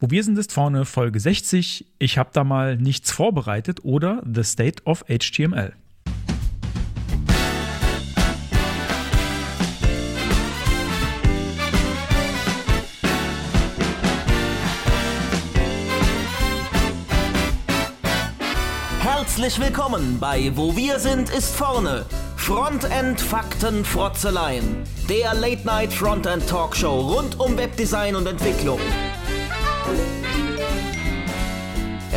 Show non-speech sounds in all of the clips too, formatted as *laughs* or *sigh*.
Wo wir sind, ist vorne Folge 60. Ich habe da mal nichts vorbereitet oder The State of HTML. Herzlich willkommen bei Wo wir sind ist vorne. Frontend Fakten Frotzeleien. Der Late Night Frontend Talkshow rund um Webdesign und Entwicklung.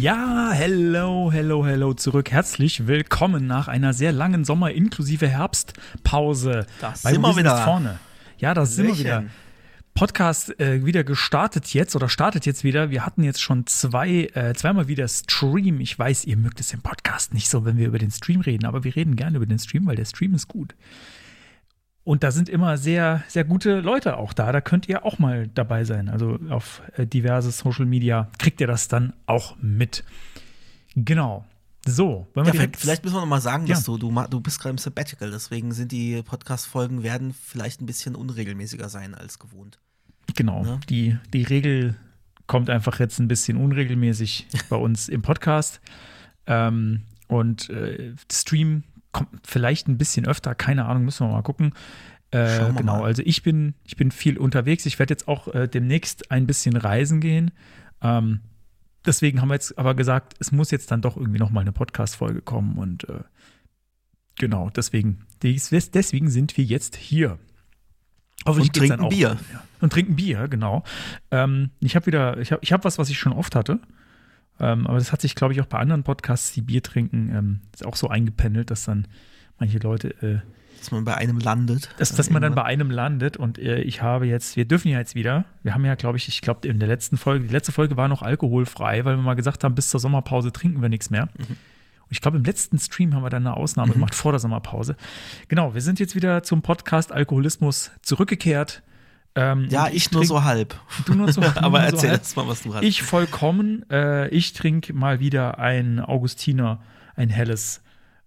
Ja, hello, hello, hello zurück. Herzlich willkommen nach einer sehr langen Sommer- inklusive Herbstpause. Das sind wir wieder. vorne. Ja, das sind wir wieder. Podcast äh, wieder gestartet jetzt oder startet jetzt wieder. Wir hatten jetzt schon zwei, äh, zweimal wieder Stream. Ich weiß, ihr mögt es im Podcast nicht so, wenn wir über den Stream reden, aber wir reden gerne über den Stream, weil der Stream ist gut. Und da sind immer sehr, sehr gute Leute auch da. Da könnt ihr auch mal dabei sein. Also auf äh, diverse Social Media kriegt ihr das dann auch mit. Genau. So, wenn wir ja, vielleicht, vielleicht, müssen wir noch mal sagen, ja. dass du, du, du bist gerade im Sabbatical, deswegen sind die Podcast-Folgen werden vielleicht ein bisschen unregelmäßiger sein als gewohnt. Genau. Ja? Die, die Regel kommt einfach jetzt ein bisschen unregelmäßig bei uns im Podcast. Ähm, und äh, Stream kommt vielleicht ein bisschen öfter, keine Ahnung, müssen wir mal gucken. Äh, genau, mal. also ich bin, ich bin viel unterwegs. Ich werde jetzt auch äh, demnächst ein bisschen reisen gehen. Ähm, deswegen haben wir jetzt aber gesagt, es muss jetzt dann doch irgendwie noch mal eine Podcast-Folge kommen und äh, genau, deswegen, deswegen sind wir jetzt hier. und trinken auch, Bier. Ja. Und trinken Bier, genau. Ähm, ich habe wieder, ich habe ich hab was, was ich schon oft hatte. Ähm, aber das hat sich, glaube ich, auch bei anderen Podcasts, die Bier trinken, ähm, ist auch so eingependelt, dass dann manche Leute. Äh, dass man bei einem landet. Dass, dass man dann bei einem landet und äh, ich habe jetzt, wir dürfen ja jetzt wieder, wir haben ja, glaube ich, ich glaube, in der letzten Folge, die letzte Folge war noch alkoholfrei, weil wir mal gesagt haben, bis zur Sommerpause trinken wir nichts mehr. Mhm. Und ich glaube, im letzten Stream haben wir dann eine Ausnahme mhm. gemacht vor der Sommerpause. Genau, wir sind jetzt wieder zum Podcast Alkoholismus zurückgekehrt. Ähm, ja, ich nur so halb. Du nur so *laughs* halb. Aber erzähl so jetzt mal, was du hast. Ich vollkommen. Äh, ich trinke mal wieder ein Augustiner, ein helles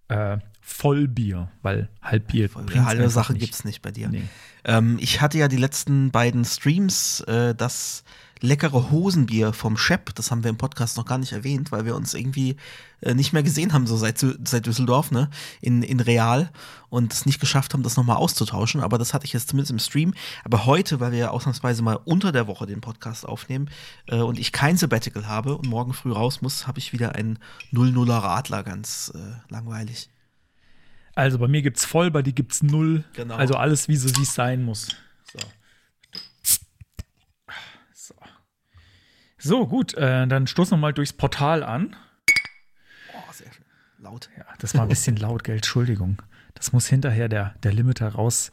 äh, Vollbier, weil Halbbier. Vollbier halbe Sache gibt es nicht bei dir. Nee. Ähm, ich hatte ja die letzten beiden Streams äh, das leckere Hosenbier vom Shep. Das haben wir im Podcast noch gar nicht erwähnt, weil wir uns irgendwie äh, nicht mehr gesehen haben, so seit, seit Düsseldorf, ne? In, in Real und es nicht geschafft haben, das nochmal auszutauschen. Aber das hatte ich jetzt zumindest im Stream. Aber heute, weil wir ja ausnahmsweise mal unter der Woche den Podcast aufnehmen äh, und ich kein Sabbatical habe und morgen früh raus muss, habe ich wieder einen 0-0er Radler, ganz äh, langweilig. Also bei mir gibt's voll, bei dir gibt's null. Genau. Also alles, wie so wie es sein muss. So. Gut, äh, dann stoßen wir mal durchs Portal an. Oh, sehr schön. Laut. Ja, das war ein bisschen laut, Geld, Entschuldigung. Das muss hinterher der, der Limiter raus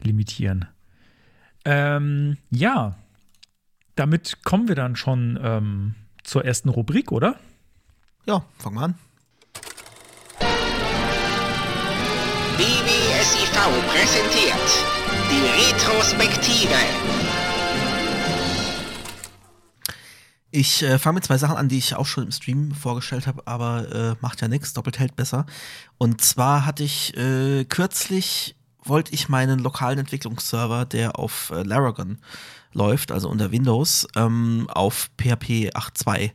limitieren. Ähm, ja, damit kommen wir dann schon ähm, zur ersten Rubrik, oder? Ja, fangen wir an. BBSIV präsentiert die Retrospektive. Ich äh, fange mit zwei Sachen an, die ich auch schon im Stream vorgestellt habe, aber äh, macht ja nichts, doppelt hält besser. Und zwar hatte ich äh, kürzlich, wollte ich meinen lokalen Entwicklungsserver, der auf äh, Laragon läuft, also unter Windows, ähm, auf PHP 8.2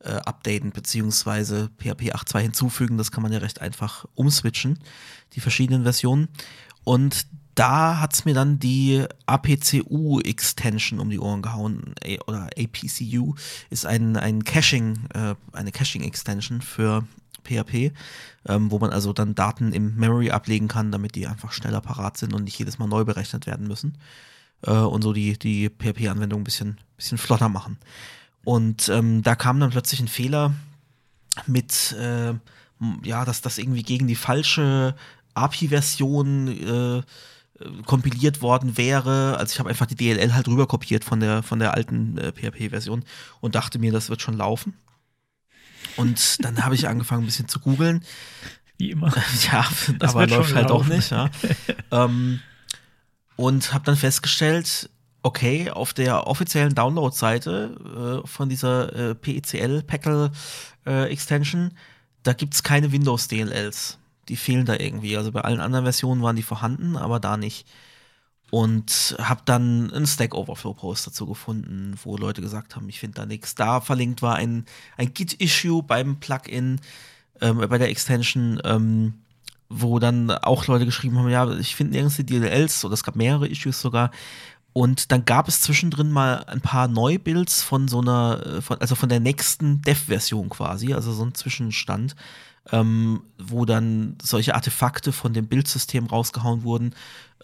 äh, updaten, beziehungsweise PHP 8.2 hinzufügen. Das kann man ja recht einfach umswitchen, die verschiedenen Versionen. Und da hat es mir dann die APCU-Extension um die Ohren gehauen, oder APCU ist ein, ein Caching, äh, eine Caching-Extension für PHP, ähm, wo man also dann Daten im Memory ablegen kann, damit die einfach schneller parat sind und nicht jedes Mal neu berechnet werden müssen. Äh, und so die, die PHP-Anwendung ein bisschen, bisschen flotter machen. Und ähm, da kam dann plötzlich ein Fehler mit, äh, ja, dass das irgendwie gegen die falsche API-Version äh, kompiliert worden wäre. Also ich habe einfach die DLL halt rüber kopiert von der, von der alten äh, PHP-Version und dachte mir, das wird schon laufen. Und dann habe ich angefangen, ein bisschen zu googeln. Wie immer. *laughs* Ja, Das aber läuft halt auch laufen. nicht, ja. ähm, und habe dann festgestellt, okay, auf der offiziellen Download-Seite äh, von dieser äh, PECL Packle äh, Extension, da gibt's keine Windows DLLs. Die fehlen da irgendwie. Also bei allen anderen Versionen waren die vorhanden, aber da nicht. Und habe dann einen Stack Overflow Post dazu gefunden, wo Leute gesagt haben, ich finde da nichts. Da verlinkt war ein, ein Git-Issue beim Plugin, ähm, bei der Extension, ähm, wo dann auch Leute geschrieben haben, ja, ich finde nirgends die DLLs, oder es gab mehrere Issues sogar. Und dann gab es zwischendrin mal ein paar Neubuilds von so einer, äh, von, also von der nächsten Dev-Version quasi, also so ein Zwischenstand, ähm, wo dann solche Artefakte von dem Bildsystem rausgehauen wurden,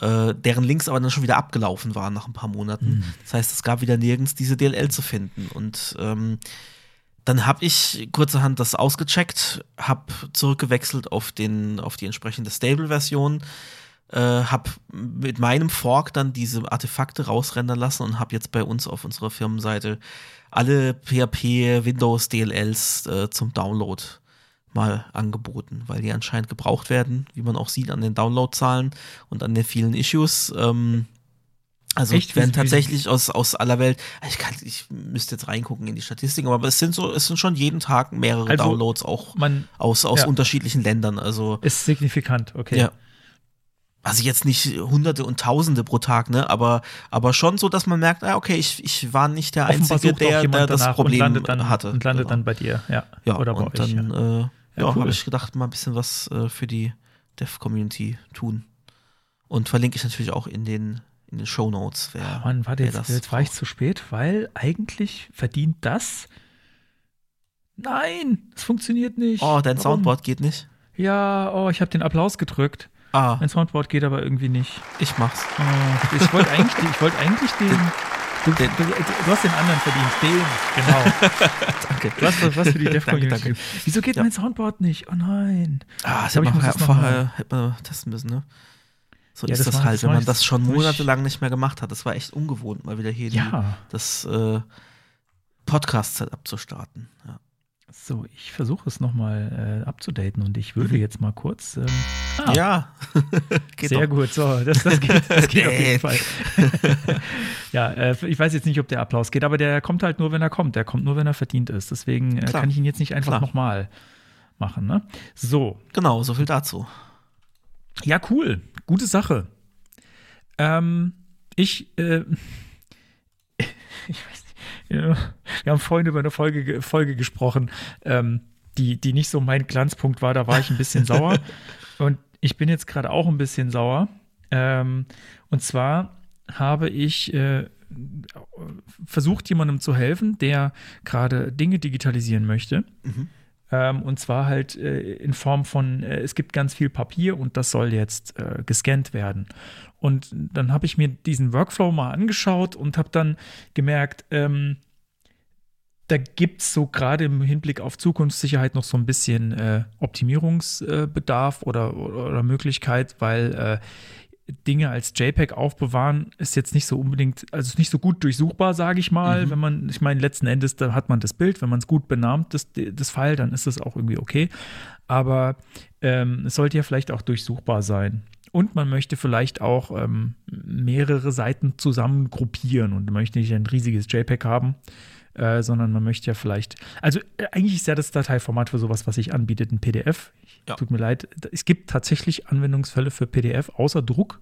äh, deren Links aber dann schon wieder abgelaufen waren nach ein paar Monaten. Das heißt, es gab wieder nirgends diese DLL zu finden. Und ähm, dann habe ich kurzerhand das ausgecheckt, habe zurückgewechselt auf, den, auf die entsprechende Stable-Version, äh, habe mit meinem Fork dann diese Artefakte rausrendern lassen und habe jetzt bei uns auf unserer Firmenseite alle PHP Windows DLLs äh, zum Download mal angeboten, weil die anscheinend gebraucht werden, wie man auch sieht an den Downloadzahlen und an den vielen Issues. Ähm, also Echt? werden tatsächlich aus, aus aller Welt, ich, kann, ich müsste jetzt reingucken in die Statistiken, aber es sind so, es sind schon jeden Tag mehrere Also, Downloads auch Man aus, aus ja. unterschiedlichen Ländern. Also ist signifikant, okay. ja. Also jetzt nicht Hunderte und Tausende pro Tag, ne? Aber, aber schon so, dass man merkt, ah, okay, ich, ich war nicht der Offenbar Einzige, der, der das Problem und dann, hatte. Und landet Genau. dann bei dir, ja. ja, Oder bei und euch. dann ja. äh, Ja, ja, cool. habe ich gedacht, mal ein bisschen was äh, für die Dev-Community tun. Und verlinke ich natürlich auch in den, in den Show Notes. Wer, Mann, warte, jetzt, jetzt war ich zu spät, weil eigentlich verdient das. Nein, es funktioniert nicht. Oh, dein Warum? Soundboard geht nicht. Ja, oh, ich habe den Applaus gedrückt. Ah, Mein Soundboard geht aber irgendwie nicht. ich mach's. Oh, ich wollte eigentlich, den- ich wollte eigentlich *laughs* den. Du, du, du hast den anderen verdient. Den, genau. *laughs* Danke. Du hast was für die Dev Danke, danke. Wieso geht Ja. mein Soundboard nicht? Oh nein. Ah, das hätte man noch vorher hätte man testen müssen, ne? So Ja, ist das das, halt, wenn man das schon monatelang nicht mehr gemacht hat. Das war echt ungewohnt, mal wieder hier die, Ja. das äh, Podcast-Setup zu starten. Ja. So, ich versuche es nochmal äh, abzudaten und ich würde *laughs* jetzt mal kurz. Ähm, ah, ja. *laughs* Geht Sehr doch. gut, so, das, das geht, das geht auf jeden. Fall. *laughs* ja, äh, ich weiß jetzt nicht, ob der Applaus geht, aber der kommt halt nur, wenn er kommt. Der kommt nur, wenn er verdient ist. Deswegen äh, kann ich ihn jetzt nicht einfach nochmal machen. Ne? So, Genau, so viel dazu. ja, cool. Gute Sache. Ähm, ich, äh, ich weiß nicht, wir haben vorhin über eine Folge, ge- Folge gesprochen, ähm, die, die nicht so mein Glanzpunkt war. Da war ich ein bisschen *laughs* sauer. Und ich bin jetzt gerade auch ein bisschen sauer. Ähm, und zwar habe ich äh, versucht, jemandem zu helfen, der gerade Dinge digitalisieren möchte. Ähm, und zwar halt äh, in Form von, äh, es gibt ganz viel Papier und das soll jetzt äh, gescannt werden. Und dann habe ich mir diesen Workflow mal angeschaut und habe dann gemerkt, ähm, da gibt es so gerade im Hinblick auf Zukunftssicherheit noch so ein bisschen äh, Optimierungsbedarf oder, oder, oder Möglichkeit, weil äh, Dinge als JPEG aufbewahren ist jetzt nicht so unbedingt, also ist nicht so gut durchsuchbar, sage ich mal. Wenn man, ich meine, letzten Endes, da hat man das Bild, wenn man es gut benahmt, das, das File, dann ist das auch irgendwie okay. Aber ähm, es sollte ja vielleicht auch durchsuchbar sein. Und man möchte vielleicht auch ähm, mehrere Seiten zusammen gruppieren und möchte nicht ein riesiges JPEG haben, äh, sondern man möchte ja vielleicht, also äh, eigentlich ist ja das Dateiformat für sowas, was sich anbietet, ein PDF. Ja. Tut mir leid, es gibt tatsächlich Anwendungsfälle für PDF außer Druck.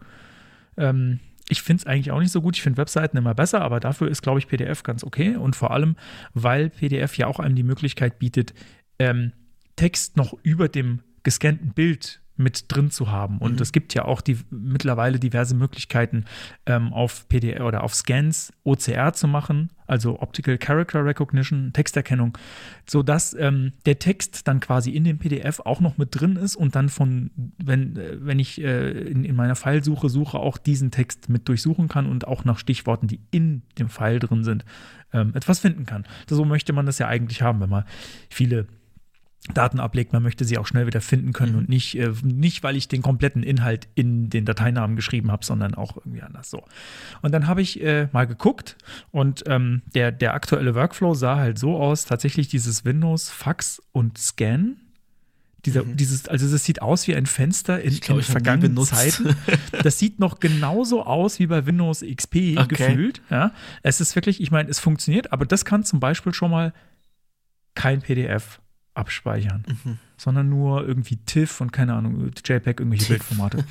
Ähm, ich finde es eigentlich auch nicht so gut. Ich finde Webseiten immer besser, aber dafür ist, glaube ich, PDF ganz okay. Und vor allem, weil PDF ja auch einem die Möglichkeit bietet, ähm, Text noch über dem gescannten Bild mit drin zu haben. Und es gibt ja auch die mittlerweile diverse Möglichkeiten, ähm, auf PDF oder auf Scans OCR zu machen, also Optical Character Recognition, Texterkennung, sodass ähm, der Text dann quasi in dem PDF auch noch mit drin ist und dann von, wenn, äh, wenn ich äh, in, in meiner Filesuche suche, auch diesen Text mit durchsuchen kann und auch nach Stichworten, die in dem File drin sind, ähm, etwas finden kann. So möchte man das ja eigentlich haben, wenn man viele Daten ablegt, man möchte sie auch schnell wieder finden können und nicht, äh, nicht, weil ich den kompletten Inhalt in den Dateinamen geschrieben habe, sondern auch irgendwie anders so. Und dann habe ich äh, mal geguckt und ähm, der, der aktuelle Workflow sah halt so aus, tatsächlich dieses Windows, Fax und Scan, Dieser, dieses, also das sieht aus wie ein Fenster in, glaub, in ich hab nie vergangenen. Zeiten. *laughs* Das sieht noch genauso aus wie bei Windows XP Okay. gefühlt. Ja. Es ist wirklich, ich meine, es funktioniert, aber das kann zum Beispiel schon mal kein PDF abspeichern, Mhm. sondern nur irgendwie TIFF und keine Ahnung, JPEG, irgendwelche TIFF. Bildformate.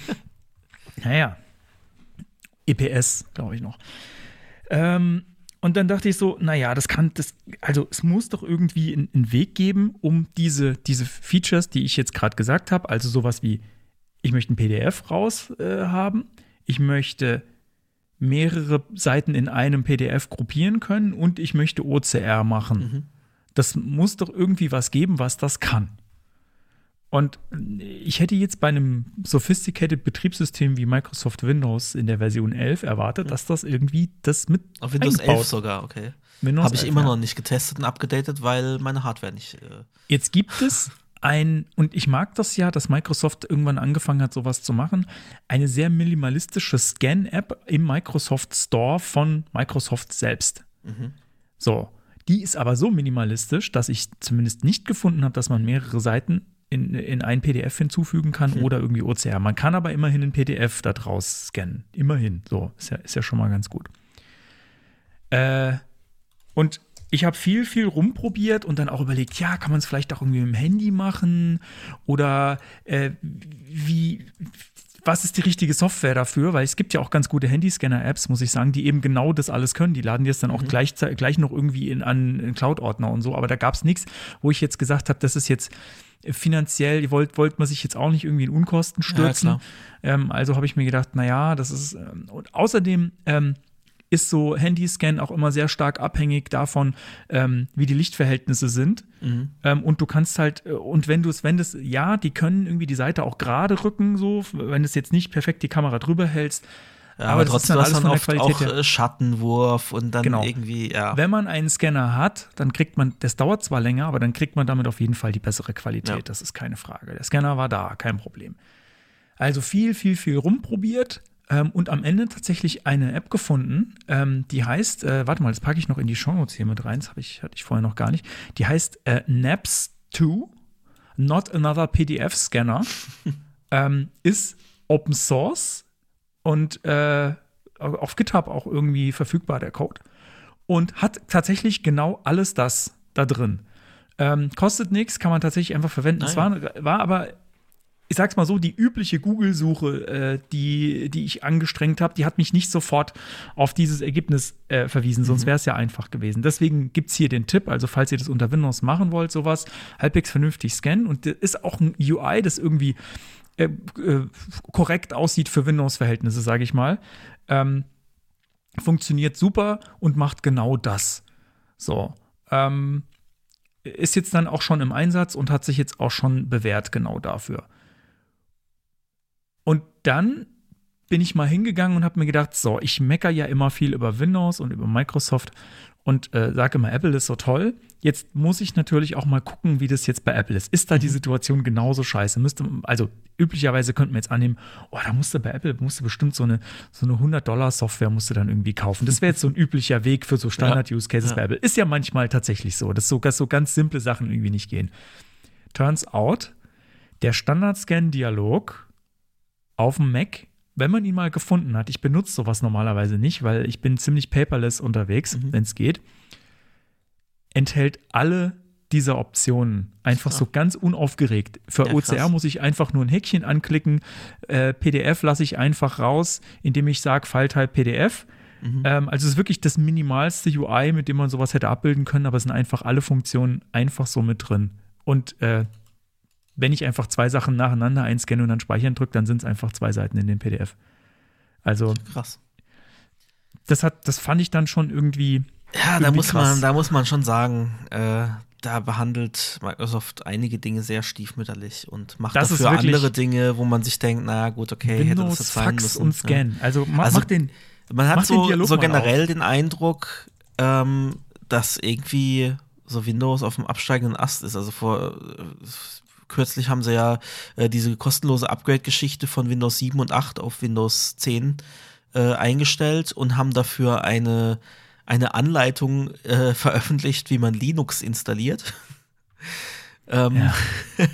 *laughs* naja. EPS, glaube ich noch. Ähm, und dann dachte ich so, naja, das kann, das, also es muss doch irgendwie einen, einen Weg geben, um diese, diese Features, die ich jetzt gerade gesagt habe, also sowas wie, ich möchte ein PDF raus äh, haben, ich möchte mehrere Seiten in einem PDF gruppieren können und ich möchte OCR machen. Das muss doch irgendwie was geben, was das kann. Und ich hätte jetzt bei einem sophisticated Betriebssystem wie Microsoft Windows in der Version 11 erwartet, dass das irgendwie das mit Auf Windows eingebaut 11 sogar, okay. Habe ich 11, immer ja. noch nicht getestet und abgedatet, weil meine Hardware nicht. Äh, Jetzt gibt es ein, und ich mag das ja, dass Microsoft irgendwann angefangen hat, sowas zu machen, eine sehr minimalistische Scan-App im Microsoft Store von Microsoft selbst. So, die ist aber so minimalistisch, dass ich zumindest nicht gefunden habe, dass man mehrere Seiten in, in ein PDF hinzufügen kann oder irgendwie OCR. Man kann aber immerhin ein PDF da draus scannen. Immerhin. So, ist ja, ist ja schon mal ganz gut. Äh, und ich habe viel, viel rumprobiert und dann auch überlegt, ja, kann man es vielleicht auch irgendwie mit dem Handy machen oder äh, wie, was ist die richtige Software dafür? Weil es gibt ja auch ganz gute Handyscanner-Apps, muss ich sagen, die eben genau das alles können. Die laden dir es dann auch gleich, gleich noch irgendwie in, an einen Cloud-Ordner und so. Aber da gab es nichts, wo ich jetzt gesagt habe, das ist jetzt finanziell, wollte wollt man sich jetzt auch nicht irgendwie in Unkosten stürzen. klar. ähm, also habe ich mir gedacht, naja, das ist, ähm, und außerdem ähm, ist so Handyscan auch immer sehr stark abhängig davon, ähm, wie die Lichtverhältnisse sind. Ähm, und du kannst halt, äh, und wenn du es, wenn das, ja, die können irgendwie die Seite auch gerade rücken, so, wenn du es jetzt nicht perfekt die Kamera drüber hältst. ja, aber, ist trotzdem hast du dann oft Qualität auch her. äh, Schattenwurf und dann Genau. irgendwie, ja. Wenn man einen Scanner hat, dann kriegt man, das dauert zwar länger, aber dann kriegt man damit auf jeden Fall die bessere Qualität. Ja. Das ist keine Frage. Der Scanner war da, kein Problem. Also viel, viel, viel rumprobiert ähm, und am Ende tatsächlich eine App gefunden, ähm, die heißt, äh, warte mal, das packe ich noch in die Shownotes hier mit rein, das ich, hatte ich vorher noch gar nicht. Die heißt äh, Naps2, Not Another PDF Scanner, *laughs* ähm, ist Open Source und äh, auf GitHub auch irgendwie verfügbar, der Code. Und hat tatsächlich genau alles das da drin. Ähm, kostet nichts, kann man tatsächlich einfach verwenden. Ah, Es war, war aber, ich sag's mal so, die übliche Google-Suche, äh, die, die ich angestrengt habe, die hat mich nicht sofort auf dieses Ergebnis äh, verwiesen, sonst wäre es ja einfach gewesen. Deswegen gibt's hier den Tipp, also falls ihr das unter Windows machen wollt, sowas, halbwegs vernünftig scannen. Und das ist auch ein UI, das irgendwie äh, äh, korrekt aussieht für Windows-Verhältnisse, sage ich mal. Ähm, funktioniert super und macht genau das. So. Ähm, ist jetzt dann auch schon im Einsatz und hat sich jetzt auch schon bewährt genau dafür. Und dann bin ich mal hingegangen und habe mir gedacht, so, ich mecker ja immer viel über Windows und über Microsoft und äh, sage immer, Apple ist so toll. Jetzt muss ich natürlich auch mal gucken, wie das jetzt bei Apple ist. Ist da die Situation genauso scheiße? Müsste, also üblicherweise könnten wir jetzt annehmen, oh, da musste bei Apple musste bestimmt so eine, so eine 100-Dollar-Software musste dann irgendwie kaufen. Das wäre jetzt so ein üblicher Weg für so Standard-Use-Cases Ja. bei Apple. Ist ja manchmal tatsächlich so, dass so, dass so ganz simple Sachen irgendwie nicht gehen. Turns out, der Standard-Scan-Dialog auf dem Mac, wenn man ihn mal gefunden hat, ich benutze sowas normalerweise nicht, weil ich bin ziemlich paperless unterwegs, wenn es geht, enthält alle dieser Optionen einfach so ganz unaufgeregt. Für Ja, OCR krass. muss ich einfach nur ein Häkchen anklicken, äh, PDF lasse ich einfach raus, indem ich sage File-Type PDF. Ähm, also es ist wirklich das minimalste UI, mit dem man sowas hätte abbilden können, aber es sind einfach alle Funktionen einfach so mit drin. Und äh, wenn ich einfach zwei Sachen nacheinander einscanne und dann speichern drücke, dann sind es einfach zwei Seiten in dem PDF. Also, Krass. das hat, das fand ich dann schon irgendwie. Ja, da Irgendwie muss krass. man, da muss man schon sagen, äh, da behandelt Microsoft einige Dinge sehr stiefmütterlich und macht Das dafür andere Dinge, wo man sich denkt, na gut, okay, hätte das Windows, jetzt sein Fax müssen. und Scan. Also, ma, Also, mach den. Ja. Man hat Mach den so, so generell den Eindruck, ähm, dass irgendwie so Windows auf dem absteigenden Ast ist. Also vor äh, kürzlich haben sie ja äh, diese kostenlose Upgrade-Geschichte von Windows 7 und 8 auf Windows 10 äh, eingestellt und haben dafür eine, eine Anleitung äh, *laughs* veröffentlicht, wie man Linux installiert. *laughs* Ähm, ja. *laughs*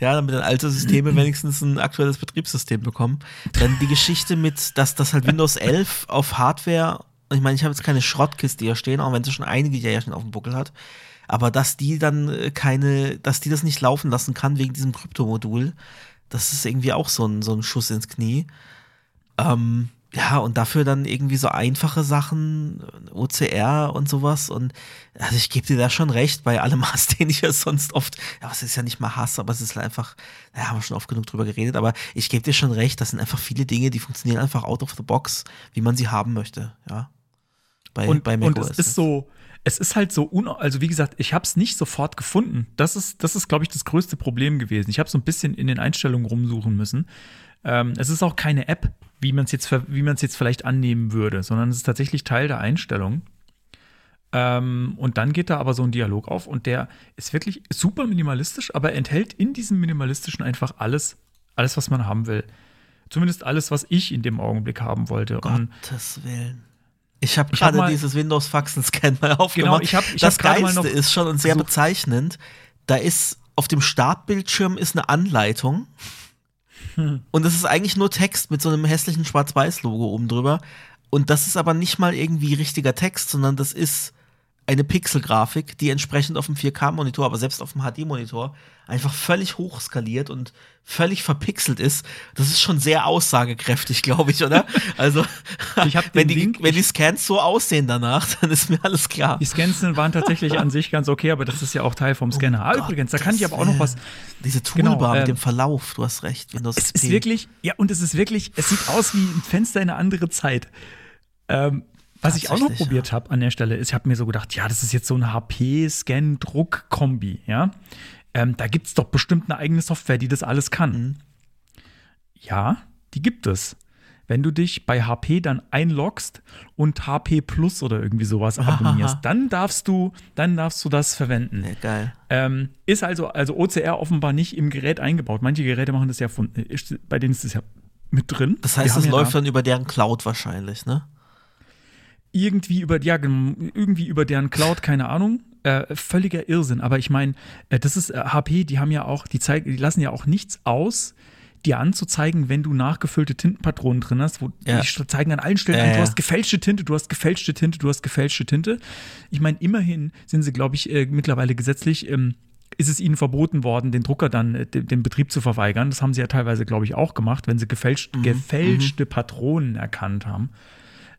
ja, damit dann alte Systeme *clears throat* wenigstens ein aktuelles Betriebssystem bekommen. Dann die Geschichte mit, dass das halt Windows 11 auf Hardware, ich meine, ich habe jetzt keine Schrottkiste hier stehen, auch wenn sie schon einige Jährchen auf dem Buckel hat, aber dass die dann äh, keine, dass die das nicht laufen lassen kann wegen diesem Kryptomodul, das ist irgendwie auch so ein, so ein Schuss ins Knie. Ähm, ja, und dafür dann irgendwie so einfache Sachen, OCR und sowas. Und also ich gebe dir da schon recht, bei allem *laughs* Hass, den ich ja sonst oft, ja, es ist ja nicht mal Hass, aber es ist einfach, naja, haben wir schon oft genug drüber geredet, aber ich gebe dir schon recht, das sind einfach viele Dinge, die funktionieren einfach out of the box, wie man sie haben möchte, ja. Bei, und, bei und es ist so, es ist halt so, un also wie gesagt, ich habe es nicht sofort gefunden. Das ist, das ist, glaube ich, das größte Problem gewesen. Ich habe so ein bisschen in den Einstellungen rumsuchen müssen. Ähm, es ist auch keine App, wie man es jetzt, jetzt vielleicht annehmen würde, sondern es ist tatsächlich Teil der Einstellung. Ähm, und dann geht da aber so ein Dialog auf und der ist wirklich super minimalistisch, aber enthält in diesem minimalistischen einfach alles, alles, was man haben will. Zumindest alles, was ich in dem Augenblick haben wollte. Gottes Willen. Ich habe gerade dieses Windows Faxen Scan mal aufgemacht. Genau, ich hab, ich das hab Geilste ist schon und sehr versucht. bezeichnend. Da ist auf dem Startbildschirm ist eine Anleitung. Hm. *laughs* Und das ist eigentlich nur Text mit so einem hässlichen Schwarz-Weiß-Logo oben drüber. Und das ist aber nicht mal irgendwie richtiger Text, sondern das ist eine Pixelgrafik, die entsprechend auf dem 4K-Monitor, aber selbst auf dem HD-Monitor einfach völlig hochskaliert und völlig verpixelt ist. Das ist schon sehr aussagekräftig, glaube ich, oder? *laughs* Also, *laughs* wenn, die, Link, wenn die Scans so aussehen danach, dann ist mir alles klar. Die Scans waren tatsächlich an sich ganz okay, aber das ist ja auch Teil vom oh Scanner. Oh ah, Gott, übrigens, da kann ich aber auch noch was. Diese Toolbar genau, mit äh, dem Verlauf, du hast recht. Windows es ist wirklich, ja, und es ist wirklich, es sieht aus wie ein Fenster in eine andere Zeit. Ähm, was ich auch noch probiert ja. habe an der Stelle ist, ich habe mir so gedacht, ja, das ist jetzt so ein HP-Scan-Druck-Kombi, ja. Ähm, da gibt es doch bestimmt eine eigene Software, die das alles kann. Mhm. Ja, die gibt es. Wenn du dich bei HP dann einloggst und HP Plus oder irgendwie sowas abonnierst, dann darfst du, dann darfst du das verwenden. Ja, geil. Ähm, ist also, also OCR offenbar nicht im Gerät eingebaut. Manche Geräte machen das ja von, bei denen ist es ja mit drin. Das heißt, es läuft dann über deren Cloud wahrscheinlich, ne? Irgendwie über, ja, irgendwie über deren Cloud, keine Ahnung. Äh, völliger Irrsinn. Aber ich meine, äh, das ist äh, HP, die haben ja auch, die zeigen, die lassen ja auch nichts aus, dir anzuzeigen, wenn du nachgefüllte Tintenpatronen drin hast, wo ja. die zeigen an allen Stellen, ja, du hast gefälschte Tinte, du hast gefälschte Tinte, du hast gefälschte Tinte. Ich meine, immerhin sind sie, glaube ich, äh, mittlerweile gesetzlich ähm, ist es ihnen verboten worden, den Drucker dann äh, den Betrieb zu verweigern. Das haben sie ja teilweise, glaube ich, auch gemacht, wenn sie gefälscht, mhm. gefälschte mhm. Patronen erkannt haben.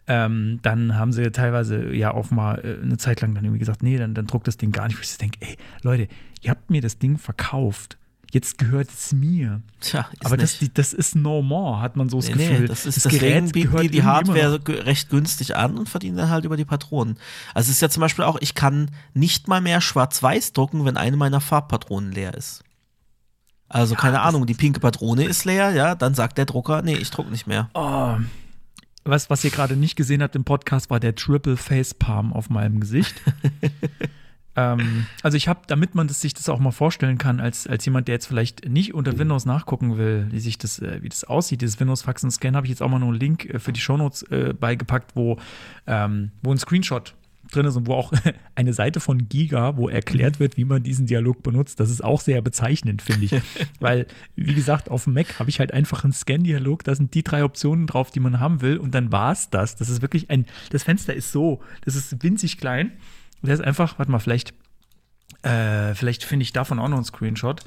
Ähm, dann haben sie teilweise ja auch mal äh, eine Zeit lang dann irgendwie gesagt, nee, dann, dann druckt das Ding gar nicht. Ich denke, ey, Leute, ihr habt mir das Ding verkauft. Jetzt gehört es mir. Tja, Aber das, das, ist normal, hat man so das nee, Gefühl. Nee, das, ist, das Gerät bieten die die Hardware recht günstig an und verdienen dann halt über die Patronen. Also es ist ja zum Beispiel auch, ich kann nicht mal mehr schwarz-weiß drucken, wenn eine meiner Farbpatronen leer ist. Also ja, keine Ahnung, die pinke Patrone ist leer, ja, dann sagt der Drucker, nee, ich druck nicht mehr. Oh, was, was ihr gerade nicht gesehen habt im Podcast, war der Triple Face Palm auf meinem Gesicht. *laughs* ähm, also ich habe, damit man das, sich das auch mal vorstellen kann, als, als jemand, der jetzt vielleicht nicht unter Windows nachgucken will, wie sich das, äh, wie das aussieht, dieses Windows Faxen Scan, habe ich jetzt auch mal noch einen Link äh, für die Shownotes äh, beigepackt, wo, ähm, wo ein Screenshot drin ist und wo auch *laughs* eine Seite von Giga, wo erklärt wird, wie man diesen Dialog benutzt. Das ist auch sehr bezeichnend, finde ich. *laughs* Weil, wie gesagt, auf dem Mac habe ich halt einfach einen Scan-Dialog, da sind die drei Optionen drauf, die man haben will und dann war es das. Das ist wirklich ein, das Fenster ist so, das ist winzig klein. Und das ist einfach, warte mal, vielleicht, äh, vielleicht finde ich davon auch noch einen Screenshot.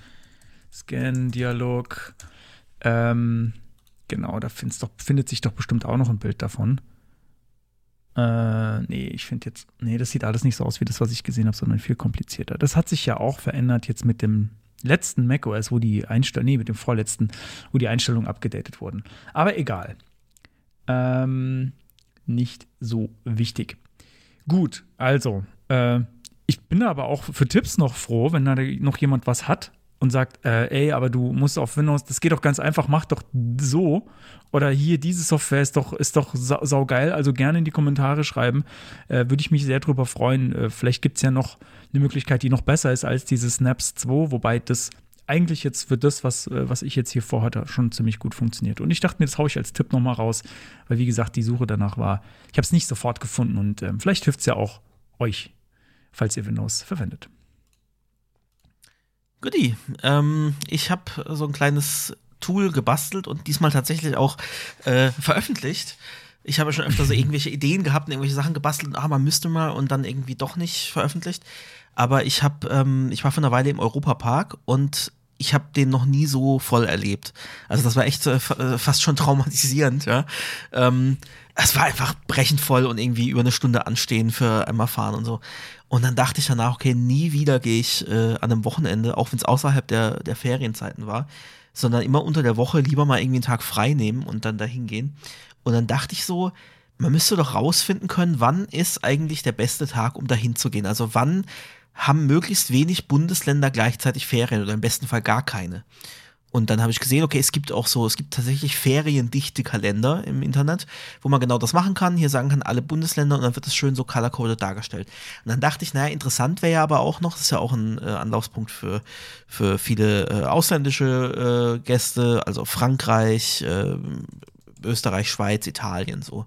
Scan-Dialog, ähm, genau, da doch, findet sich doch bestimmt auch noch ein Bild davon. Äh, nee, ich finde jetzt, nee, das sieht alles nicht so aus wie das, was ich gesehen habe, sondern viel komplizierter. Das hat sich ja auch verändert jetzt mit dem letzten macOS, wo die Einstellungen, nee, mit dem vorletzten, wo die Einstellungen abgedatet wurden. Aber egal. Ähm, nicht so wichtig. Gut, also, äh, ich bin aber auch für Tipps noch froh, wenn da noch jemand was hat und sagt, äh, ey, aber du musst auf Windows, das geht doch ganz einfach, mach doch so. Oder hier, diese Software ist doch, ist doch sau, saugeil, also gerne in die Kommentare schreiben. Äh, Würde ich mich sehr drüber freuen. Äh, vielleicht gibt es ja noch eine Möglichkeit, die noch besser ist als diese Snaps 2, wobei das eigentlich jetzt für das, was, äh, was ich jetzt hier vorhatte, schon ziemlich gut funktioniert. Und ich dachte mir, das haue ich als Tipp nochmal raus, weil wie gesagt, die Suche danach war, ich habe es nicht sofort gefunden und ähm, vielleicht hilft es ja auch euch, falls ihr Windows verwendet. Goodie. Ähm, ich habe so ein kleines Tool gebastelt und diesmal tatsächlich auch äh, veröffentlicht. Ich habe schon öfter so *laughs* irgendwelche Ideen gehabt und irgendwelche Sachen gebastelt, ah, man müsste mal und dann irgendwie doch nicht veröffentlicht. Aber ich habe, ähm, ich war vor einer Weile im Europapark und ich habe den noch nie so voll erlebt. Also das war echt äh, fast schon traumatisierend, ja. Ähm, es war einfach brechend voll und irgendwie über eine Stunde anstehen für einmal fahren und so. Und dann dachte ich danach, okay, nie wieder gehe ich äh, an einem Wochenende, auch wenn es außerhalb der, der Ferienzeiten war, sondern immer unter der Woche lieber mal irgendwie einen Tag frei nehmen und dann dahin gehen. Und dann dachte ich so, man müsste doch rausfinden können, wann ist eigentlich der beste Tag, um dahin zu gehen. Also wann haben möglichst wenig Bundesländer gleichzeitig Ferien oder im besten Fall gar keine. Und dann habe ich gesehen, okay, es gibt auch so, es gibt tatsächlich feriendichte Kalender im Internet, wo man genau das machen kann. Hier sagen kann alle Bundesländer und dann wird das schön so color-coded dargestellt. Und dann dachte ich, naja, interessant wäre ja aber auch noch, das ist ja auch ein äh, Anlaufspunkt für, für viele äh, ausländische äh, Gäste, also Frankreich, äh, Österreich, Schweiz, Italien so.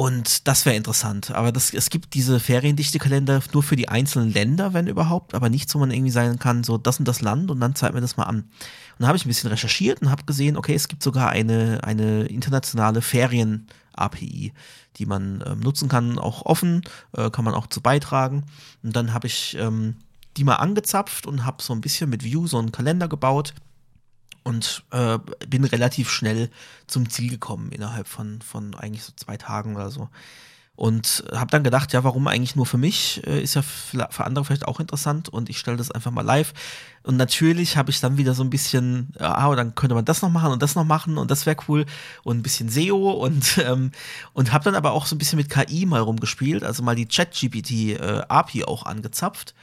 Und das wäre interessant. Aber das, es gibt diese feriendichte Kalender nur für die einzelnen Länder, wenn überhaupt, aber nichts, wo man irgendwie sagen kann, so das und das Land und dann zeigt mir das mal an. Und dann habe ich ein bisschen recherchiert und habe gesehen, okay, es gibt sogar eine, eine internationale Ferien-API, die man ähm, nutzen kann, auch offen, äh, kann man auch zu beitragen. Und dann habe ich ähm, die mal angezapft und habe so ein bisschen mit View so einen Kalender gebaut und äh, bin relativ schnell zum Ziel gekommen innerhalb von, von eigentlich so zwei Tagen oder so. Und habe dann gedacht, ja, warum eigentlich nur für mich? Äh, ist ja für andere vielleicht auch interessant und ich stelle das einfach mal live. Und natürlich habe ich dann wieder so ein bisschen, ah, dann könnte man das noch machen und das noch machen und das wäre cool und ein bisschen SEO und, *laughs* ähm, und habe dann aber auch so ein bisschen mit KI mal rumgespielt, also mal die Chat-GPT-API äh, auch angezapft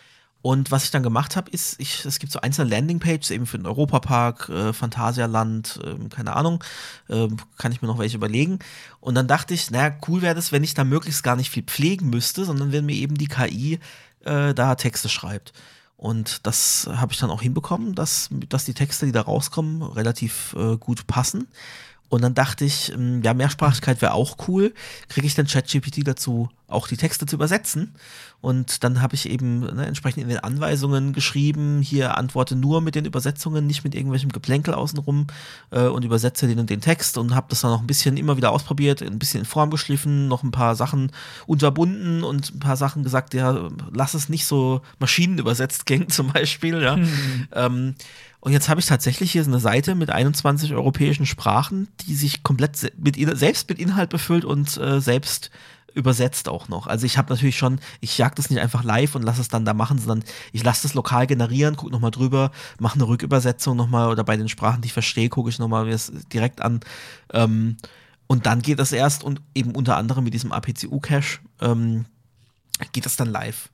und was ich dann gemacht habe, ist, ich, es gibt so einzelne Landingpages eben für den Europapark, äh, Phantasialand, äh, keine Ahnung, äh, kann ich mir noch welche überlegen. Und dann dachte ich, naja, cool wäre das, wenn ich da möglichst gar nicht viel pflegen müsste, sondern wenn mir eben die KI äh, da Texte schreibt. Und das habe ich dann auch hinbekommen, dass, dass die Texte, die da rauskommen, relativ äh, gut passen. Und dann dachte ich, ähm, ja, Mehrsprachigkeit wäre auch cool. Kriege ich dann ChatGPT dazu, auch die Texte zu übersetzen? Und dann habe ich eben ne, entsprechend in den Anweisungen geschrieben, hier antworte nur mit den Übersetzungen, nicht mit irgendwelchem Geplänkel außenrum äh, und übersetze den und den Text und habe das dann noch ein bisschen immer wieder ausprobiert, ein bisschen in Form geschliffen, noch ein paar Sachen unterbunden und ein paar Sachen gesagt, ja, lass es nicht so maschinenübersetzt klingen *laughs* zum Beispiel, ja. Mhm. Ähm, und jetzt habe ich tatsächlich hier so eine Seite mit 21 europäischen Sprachen, die sich komplett mit, selbst mit Inhalt befüllt und äh, selbst übersetzt auch noch. Also ich habe natürlich schon, ich jag das nicht einfach live und lasse es dann da machen, sondern ich lasse das lokal generieren, gucke nochmal drüber, mache eine Rückübersetzung nochmal oder bei den Sprachen, die ich verstehe, gucke ich nochmal das direkt an. Ähm, und dann geht das erst und eben unter anderem mit diesem APCU-Cache ähm, geht das dann live.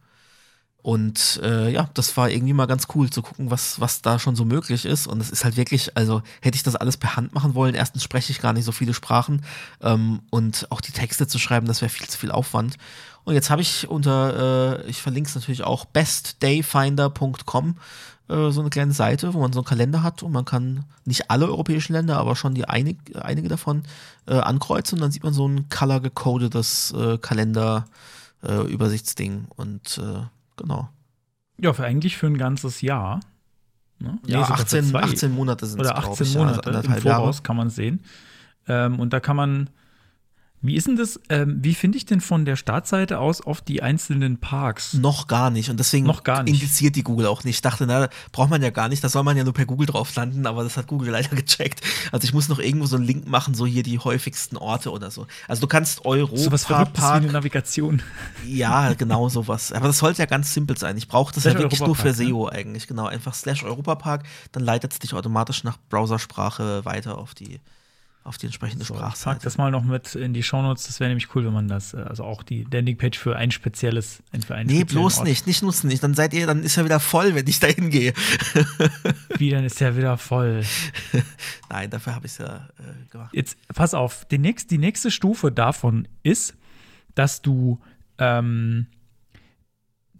Und äh, ja, das war irgendwie mal ganz cool zu gucken, was, was da schon so möglich ist. Und es ist halt wirklich, also hätte ich das alles per Hand machen wollen, erstens spreche ich gar nicht so viele Sprachen ähm, und auch die Texte zu schreiben, das wäre viel zu viel Aufwand. Und jetzt habe ich unter, äh, ich verlinke es natürlich auch, bestdayfinder.com äh, so eine kleine Seite, wo man so einen Kalender hat und man kann nicht alle europäischen Länder, aber schon die einig, einige davon äh, ankreuzen und dann sieht man so ein color-gecodetes äh, Kalender-Übersichtsding äh, und äh, Genau. Ja, für eigentlich für ein ganzes Jahr. Ne? Ja, nee, 18, 18 Monate sind es. Oder 18 ich, Monate ja, also im Voraus Jahre. kann man sehen. Ähm, und da kann man wie ist denn das, ähm, wie finde ich denn von der Startseite aus auf die einzelnen Parks? Noch gar nicht. Und deswegen Noch gar nicht. indiziert die Google auch nicht. Ich dachte, na, braucht man ja gar nicht. Da soll man ja nur per Google drauf landen, aber das hat Google *laughs* leider gecheckt. Also ich muss noch irgendwo so einen Link machen, so hier die häufigsten Orte oder so. Also du kannst Europa. So was Verrücktes Park, wie eine Navigation. Ja, genau sowas. Aber das sollte ja ganz simpel sein. Ich brauche das slash ja wirklich nur für SEO ne? eigentlich. Genau, einfach slash Europapark. Dann leitet es dich automatisch nach Browsersprache weiter auf die auf die entsprechende so, Sprachseite. Ich pack das mal noch mit in die Shownotes. Das wäre nämlich cool, wenn man das, äh, also auch die Landingpage für ein spezielles, für einen Nee, bloß Ort. nicht, nicht nutzen nicht. Dann seid ihr, dann ist er wieder voll, wenn ich da hingehe. *laughs* Wie, dann ist er wieder voll. *laughs* Nein, dafür habe ich es ja äh, gemacht. Jetzt, pass auf, die, nächst, die nächste Stufe davon ist, dass du ähm,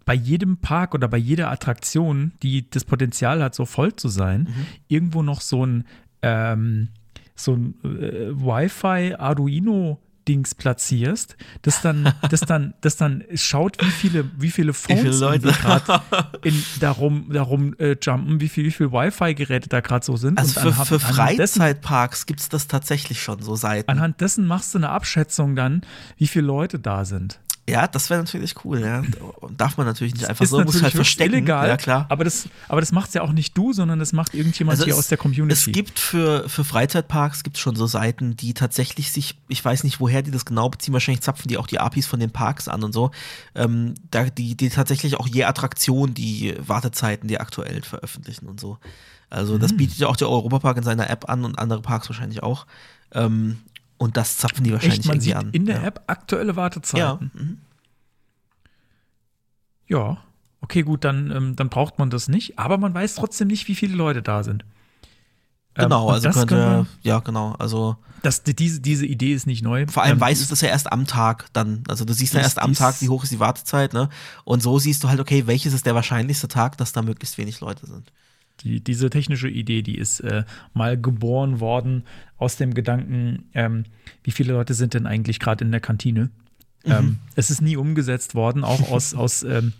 bei jedem Park oder bei jeder Attraktion, die das Potenzial hat, so voll zu sein, mhm. irgendwo noch so ein ähm, so ein äh, Wi-Fi Arduino Dings platzierst, das dann, das dann, das dann schaut, wie viele, wie viele Phones viele Leute. gerade darum, darum äh, jumpen, wie viel, wie viel Wi-Fi-Geräte da gerade so sind. Also für, für Freizeitparks gibt es das tatsächlich schon, so Seiten. Anhand dessen machst du eine Abschätzung dann, wie viele Leute da sind. Ja, das wäre natürlich cool, ja. Darf man natürlich nicht einfach so, muss halt verstecken. illegal, Ja, klar. aber das, aber das macht ja auch nicht du, sondern das macht irgendjemand hier Also es- aus der Community. Es gibt für, für Freizeitparks gibt schon so Seiten, die tatsächlich sich, ich weiß nicht, woher die das genau beziehen, wahrscheinlich zapfen die auch die APIs von den Parks an und so, ähm, da, die, die tatsächlich auch je Attraktion die Wartezeiten, die aktuell veröffentlichen und so. Also Mhm. das bietet ja auch der Europapark in seiner App an und andere Parks wahrscheinlich auch. Ähm, und das zapfen die wahrscheinlich Echt, man irgendwie sieht an. in der ja. App aktuelle Ja. Wartezeiten. mhm. Ja. Okay, gut, dann, ähm, dann braucht man das nicht, aber man weiß trotzdem nicht, wie viele Leute da sind. Ähm, Genau, und also das könnte, wir- ja, genau, also das, diese, diese Idee ist nicht neu. Vor allem Ähm, weißt du das ja erst am Tag dann. Also du siehst ja erst am Tag, wie hoch ist die Wartezeit, ne? Und so siehst du halt, okay, welches ist der wahrscheinlichste Tag, dass da möglichst wenig Leute sind. Die, diese technische Idee, die ist äh, mal geboren worden aus dem Gedanken, ähm, wie viele Leute sind denn eigentlich gerade in der Kantine? Mhm. Ähm, es ist nie umgesetzt worden, auch aus, *laughs* aus ähm,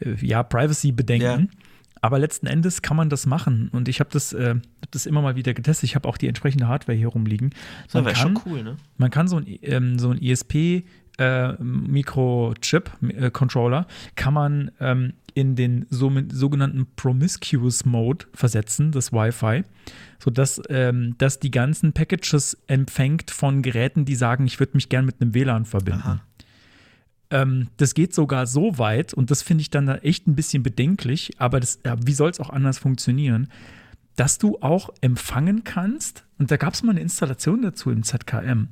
äh, ja, Privacy-Bedenken. Ja. Aber letzten Endes kann man das machen. Und ich habe das, äh, hab das immer mal wieder getestet. Ich habe auch die entsprechende Hardware hier rumliegen. Das Man wäre kann, schon cool, ne? man kann so ein, ähm, so ein ESP äh, Mikrochip-Controller kann man ähm, in den so, sogenannten Promiscuous Mode versetzen, das Wi-Fi, sodass ähm, das die ganzen Packages empfängt von Geräten, die sagen, ich würde mich gern mit einem WLAN verbinden. Ähm, das geht sogar so weit, und das finde ich dann da echt ein bisschen bedenklich, aber das, ja, wie soll es auch anders funktionieren, dass du auch empfangen kannst, und da gab es mal eine Installation dazu im ZKM,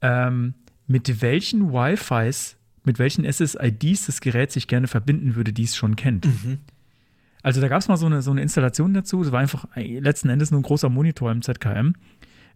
ähm, mit welchen Wi-Fis, mit welchen SSIDs das Gerät sich gerne verbinden würde, die es schon kennt. Also da gab es mal so eine, so eine Installation dazu, es war einfach letzten Endes nur ein großer Monitor im ZKM,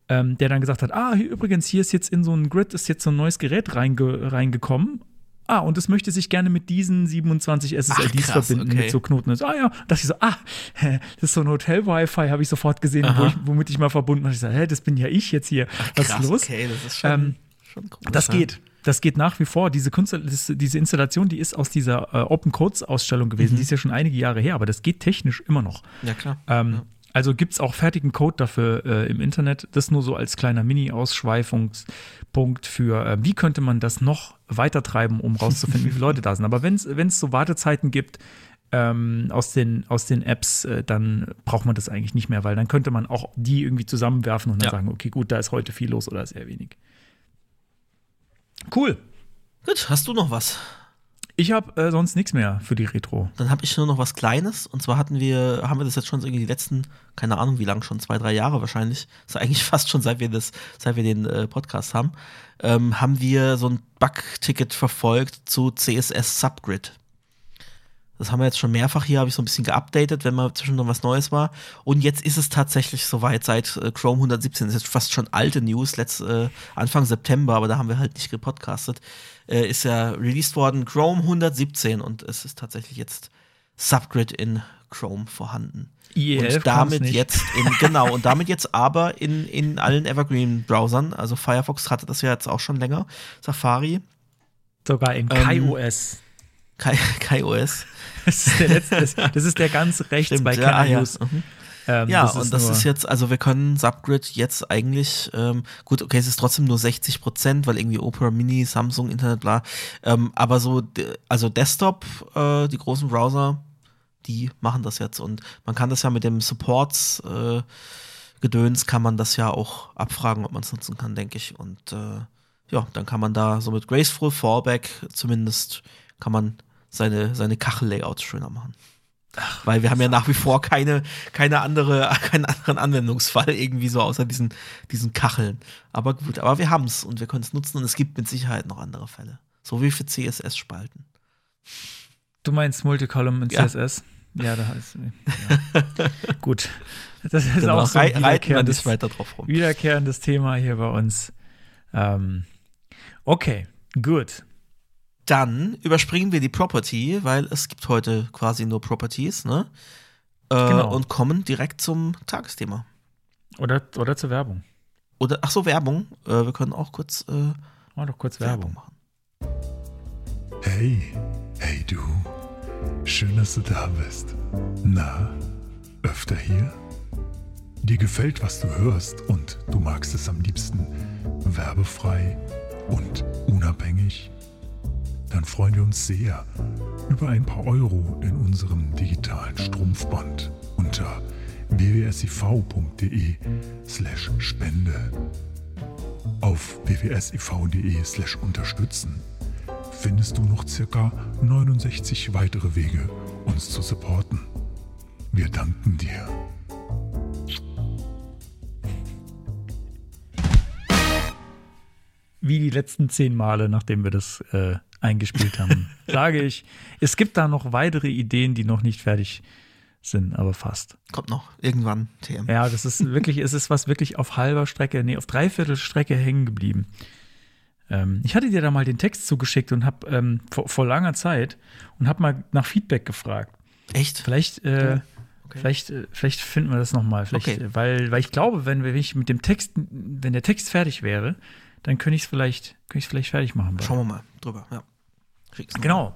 ähm, der dann gesagt hat, ah, hier, übrigens, hier ist jetzt in so ein Grid, ist jetzt so ein neues Gerät reinge reingekommen. Ah, und es möchte sich gerne mit diesen 27 SSIDs krass, verbinden, okay. mit so Knoten. Ah ja, dachte ich so, ah, das ist so ein Hotel-Wi-Fi, habe ich sofort gesehen, wo ich, womit ich mal verbunden habe. Ich so, hä, das bin ja ich jetzt hier. Was ist los? okay, das ist schon, Ähm, schon cool. Das geht. Das geht nach wie vor. Diese, das, diese Installation, die ist aus dieser äh, Open Codes Ausstellung gewesen. Mhm. Die ist ja schon einige Jahre her, aber das geht technisch immer noch. Ja, klar. Ähm, Also gibt es auch fertigen Code dafür äh, im Internet. Das nur so als kleiner Mini-Ausschweifungspunkt für, äh, wie könnte man das noch weiter treiben, um rauszufinden, wie viele Leute da sind. Aber wenn es so Wartezeiten gibt ähm, aus, den, aus den Apps, äh, dann braucht man das eigentlich nicht mehr, weil dann könnte man auch die irgendwie zusammenwerfen und dann Ja. sagen, okay, gut, da ist heute viel los oder sehr wenig. Cool. Gut, hast du noch was? Ich habe äh, sonst nichts mehr für die Retro. Dann habe ich nur noch was Kleines. Und zwar hatten wir, haben wir das jetzt schon irgendwie die letzten, keine Ahnung wie lang, schon zwei, drei Jahre wahrscheinlich. Das ist eigentlich *laughs* fast schon seit wir das, seit wir den äh, Podcast haben, ähm, haben wir so ein Bug-Ticket verfolgt zu CSS Subgrid. Das haben wir jetzt schon mehrfach hier, habe ich so ein bisschen geupdatet, wenn mal zwischendurch was Neues war. Und jetzt ist es tatsächlich soweit seit äh, Chrome 117. Das ist jetzt fast schon alte News, letzt, äh, Anfang September, aber da haben wir halt nicht gepodcastet. Äh, ist ja released worden, Chrome 117 und es ist tatsächlich jetzt Subgrid in Chrome vorhanden. IE11 und damit jetzt in, *laughs* genau, und damit jetzt aber in, in allen Evergreen-Browsern. Also Firefox hatte das ja jetzt auch schon länger. Safari, Sogar in Ähm, KaiOS. Kai, *laughs* KaiOS. Das ist der letzte, das, das ist der ganz *laughs* rechts Stimmt, bei ja, ah, ja. News. Mhm. Ähm, Ja, und das ist jetzt, also wir können Subgrid jetzt eigentlich, ähm, gut, okay, es ist trotzdem nur 60 Prozent, weil irgendwie Opera Mini, Samsung, Internet, bla, ähm, aber so, also Desktop, äh, die großen Browser, die machen das jetzt und man kann das ja mit dem Supports, äh, Gedöns kann man das ja auch abfragen, ob man es nutzen kann, denke ich. Und äh, ja, dann kann man da so mit Graceful Fallback zumindest kann man seine, seine Kachel-Layouts schöner machen. Weil wir haben ja nach wie vor keine, keine andere, *laughs* keinen anderen Anwendungsfall irgendwie so außer diesen, diesen Kacheln. Aber gut, aber wir haben es und wir können es nutzen und es gibt mit Sicherheit noch andere Fälle. So wie für CSS-Spalten. Du meinst Multicolumn in Ja. CSS? Ja, da ist. *laughs* Ja. Gut. Das ist Genau, auch so ein wiederkehrendes, weiter drauf rum. wiederkehrendes Thema hier bei uns. Ähm, okay, gut. Dann überspringen wir die Property, weil es gibt heute quasi nur Properties, ne? Äh, Genau. Und kommen direkt zum Tagesthema. Oder, oder zur Werbung. Oder, ach so, Werbung. Äh, wir können auch kurz, äh, doch kurz Werbung. Werbung machen. Hey, hey du. Schön, dass du da bist. Na, öfter hier? Dir gefällt, was du hörst und du magst es am liebsten werbefrei und unabhängig? Dann freuen wir uns sehr über ein paar Euro in unserem digitalen Strumpfband unter www.siv.de slash spende. Auf www.siv.de slash unterstützen findest du noch circa 69 weitere Wege, uns zu supporten. Wir danken dir. Wie die letzten zehn Male, nachdem wir das äh, eingespielt haben, *laughs* sage ich, es gibt da noch weitere Ideen, die noch nicht fertig sind, aber fast. Kommt noch irgendwann TM. Ja, das ist wirklich, es ist was wirklich auf halber Strecke, nee, auf dreiviertel Strecke hängen geblieben. Ähm, ich hatte dir da mal den Text zugeschickt und habe ähm, vor, vor langer Zeit und habe mal nach Feedback gefragt. Echt? Vielleicht, äh, Okay. vielleicht, äh, vielleicht finden wir das noch mal. Vielleicht, Okay. äh, weil, weil ich glaube, wenn wir wenn ich mit dem Text, wenn der Text fertig wäre, dann könnte ich es vielleicht, könnte ich es vielleicht fertig machen. Schauen wir mal drüber. Ja. Genau.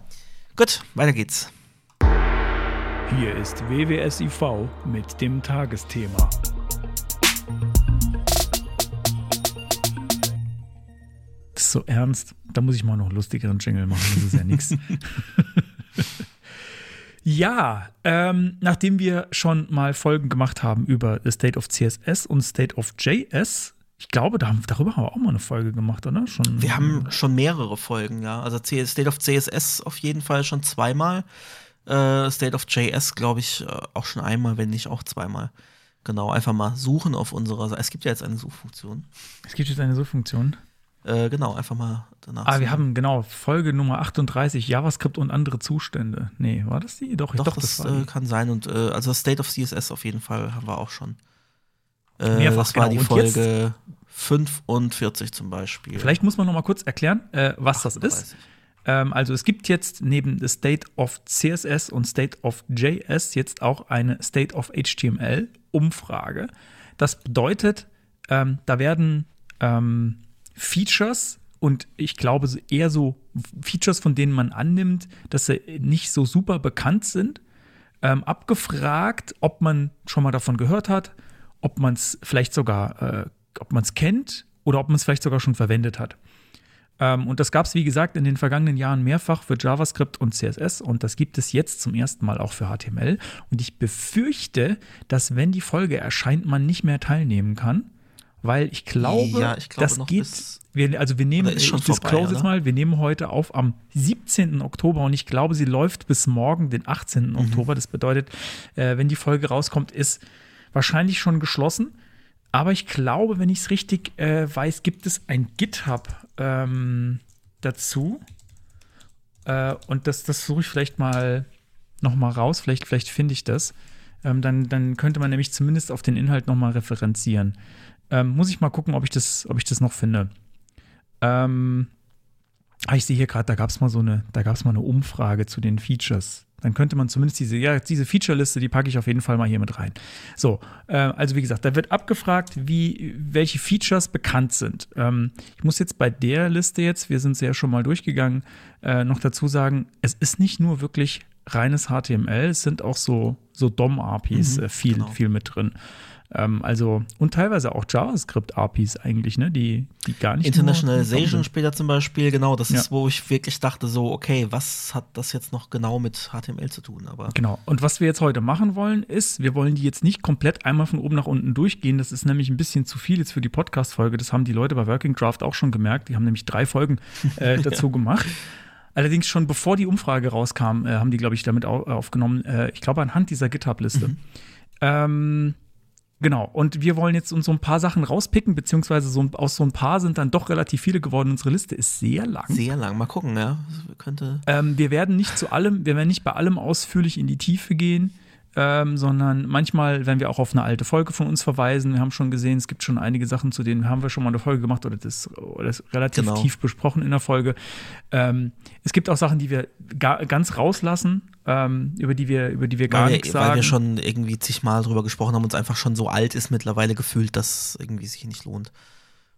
Gut, weiter geht's. Hier ist WWSIV mit dem Tagesthema. Das ist so ernst. Da muss ich mal noch einen lustigeren Jingle machen. Das ist ja nichts. *laughs* Ja, ähm, nachdem wir schon mal Folgen gemacht haben über The State of CSS und State of JS, ich glaube, da darüber haben wir auch mal eine Folge gemacht, oder? Schon, Wir haben schon mehrere Folgen, ja. Also State of CSS auf jeden Fall schon zweimal. Äh, State of JS, glaube ich, äh, auch schon einmal, wenn nicht auch zweimal. Genau, einfach mal suchen auf unserer Seite. Es gibt ja jetzt eine Suchfunktion. Es gibt jetzt eine Suchfunktion. Äh, genau, einfach mal danach. Ah, wir haben genau Folge Nummer 38, JavaScript und andere Zustände. Nee, war das die? Doch, ich Doch, doch, das, das, äh, kann sein. Und äh, also State of CSS auf jeden Fall haben wir auch schon. Äh, Mehrfach, das war genau. die Folge 45 zum Beispiel. Vielleicht muss man noch mal kurz erklären, äh, was das ist. 38. Ähm, also es gibt jetzt neben the State of CSS und State of JS jetzt auch eine State of HTML Umfrage. Das bedeutet, ähm, da werden ähm, Features und ich glaube eher so Features, von denen man annimmt, dass sie nicht so super bekannt sind, ähm, abgefragt, ob man schon mal davon gehört hat, ob man es vielleicht sogar, äh, ob man es kennt oder ob man es vielleicht sogar schon verwendet hat. Ähm, und das gab es, wie gesagt, in den vergangenen Jahren mehrfach für JavaScript und CSS und das gibt es jetzt zum ersten Mal auch für HTML. Und ich befürchte, dass wenn die Folge erscheint, man nicht mehr teilnehmen kann, weil ich glaube, Ja, ich glaube das noch geht. Wir, also wir nehmen, ist schon ich disclose jetzt mal, wir nehmen heute auf am 17. Oktober und ich glaube, sie läuft bis morgen, den 18. Mhm. Oktober. Das bedeutet, äh, wenn die Folge rauskommt, ist wahrscheinlich schon geschlossen. Aber ich glaube, wenn ich es richtig äh, weiß, gibt es ein GitHub ähm, dazu. Äh, und das, das suche ich vielleicht mal noch mal raus. Vielleicht, vielleicht finde ich das. Ähm, dann, dann könnte man nämlich zumindest auf den Inhalt noch mal referenzieren. Ähm, muss ich mal gucken, ob ich das, ob ich das noch finde. Ähm, ah, ich sehe hier gerade, da gab es mal so eine, da gab es mal eine Umfrage zu den Features. Dann könnte man zumindest diese, ja, diese Feature-Liste, die packe ich auf jeden Fall mal hier mit rein. So, äh, also wie gesagt, da wird abgefragt, wie, welche Features bekannt sind. Ähm, ich muss jetzt bei der Liste jetzt, wir sind sie ja schon mal durchgegangen, äh, noch dazu sagen, es ist nicht nur wirklich reines HTML, es sind auch so, so DOM-APIs Mhm, äh, viel, genau. viel mit drin. Ähm, also, und teilweise auch JavaScript-APIs eigentlich, ne, die, die gar nicht. Internationalization später zum Beispiel, genau, das Ja. ist, wo ich wirklich dachte, so, okay, was hat das jetzt noch genau mit HTML zu tun? Aber Genau. Und was wir jetzt heute machen wollen, ist, wir wollen die jetzt nicht komplett einmal von oben nach unten durchgehen. Das ist nämlich ein bisschen zu viel jetzt für die Podcast-Folge. Das haben die Leute bei Working Draft auch schon gemerkt. Die haben nämlich drei Folgen äh, *laughs* dazu gemacht. Allerdings schon bevor die Umfrage rauskam, äh, haben die, glaube ich, damit au aufgenommen. Äh, ich glaube, anhand dieser GitHub-Liste. Ähm, genau. Und wir wollen jetzt uns so ein paar Sachen rauspicken, beziehungsweise so, aus so ein paar sind dann doch relativ viele geworden. Unsere Liste ist sehr lang. sehr lang. Mal gucken, ja. Könnte. Ähm, wir werden nicht zu allem, wir werden nicht bei allem ausführlich in die Tiefe gehen, ähm, sondern manchmal werden wir auch auf eine alte Folge von uns verweisen. Wir haben schon gesehen, es gibt schon einige Sachen, zu denen haben wir schon mal eine Folge gemacht oder das, oder das relativ Genau. tief besprochen in der Folge. Ähm, es gibt auch Sachen, die wir ga, ganz rauslassen, ähm, über die wir, über die wir gar weil, nichts wir, sagen. weil wir schon irgendwie zigmal drüber gesprochen haben und es einfach schon so alt ist mittlerweile gefühlt, dass es irgendwie sich nicht lohnt.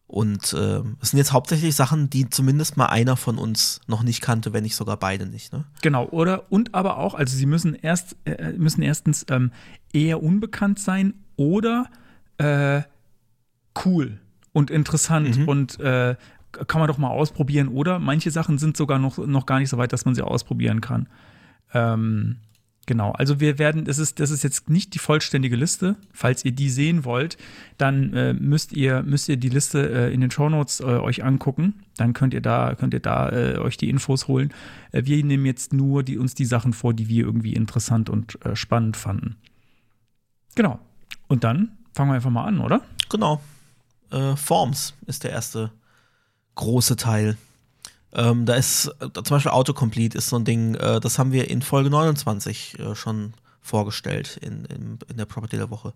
Und äh, es sind jetzt hauptsächlich Sachen, die zumindest mal einer von uns noch nicht kannte, wenn nicht sogar beide nicht. Ne? Genau, oder und aber auch, also sie müssen erst äh, müssen erstens ähm, eher unbekannt sein oder äh, cool und interessant Mhm. und äh, kann man doch mal ausprobieren. Oder manche Sachen sind sogar noch, noch gar nicht so weit, dass man sie ausprobieren kann. Ähm, genau, also wir werden, das ist, das ist jetzt nicht die vollständige Liste. Falls ihr die sehen wollt, dann äh, müsst ihr, müsst ihr die Liste äh, in den Shownotes äh, euch angucken. Dann könnt ihr da, könnt ihr da äh, euch die Infos holen. Äh, wir nehmen jetzt nur die, uns die Sachen vor, die wir irgendwie interessant und äh, spannend fanden. Genau. Und dann fangen wir einfach mal an, oder? Genau. Äh, Forms ist der erste große Teil. Ähm, da ist äh, zum Beispiel Autocomplete ist so ein Ding, äh, das haben wir in Folge 29 äh, schon vorgestellt in, in, in der Property der Woche.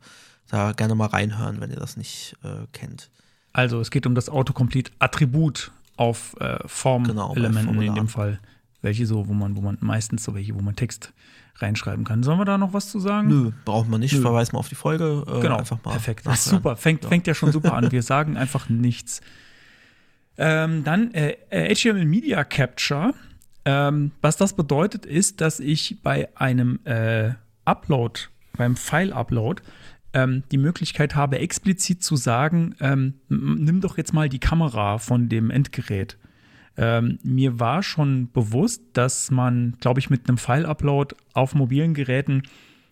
Da gerne mal reinhören, wenn ihr das nicht äh, kennt. Also es geht um das Autocomplete-Attribut auf äh, Genau, Formelementen in Formularen. dem Fall. Welche so, wo man, wo man meistens so welche, wo man Text reinschreiben kann. Sollen wir da noch was zu sagen? Nö, braucht man nicht. Nö. Verweis mal auf die Folge. Äh, Genau, einfach mal perfekt. Nachhören. super, fängt ja. fängt ja schon super an. *laughs* Wir sagen einfach nichts. Ähm, dann äh, äh, HTML Media Capture. Ähm, was das bedeutet, ist, dass ich bei einem äh, Upload, beim File-Upload, ähm, die Möglichkeit habe, explizit zu sagen, ähm, nimm doch jetzt mal die Kamera von dem Endgerät. Ähm, mir war schon bewusst, dass man, glaube ich, mit einem File-Upload auf mobilen Geräten,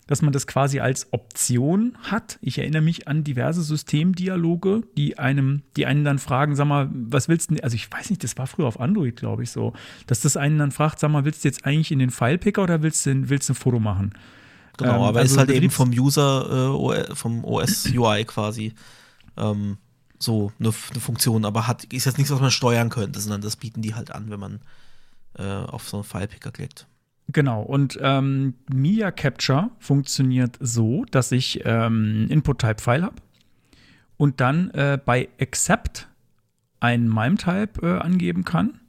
dass man das quasi als Option hat. Ich erinnere mich an diverse Systemdialoge, die einem, die einen dann fragen, sag mal, was willst du denn, also ich weiß nicht, das war früher auf Android, glaube ich, so, dass das einen dann fragt, sag mal, willst du jetzt eigentlich in den File-Picker oder willst du, willst du ein Foto machen? Genau, Ähm, aber also ist halt eben vom User, äh, OS, vom OS UI quasi ähm, so eine, eine Funktion, aber hat, ist jetzt nichts, was man steuern könnte, sondern das bieten die halt an, wenn man äh, auf so einen File-Picker klickt. Genau, und ähm, Media Capture funktioniert so, dass ich ähm, Input-Type-File habe und dann äh, bei Accept ein MIME-Type äh, angeben kann,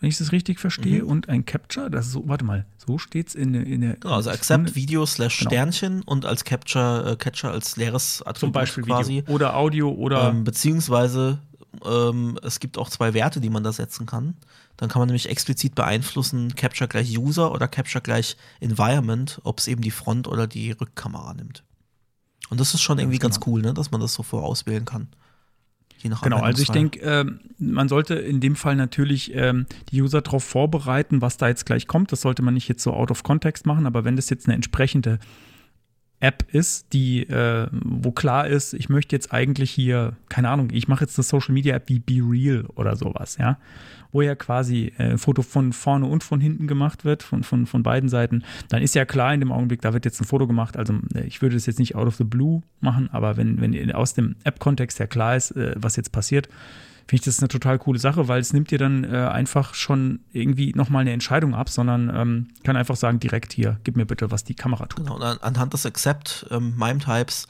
wenn ich das richtig verstehe, Mhm. und ein Capture, das ist so, warte mal, so steht es in, der- in der. Genau, also Accept Video slash Genau. Sternchen und als Capture, äh, Catcher als leeres Attribut Zum Beispiel quasi. Video oder Audio oder. Ähm, beziehungsweise ähm, es gibt auch zwei Werte, die man da setzen kann. Dann kann man nämlich explizit beeinflussen, Capture gleich User oder Capture gleich Environment, ob es eben die Front- oder die Rückkamera nimmt. Und das ist schon irgendwie Ganz ganz cool, ne? dass man das so vorauswählen kann. Je nach Genau, also ich denke, ähm, man sollte in dem Fall natürlich ähm, die User darauf vorbereiten, was da jetzt gleich kommt. Das sollte man nicht jetzt so out of context machen, aber wenn das jetzt eine entsprechende App ist, die, äh, wo klar ist, ich möchte jetzt eigentlich hier, keine Ahnung, ich mache jetzt eine Social Media App wie Be Real oder sowas, ja, wo ja quasi äh, ein Foto von vorne und von hinten gemacht wird, von, von, von beiden Seiten, dann ist ja klar in dem Augenblick, da wird jetzt ein Foto gemacht. Also äh, ich würde das jetzt nicht out of the blue machen, aber wenn, wenn aus dem App-Kontext ja klar ist, äh, was jetzt passiert, finde ich das eine total coole Sache, weil es nimmt dir dann äh, einfach schon irgendwie nochmal eine Entscheidung ab, sondern ähm, kann einfach sagen, direkt hier, gib mir bitte, was die Kamera tut. Genau, und an, anhand des Accept ähm, MIME-Types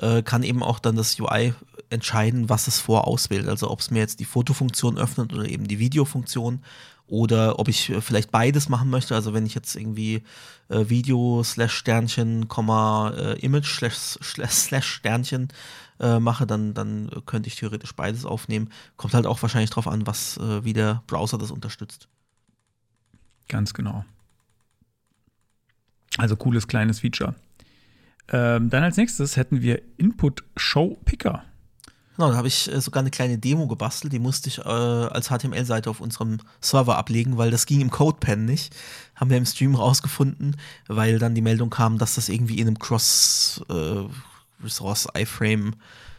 äh, kann eben auch dann das UI entscheiden, was es vorauswählt. Also ob es mir jetzt die Fotofunktion öffnet oder eben die Videofunktion oder ob ich äh, vielleicht beides machen möchte. Also wenn ich jetzt irgendwie äh, Video slash Sternchen, Komma, äh, Image slash, slash, slash Sternchen äh, mache, dann, dann könnte ich theoretisch beides aufnehmen. Kommt halt auch wahrscheinlich drauf an, was, äh, wie der Browser das unterstützt. Ganz genau. Also cooles kleines Feature. Ähm, dann als nächstes hätten wir Input Show Picker. Genau, da habe ich äh, sogar eine kleine Demo gebastelt, die musste ich äh, als HTML-Seite auf unserem Server ablegen, weil das ging im CodePen nicht. Haben wir im Stream rausgefunden, weil dann die Meldung kam, dass das irgendwie in einem Cross-Resource-iframe,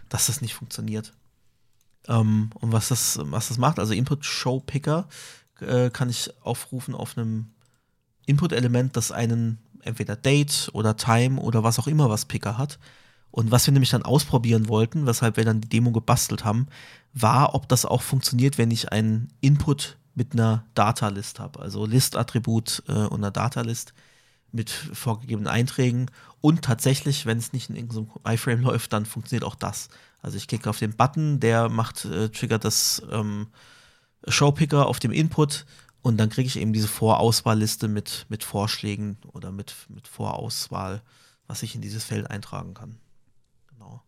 dass das nicht funktioniert. Ähm, und was das, was das macht, also Input-Show-Picker äh, kann ich aufrufen auf einem Input-Element, das einen entweder Date oder Time oder was auch immer was Picker hat. Und was wir nämlich dann ausprobieren wollten, weshalb wir dann die Demo gebastelt haben, war, ob das auch funktioniert, wenn ich einen Input mit einer Data-List habe. Also List-Attribut äh, und einer Data-List mit vorgegebenen Einträgen. Und tatsächlich, wenn es nicht in irgendeinem iFrame läuft, dann funktioniert auch das. Also ich klicke auf den Button, der macht, äh, triggert das ähm, Showpicker auf dem Input und dann kriege ich eben diese Vorauswahlliste mit, mit Vorschlägen oder mit, mit Vorauswahl, was ich in dieses Feld eintragen kann. Genau.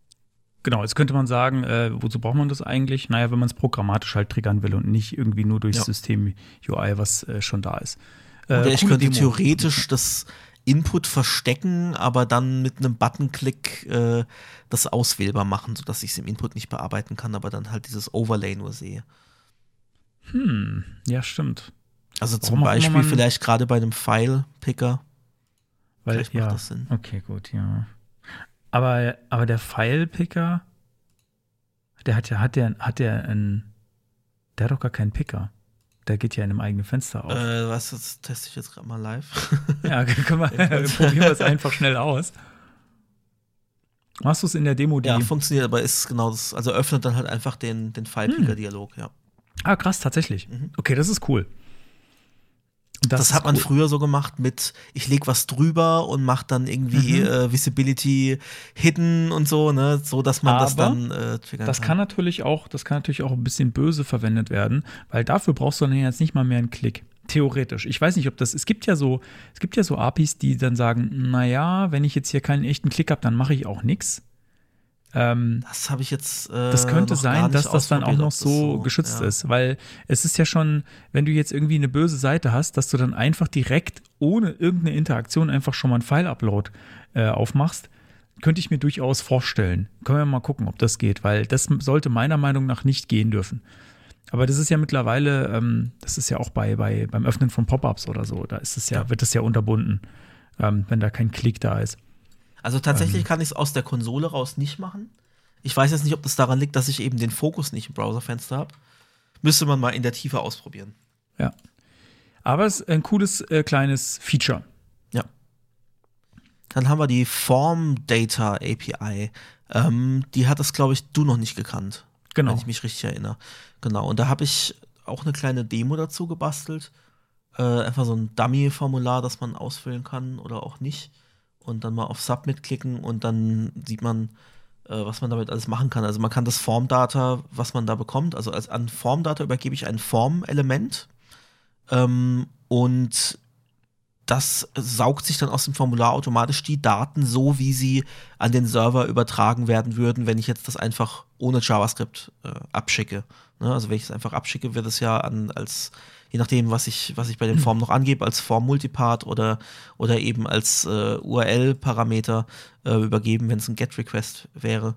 Genau, jetzt könnte man sagen, äh, wozu braucht man das eigentlich? Naja, wenn man es programmatisch halt triggern will und nicht irgendwie nur durchs Ja. System UI, was äh, schon da ist. Äh, Oder ich könnte Demo. theoretisch das Input verstecken, aber dann mit einem Buttonklick äh, das auswählbar machen, sodass ich es im Input nicht bearbeiten kann, aber dann halt dieses Overlay nur sehe. Hm, ja, stimmt. Also Warum zum immer Beispiel vielleicht gerade bei einem File-Picker. Weil, Vielleicht macht ja, das Sinn. Okay, gut, ja. Aber, aber der File-Picker, der hat ja, hat der, hat der einen, der hat doch gar keinen Picker. Der geht ja in einem eigenen Fenster auf. Äh, was, das teste ich jetzt gerade mal live. *laughs* Ja, können wir, *laughs* probieren wir es einfach schnell aus. Machst du es in der Demo, die. ja, funktioniert, aber ist genau das, also öffnet dann halt einfach den, den File-Picker-Dialog, ja. ah, krass, tatsächlich. Mhm. Okay, das ist cool. Das, ist hat man cool. früher so gemacht mit, ich leg was drüber und mach dann irgendwie Mhm. äh, Visibility hidden und so, ne, so dass man das Aber dann äh, Das kann natürlich auch, das kann natürlich auch ein bisschen böse verwendet werden, weil dafür brauchst du dann jetzt nicht mal mehr einen Klick. Theoretisch. Ich weiß nicht, ob das. Es gibt ja so, es gibt ja so APIs, die dann sagen, naja, wenn ich jetzt hier keinen echten Klick habe, dann mache ich auch nichts. Ähm, Das habe ich jetzt. Äh, das könnte sein, dass das dann auch noch das so, geschützt ja. ist, weil es ist ja schon, wenn du jetzt irgendwie eine böse Seite hast, dass du dann einfach direkt ohne irgendeine Interaktion einfach schon mal einen File-Upload äh, aufmachst, könnte ich mir durchaus vorstellen. Können wir mal gucken, ob das geht, weil das sollte meiner Meinung nach nicht gehen dürfen. Aber das ist ja mittlerweile, ähm, das ist ja auch bei, bei beim Öffnen von Pop-ups oder so, da ist es ja, wird es ja unterbunden, ähm, wenn da kein Klick da ist. Also Ähm. tatsächlich kann ich es aus der Konsole raus nicht machen. Ich weiß jetzt nicht, ob das daran liegt, dass ich eben den Fokus nicht im Browserfenster habe. Müsste man mal in der Tiefe ausprobieren. Ja. Aber es ist ein cooles äh, kleines Feature. Ja. Dann haben wir die Form Data API. Ähm, die hat das, glaube ich, du noch nicht gekannt. Genau. Wenn ich mich richtig erinnere. Genau. Und da habe ich auch eine kleine Demo dazu gebastelt. Äh, einfach so ein Dummy-Formular, das man ausfüllen kann oder auch nicht. Und dann mal auf Submit klicken und dann sieht man, äh, was man damit alles machen kann. Also man kann das Formdata, was man da bekommt, also als an Formdata übergebe ich ein Formelement. Ähm, und das saugt sich dann aus dem Formular automatisch die Daten so, wie sie an den Server übertragen werden würden, wenn ich jetzt das einfach ohne JavaScript äh, abschicke. Ne? Also wenn ich es einfach abschicke, wird es ja an als je nachdem, was ich was ich bei den Formen noch angebe, als Form Multipart oder oder eben als äh, URL-Parameter äh, übergeben, wenn es ein Get-Request wäre.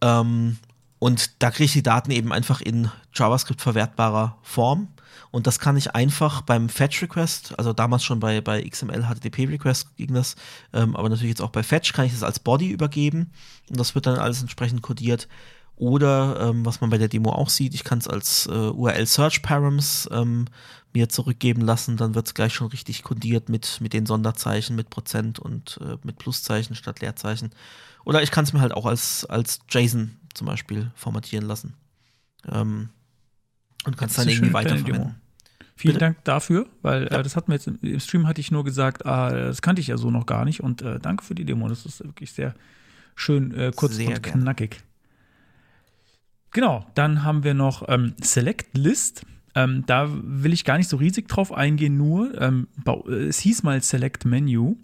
Ähm, und da kriege ich die Daten eben einfach in JavaScript verwertbarer Form. Und das kann ich einfach beim Fetch Request, also damals schon bei, bei XML HTTP Request ging das, ähm, aber natürlich jetzt auch bei Fetch kann ich das als Body übergeben und das wird dann alles entsprechend kodiert. Oder ähm, was man bei der Demo auch sieht, ich kann es als äh, URL Search Params ähm, mir zurückgeben lassen, dann wird es gleich schon richtig kodiert mit, mit den Sonderzeichen, mit Prozent und äh, mit Pluszeichen statt Leerzeichen. Oder ich kann es mir halt auch als, als JSON zum Beispiel formatieren lassen. Ähm, und kann es dann irgendwie weiterverwenden. Vielen Bitte? Dank dafür, weil Ja. äh, das hatten wir jetzt im, im Stream hatte ich nur gesagt, ah, das kannte ich ja so noch gar nicht und äh, danke für die Demo. Das ist wirklich sehr schön äh, kurz Sehr und gerne. knackig. Genau, dann haben wir noch ähm, Select List. Ähm, da will ich gar nicht so riesig drauf eingehen, nur ähm, äh, es hieß mal Select Menu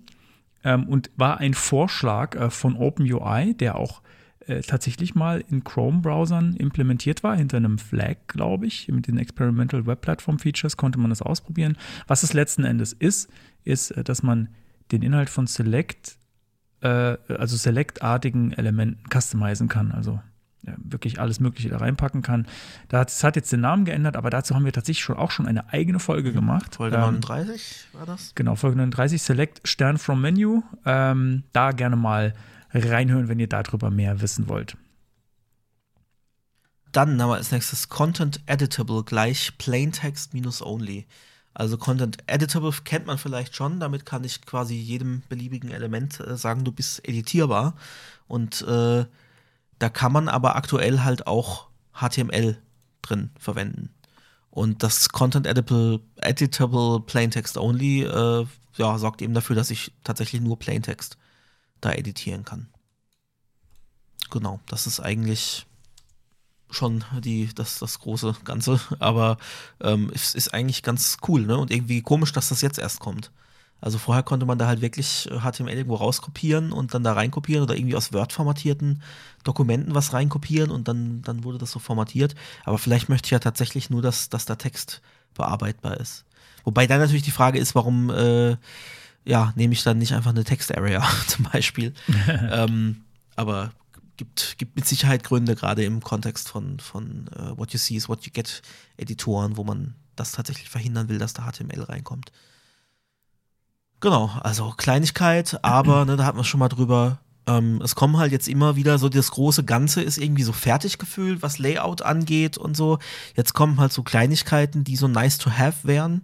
ähm, und war ein Vorschlag äh, von OpenUI, der auch äh, tatsächlich mal in Chrome-Browsern implementiert war, hinter einem Flag, glaube ich. Mit den Experimental Web Platform Features konnte man das ausprobieren. Was es letzten Endes ist, ist, äh, dass man den Inhalt von Select, äh, also Select-artigen Elementen customizen kann. Also wirklich alles Mögliche da reinpacken kann. Das hat jetzt den Namen geändert, aber dazu haben wir tatsächlich schon auch schon eine eigene Folge gemacht. Folge Ähm, 39 war das? Genau, Folge 39, Select Stern from Menu. Ähm, da gerne mal reinhören, wenn ihr darüber mehr wissen wollt. Dann haben wir als nächstes Content Editable gleich Plaintext minus only. Also Content Editable kennt man vielleicht schon, damit kann ich quasi jedem beliebigen Element äh, sagen, du bist editierbar. Und äh, da kann man aber aktuell halt auch HTML drin verwenden. Und das Content Editable, Editable Plaintext Only äh, ja, sorgt eben dafür, dass ich tatsächlich nur Plaintext da editieren kann. Genau, das ist eigentlich schon die, das, das große Ganze, *laughs* aber ähm, es ist eigentlich ganz cool, ne? Und irgendwie komisch, dass das jetzt erst kommt. Also vorher konnte man da halt wirklich HTML irgendwo rauskopieren und dann da reinkopieren oder irgendwie aus Word formatierten Dokumenten was reinkopieren und dann, dann wurde das so formatiert. Aber vielleicht möchte ich ja tatsächlich nur, dass, dass da Text bearbeitbar ist. Wobei dann natürlich die Frage ist, warum äh, ja, nehme ich dann nicht einfach eine Text-Area *laughs* zum Beispiel. *laughs* ähm, aber gibt, gibt mit Sicherheit Gründe, gerade im Kontext von, von uh, What You See is What You Get Editoren, wo man das tatsächlich verhindern will, dass da HTML reinkommt. Genau, also Kleinigkeit, aber ne, da hatten wir schon mal drüber. Ähm, es kommen halt jetzt immer wieder so, das große Ganze ist irgendwie so fertig gefühlt, was Layout angeht und so. Jetzt kommen halt so Kleinigkeiten, die so nice to have wären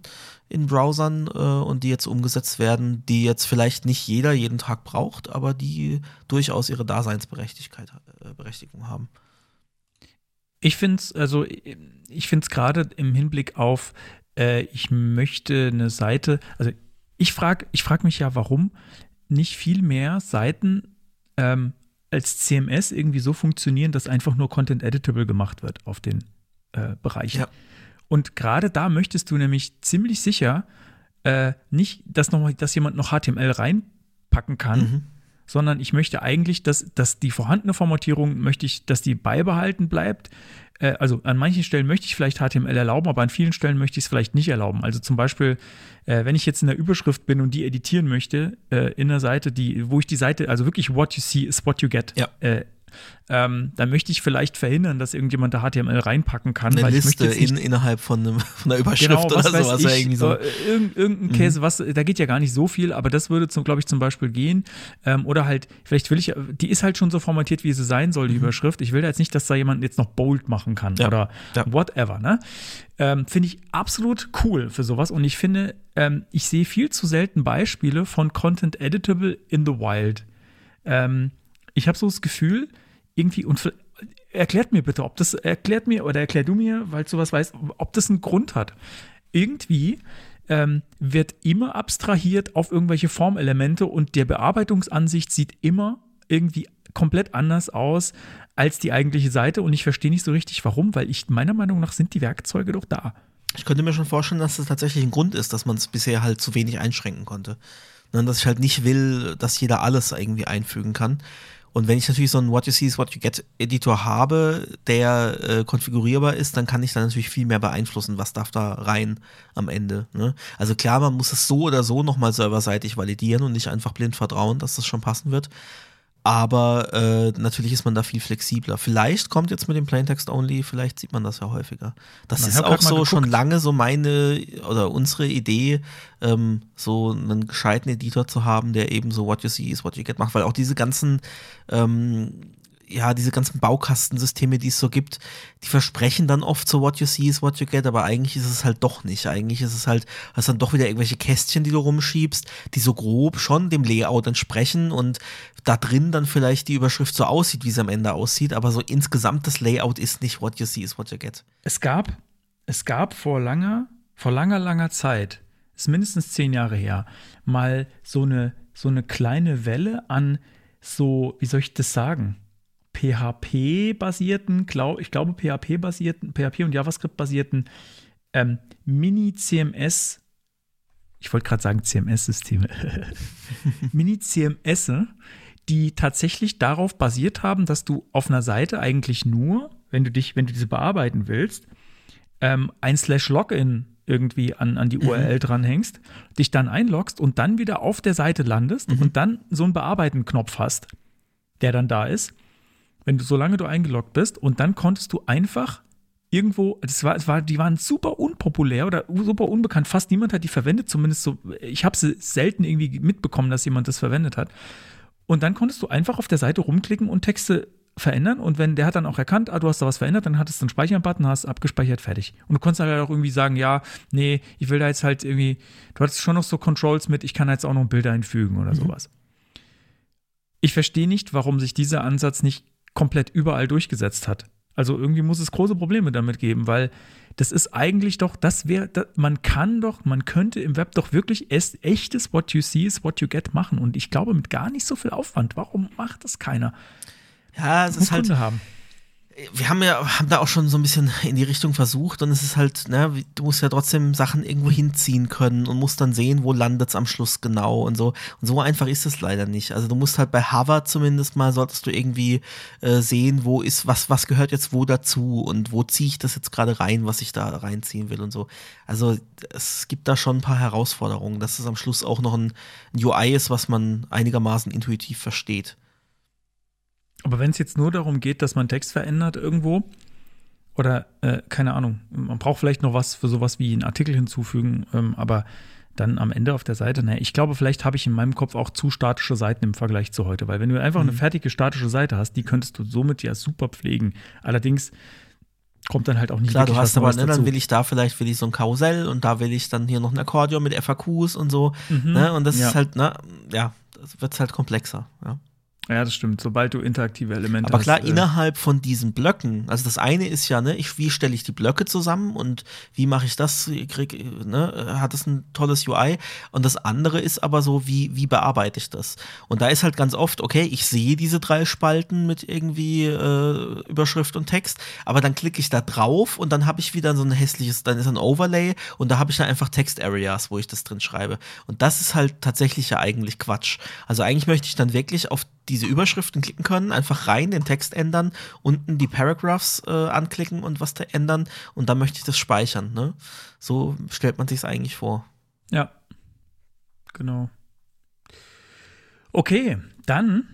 in Browsern äh, und die jetzt umgesetzt werden, die jetzt vielleicht nicht jeder jeden Tag braucht, aber die durchaus ihre Daseinsberechtigung äh, haben. Ich finde es, also ich finde es gerade im Hinblick auf, äh, ich möchte eine Seite, also ich frage ich frag mich ja, warum nicht viel mehr Seiten ähm, als CMS irgendwie so funktionieren, dass einfach nur Content Editable gemacht wird auf den äh, Bereichen. Ja. Und gerade da möchtest du nämlich ziemlich sicher äh, nicht, dass, noch, dass jemand noch HTML reinpacken kann, mhm. Sondern ich möchte eigentlich, dass, dass die vorhandene Formatierung möchte ich, dass die beibehalten bleibt äh, also an manchen Stellen möchte ich vielleicht HTML erlauben, aber an vielen Stellen möchte ich es vielleicht nicht erlauben. Also zum Beispiel, äh, wenn ich jetzt in der Überschrift bin und die editieren möchte, äh, in der Seite, die, wo ich die Seite, also wirklich what you see is what you get, ja. Äh, ähm, dann möchte ich vielleicht verhindern, dass irgendjemand da HTML reinpacken kann. Eine weil Liste ich möchte in, innerhalb von, einem, *laughs* von einer Überschrift genau, oder sowas. Ich, irgendwie so. Äh, irgend, irgendein mhm. Käse, was, da geht ja gar nicht so viel, aber das würde, glaube ich, zum Beispiel gehen. Ähm, oder halt, vielleicht will ich, die ist halt schon so formatiert, wie sie sein soll, die mhm. Überschrift. Ich will da jetzt nicht, dass da jemand jetzt noch bold machen kann ja. oder ja. whatever. Ne? Ähm, finde ich absolut cool für sowas. Und ich finde, ähm, ich sehe viel zu selten Beispiele von Content Editable in the Wild. Ähm, ich habe so das Gefühl, irgendwie und erklärt mir bitte, ob das erklärt mir oder erklär du mir, weil du sowas weißt, ob das einen Grund hat. Irgendwie ähm, wird immer abstrahiert auf irgendwelche Formelemente und der Bearbeitungsansicht sieht immer irgendwie komplett anders aus als die eigentliche Seite und ich verstehe nicht so richtig warum, weil ich meiner Meinung nach sind die Werkzeuge doch da. Ich könnte mir schon vorstellen, dass das tatsächlich ein Grund ist, dass man es bisher halt zu wenig einschränken konnte. Und dass ich halt nicht will, dass jeder alles irgendwie einfügen kann. Und wenn ich natürlich so einen What You See is What You Get Editor habe, der äh, konfigurierbar ist, dann kann ich da natürlich viel mehr beeinflussen, was darf da rein am Ende. Ne? Also klar, man muss es so oder so nochmal serverseitig validieren und nicht einfach blind vertrauen, dass das schon passen wird. Aber äh, natürlich ist man da viel flexibler. Vielleicht kommt jetzt mit dem Plaintext Only, vielleicht sieht man das ja häufiger. Das Man ist auch so schon lange so meine oder unsere Idee, ähm, so einen gescheiten Editor zu haben, der eben so What You See is What You Get macht, weil auch diese ganzen ähm, ja, diese ganzen Baukastensysteme, die es so gibt, die versprechen dann oft so what you see is what you get, aber eigentlich ist es halt doch nicht. Eigentlich ist es halt, hast dann doch wieder irgendwelche Kästchen, die du rumschiebst, die so grob schon dem Layout entsprechen und da drin dann vielleicht die Überschrift so aussieht, wie sie am Ende aussieht, aber so insgesamt das Layout ist nicht what you see is what you get. Es gab, es gab vor langer, vor langer, langer Zeit, ist mindestens zehn Jahre her, mal so eine, so eine kleine Welle an so, wie soll ich das sagen? PHP-basierten, glaub, ich glaube PHP-basierten, PHP und JavaScript-basierten ähm, Mini-CMS, ich wollte gerade sagen CMS-Systeme, *laughs* Mini-CMS, die tatsächlich darauf basiert haben, dass du auf einer Seite eigentlich nur, wenn du dich, wenn du diese bearbeiten willst, ähm, ein Slash Login irgendwie an, an die mhm. URL dranhängst, dich dann einloggst und dann wieder auf der Seite landest mhm. und dann so einen Bearbeiten-Knopf hast, der dann da ist wenn du, solange du eingeloggt bist und dann konntest du einfach irgendwo, das war, es war, die waren super unpopulär oder super unbekannt. Fast niemand hat die verwendet, zumindest so. Ich habe sie selten irgendwie mitbekommen, dass jemand das verwendet hat. Und dann konntest du einfach auf der Seite rumklicken und Texte verändern. Und wenn der hat dann auch erkannt, ah, du hast da was verändert, dann hattest du einen Speichern-Button, hast abgespeichert, fertig. Und du konntest halt auch irgendwie sagen, ja, nee, ich will da jetzt halt irgendwie, du hattest schon noch so Controls mit, ich kann jetzt auch noch Bilder einfügen oder mhm. sowas. Ich verstehe nicht, warum sich dieser Ansatz nicht komplett überall durchgesetzt hat. Also irgendwie muss es große Probleme damit geben, weil das ist eigentlich doch, das wäre, man kann doch, man könnte im Web doch wirklich erst echtes What you see is what you get machen. Und ich glaube mit gar nicht so viel Aufwand. Warum macht das keiner? Ja, es ist halt. Haben. Wir haben ja haben da auch schon so ein bisschen in die Richtung versucht und es ist halt, ne, du musst ja trotzdem Sachen irgendwo hinziehen können und musst dann sehen, wo landet es am Schluss genau und so. Und so einfach ist es leider nicht. Also du musst halt bei Hover zumindest mal, solltest du irgendwie äh, sehen, wo ist, was, was gehört jetzt wo dazu und wo ziehe ich das jetzt gerade rein, was ich da reinziehen will und so. Also es gibt da schon ein paar Herausforderungen, dass es am Schluss auch noch ein, ein UI ist, was man einigermaßen intuitiv versteht. Aber wenn es jetzt nur darum geht, dass man Text verändert irgendwo, oder äh, keine Ahnung, man braucht vielleicht noch was für sowas wie einen Artikel hinzufügen, ähm, aber dann am Ende auf der Seite, naja, ich glaube, vielleicht habe ich in meinem Kopf auch zu statische Seiten im Vergleich zu heute, weil wenn du einfach mhm. eine fertige statische Seite hast, die könntest du somit ja super pflegen. Allerdings kommt dann halt auch nicht Klar, du hast aber, ne, dann will ich da vielleicht will ich so ein Karussell und da will ich dann hier noch ein Akkordeon mit FAQs und so, mhm. ne, und das ja. ist halt, ne, ja, das wird halt komplexer, ja. Ja, das stimmt. Sobald du interaktive Elemente Aber klar, hast, äh innerhalb von diesen Blöcken, also das eine ist ja, ne, ich, wie stelle ich die Blöcke zusammen und wie mache ich das, krieg, ne, hat es ein tolles UI. Und das andere ist aber so, wie, wie bearbeite ich das? Und da ist halt ganz oft, okay, ich sehe diese drei Spalten mit irgendwie äh, Überschrift und Text, aber dann klicke ich da drauf und dann habe ich wieder so ein hässliches, dann ist ein Overlay und da habe ich dann einfach Text-Areas, wo ich das drin schreibe. Und das ist halt tatsächlich ja eigentlich Quatsch. Also eigentlich möchte ich dann wirklich auf diese Überschriften klicken können, einfach rein den Text ändern, unten die Paragraphs äh, anklicken und was da ändern und dann möchte ich das speichern. Ne? So stellt man sich es eigentlich vor. Ja, genau. Okay, dann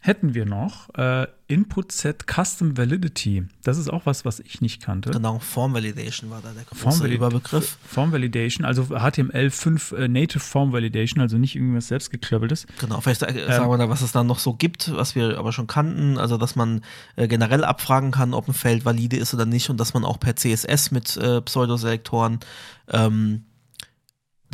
hätten wir noch äh, Input Set Custom Validity. Das ist auch was, was ich nicht kannte. Genau, Form Validation war da der große Form Überbegriff. Form Validation, also HTML5 äh, Native Form Validation, also nicht irgendwas selbstgeklöppeltes. Genau, vielleicht äh, ähm, sagen wir da, was es dann noch so gibt, was wir aber schon kannten. Also, dass man äh, generell abfragen kann, ob ein Feld valide ist oder nicht und dass man auch per CSS mit äh, Pseudoselektoren ähm,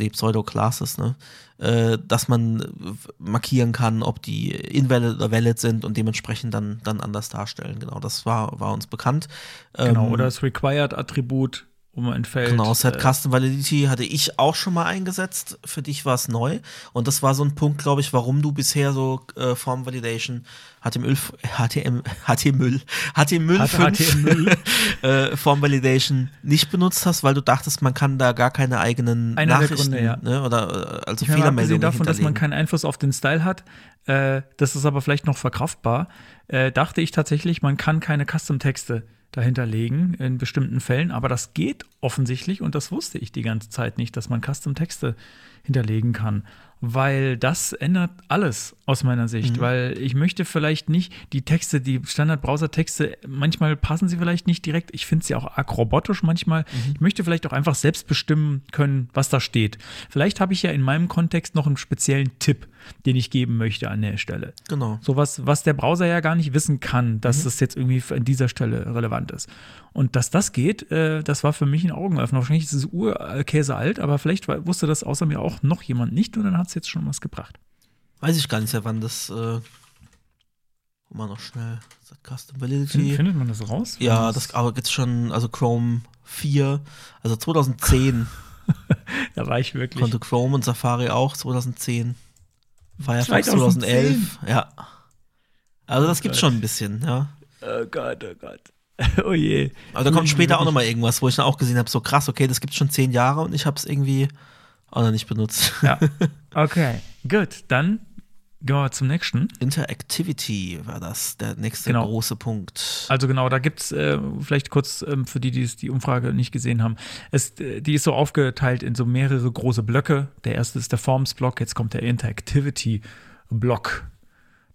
nee, Pseudo-Classes, ne? Äh, dass man markieren kann, ob die invalid oder valid sind und dementsprechend dann, dann anders darstellen. Genau, das war, war uns bekannt. Genau, ähm, oder das Required-Attribut um ein Feld. Genau, Set äh, Custom Validity hatte ich auch schon mal eingesetzt. Für dich war es neu. Und das war so ein Punkt, glaube ich, warum du bisher so äh, Form Validation HTML, HTML, HTML, HTML, *laughs* HTML. äh, Form Validation nicht benutzt hast, weil du dachtest, man kann da gar keine eigenen Einer Nachrichten Gründe, ja. ne, oder äh, also ich Fehlermeldungen davon, dass man keinen Einfluss auf den Style hat, äh, das ist aber vielleicht noch verkraftbar, äh, dachte ich tatsächlich, man kann keine Custom-Texte dahinter legen in bestimmten Fällen. Aber das geht offensichtlich und das wusste ich die ganze Zeit nicht, dass man Custom-Texte hinterlegen kann weil das ändert alles aus meiner Sicht, mhm. weil ich möchte vielleicht nicht die Texte, die Standard-Browser-Texte, manchmal passen sie vielleicht nicht direkt. Ich finde sie auch arg robotisch manchmal. Mhm. Ich möchte vielleicht auch einfach selbst bestimmen können, was da steht. Vielleicht habe ich ja in meinem Kontext noch einen speziellen Tipp, den ich geben möchte an der Stelle. Genau. Sowas, was der Browser ja gar nicht wissen kann, dass mhm. es jetzt irgendwie an dieser Stelle relevant ist. Und dass das geht, äh, das war für mich ein Augenöffner. Wahrscheinlich ist es Urkäse alt, aber vielleicht wusste das außer mir auch noch jemand nicht und dann hat es jetzt schon was gebracht. Weiß ich gar nicht, wann das. Äh, mal noch schnell. Custom Validity. Findet man das raus? Ja, das aber jetzt schon, also Chrome 4, also 2010. *laughs* da war ich wirklich. Konnte Chrome und Safari auch 2010. Firefox 2011, ja. Also das oh gibt schon ein bisschen, ja. Oh Gott, oh Gott. *laughs* oh je. Aber da kommt später auch nochmal irgendwas, wo ich dann auch gesehen habe, so krass, okay, das gibt schon zehn Jahre und ich habe es irgendwie auch noch nicht benutzt. Ja. *laughs* Okay, gut. Dann gehen wir zum nächsten. Interactivity war das, der nächste genau. große Punkt. Also genau, da gibt es äh, vielleicht kurz ähm, für die, die die Umfrage nicht gesehen haben. Es, äh, die ist so aufgeteilt in so mehrere große Blöcke. Der erste ist der Forms-Block, jetzt kommt der Interactivity-Block.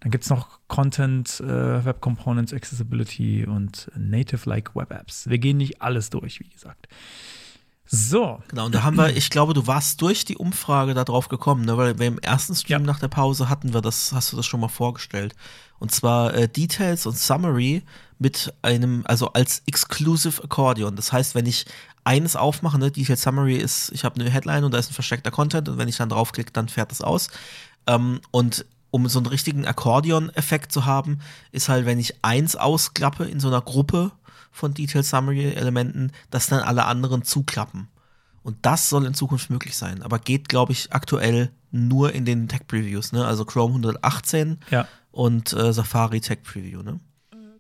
Dann gibt es noch Content, äh, Web Components, Accessibility und Native-like Web Apps. Wir gehen nicht alles durch, wie gesagt. So. Genau, und da haben wir, ich glaube, du warst durch die Umfrage da drauf gekommen, ne? weil wir im ersten Stream ja. nach der Pause hatten wir das, hast du das schon mal vorgestellt. Und zwar äh, Details und Summary mit einem, also als Exclusive Accordion. Das heißt, wenn ich eines aufmache, ne, Detail Summary ist, ich habe eine Headline und da ist ein versteckter Content und wenn ich dann draufklicke, dann fährt das aus. Ähm, und um so einen richtigen Akkordeon-Effekt zu haben, ist halt, wenn ich eins ausklappe in so einer Gruppe von Detail Summary Elementen, dass dann alle anderen zuklappen. Und das soll in Zukunft möglich sein. Aber geht, glaube ich, aktuell nur in den Tech Previews, ne? Also Chrome 118 ja. und äh, Safari Tech Preview, ne?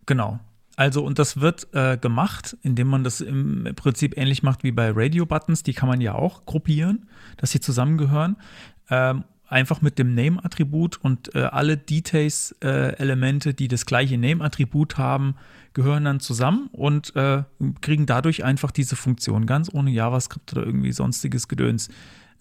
Genau. Also, und das wird äh, gemacht, indem man das im Prinzip ähnlich macht wie bei Radio-Buttons. Die kann man ja auch gruppieren, dass sie zusammengehören. Ähm, einfach mit dem Name-Attribut und äh, alle Details-Elemente, äh, die das gleiche Name-Attribut haben, gehören dann zusammen und äh, kriegen dadurch einfach diese Funktion, ganz ohne JavaScript oder irgendwie sonstiges Gedöns.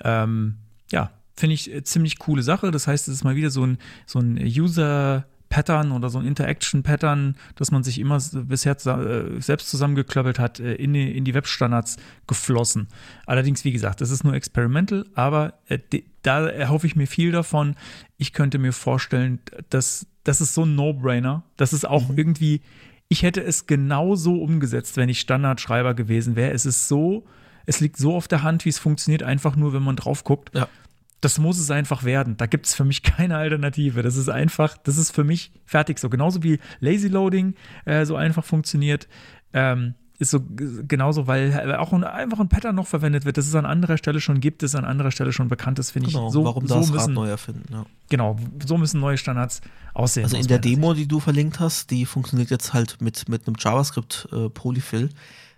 Ähm, ja, finde ich äh, ziemlich coole Sache. Das heißt, es ist mal wieder so ein, so ein User- Pattern oder so ein Interaction-Pattern, das man sich immer bisher äh, selbst zusammengeklöppelt hat, äh, in die, in die Webstandards geflossen. Allerdings, wie gesagt, das ist nur experimental, aber äh, da erhoffe ich mir viel davon. Ich könnte mir vorstellen, dass das ist so ein No-Brainer. Das ist auch mhm. irgendwie, ich hätte es genauso umgesetzt, wenn ich Standardschreiber gewesen wäre. Es ist so, es liegt so auf der Hand, wie es funktioniert, einfach nur, wenn man drauf guckt. Ja das muss es einfach werden. Da gibt es für mich *laughs* keine Alternative. Das ist einfach, das ist für mich fertig so. Genauso wie Lazy Loading äh, so einfach funktioniert. Ähm, ist so genauso, weil auch ein, einfach ein Pattern noch verwendet wird, das es an anderer Stelle schon gibt, das an anderer Stelle schon bekannt ist, finde genau, ich. So, warum so das müssen, Rad neu erfinden? Ja. Genau, so müssen neue Standards aussehen. Also in der Demo, Sicht. die du verlinkt hast, die funktioniert jetzt halt mit, mit einem JavaScript äh, Polyfill.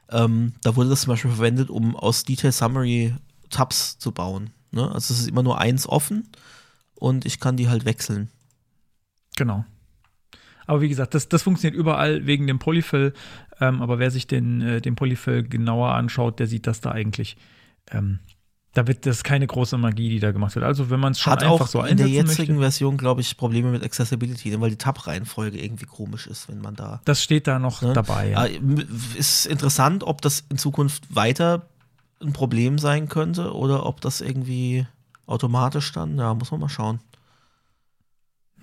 Ähm, da wurde das zum Beispiel verwendet, um aus Detail Summary Tabs zu bauen. Ne? Also es ist immer nur eins offen und ich kann die halt wechseln. Genau. Aber wie gesagt, das, das funktioniert überall wegen dem Polyfill. Ähm, aber wer sich den, äh, den Polyfill genauer anschaut, der sieht das da eigentlich. Ähm, da wird das keine große Magie, die da gemacht wird. Also wenn man es schon Hat einfach auch so in der jetzigen möchte, Version, glaube ich, Probleme mit Accessibility, weil die Tab-Reihenfolge irgendwie komisch ist, wenn man da. Das steht da noch ne? dabei. Ja. Ist interessant, ob das in Zukunft weiter ein Problem sein könnte oder ob das irgendwie automatisch dann, ja, muss man mal schauen.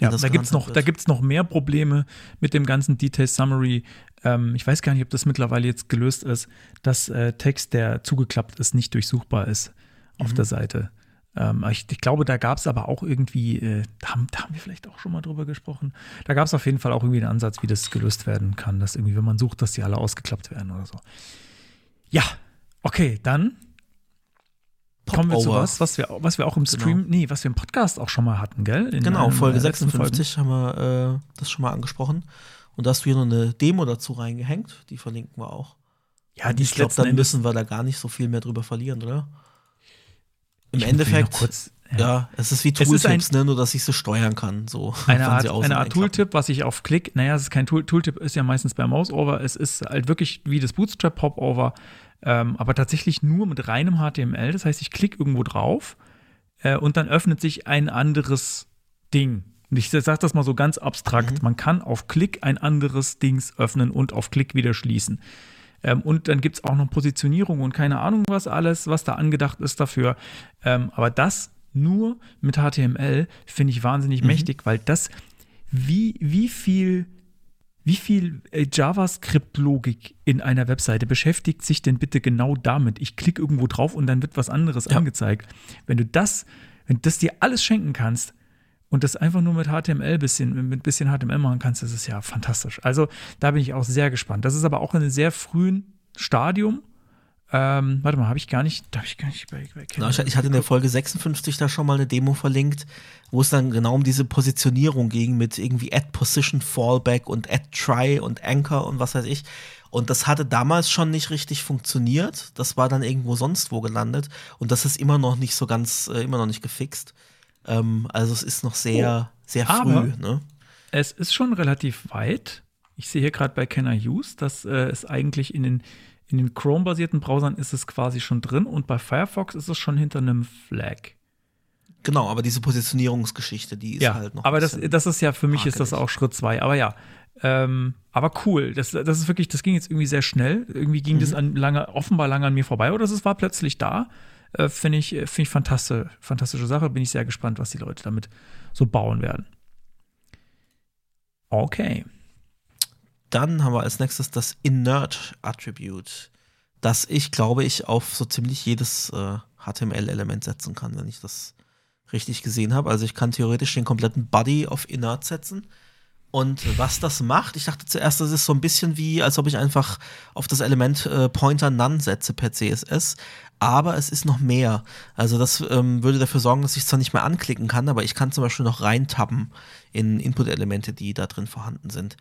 Ja, da gibt es noch, noch mehr Probleme mit dem ganzen Detail Summary. Ähm, ich weiß gar nicht, ob das mittlerweile jetzt gelöst ist, dass äh, Text, der zugeklappt ist, nicht durchsuchbar ist auf mhm. der Seite. Ähm, ich, ich, glaube, da gab es aber auch irgendwie, äh, da, haben, da, haben, wir vielleicht auch schon mal drüber gesprochen. Da gab es auf jeden Fall auch irgendwie einen Ansatz, wie das gelöst werden kann, dass irgendwie, wenn man sucht, dass die alle ausgeklappt werden oder so. Ja, Okay, dann kommen wir zu was, was wir, was wir auch im genau. Stream, genau. nee, was wir im Podcast auch schon mal hatten, gell? In genau, Folge 56 haben wir äh, das schon mal angesprochen. Und da hast du hier noch eine Demo dazu reingehängt, die verlinken wir auch. Ja, die ich glaube, dann müssen wir da gar nicht so viel mehr drüber verlieren, oder? Im Endeffekt, kurz, ja. ja. es ist wie Tooltips, ne, nur dass ich sie steuern kann. So, *laughs* eine Art, eine Art Tooltip, was ich auf Klick, naja, es ist kein Tool, Tooltip, ist ja meistens bei Mouseover, es ist halt wirklich wie das Bootstrap Popover ähm, aber tatsächlich nur mit reinem HTML. Das heißt, ich klicke irgendwo drauf äh, und dann öffnet sich ein anderes Ding. Und ich sage das mal so ganz abstrakt. Mhm. Man kann auf Klick ein anderes Dings öffnen und auf Klick wieder schließen. Ähm, und dann gibt es auch noch Positionierung und keine Ahnung was alles, was da angedacht ist dafür. Ähm, aber das nur mit HTML finde ich wahnsinnig mhm. mächtig, weil das, wie, wie viel wie viel äh, JavaScript-Logik in einer Webseite beschäftigt sich denn bitte genau damit? Ich klicke irgendwo drauf und dann wird was anderes ja. angezeigt. Wenn du das, wenn du das dir alles schenken kannst und das einfach nur mit HTML bisschen, mit bisschen HTML machen kannst, das ist ja fantastisch. Also da bin ich auch sehr gespannt. Das ist aber auch in einem sehr frühen Stadium ähm, warte mal, habe ich gar nicht, darf ich gar nicht bei, bei Na, ich, hatte in der Folge 56 da schon mal eine Demo verlinkt, wo es dann genau um diese Positionierung ging mit irgendwie Add Position Fallback und Add Try und Anchor und was weiß ich. Und das hatte damals schon nicht richtig funktioniert. Das war dann irgendwo sonst wo gelandet. Und das ist immer noch nicht so ganz, äh, immer noch nicht gefixt. Ähm, also es ist noch sehr, oh, sehr früh. Ne? Es ist schon relativ weit. Ich sehe hier gerade bei Kenner Use, dass äh, es eigentlich in den in den Chrome-basierten Browsern ist es quasi schon drin und bei Firefox ist es schon hinter einem Flag. Genau, aber diese Positionierungsgeschichte, die ist ja, halt noch. Aber das, das ist ja, für mich ist das auch Schritt zwei. Aber ja, ähm, aber cool. Das, das ist wirklich, das ging jetzt irgendwie sehr schnell. Irgendwie ging mhm. das an lange, offenbar lange an mir vorbei oder es war plötzlich da. Äh, Finde ich, find ich fantastisch, fantastische Sache. Bin ich sehr gespannt, was die Leute damit so bauen werden. Okay. Dann haben wir als nächstes das Inert Attribute, das ich, glaube ich, auf so ziemlich jedes äh, HTML-Element setzen kann, wenn ich das richtig gesehen habe. Also ich kann theoretisch den kompletten Body auf Inert setzen. Und was das macht, ich dachte zuerst, das ist so ein bisschen wie, als ob ich einfach auf das Element äh, Pointer None setze per CSS. Aber es ist noch mehr. Also das ähm, würde dafür sorgen, dass ich zwar nicht mehr anklicken kann, aber ich kann zum Beispiel noch reintappen in Input-Elemente, die da drin vorhanden sind.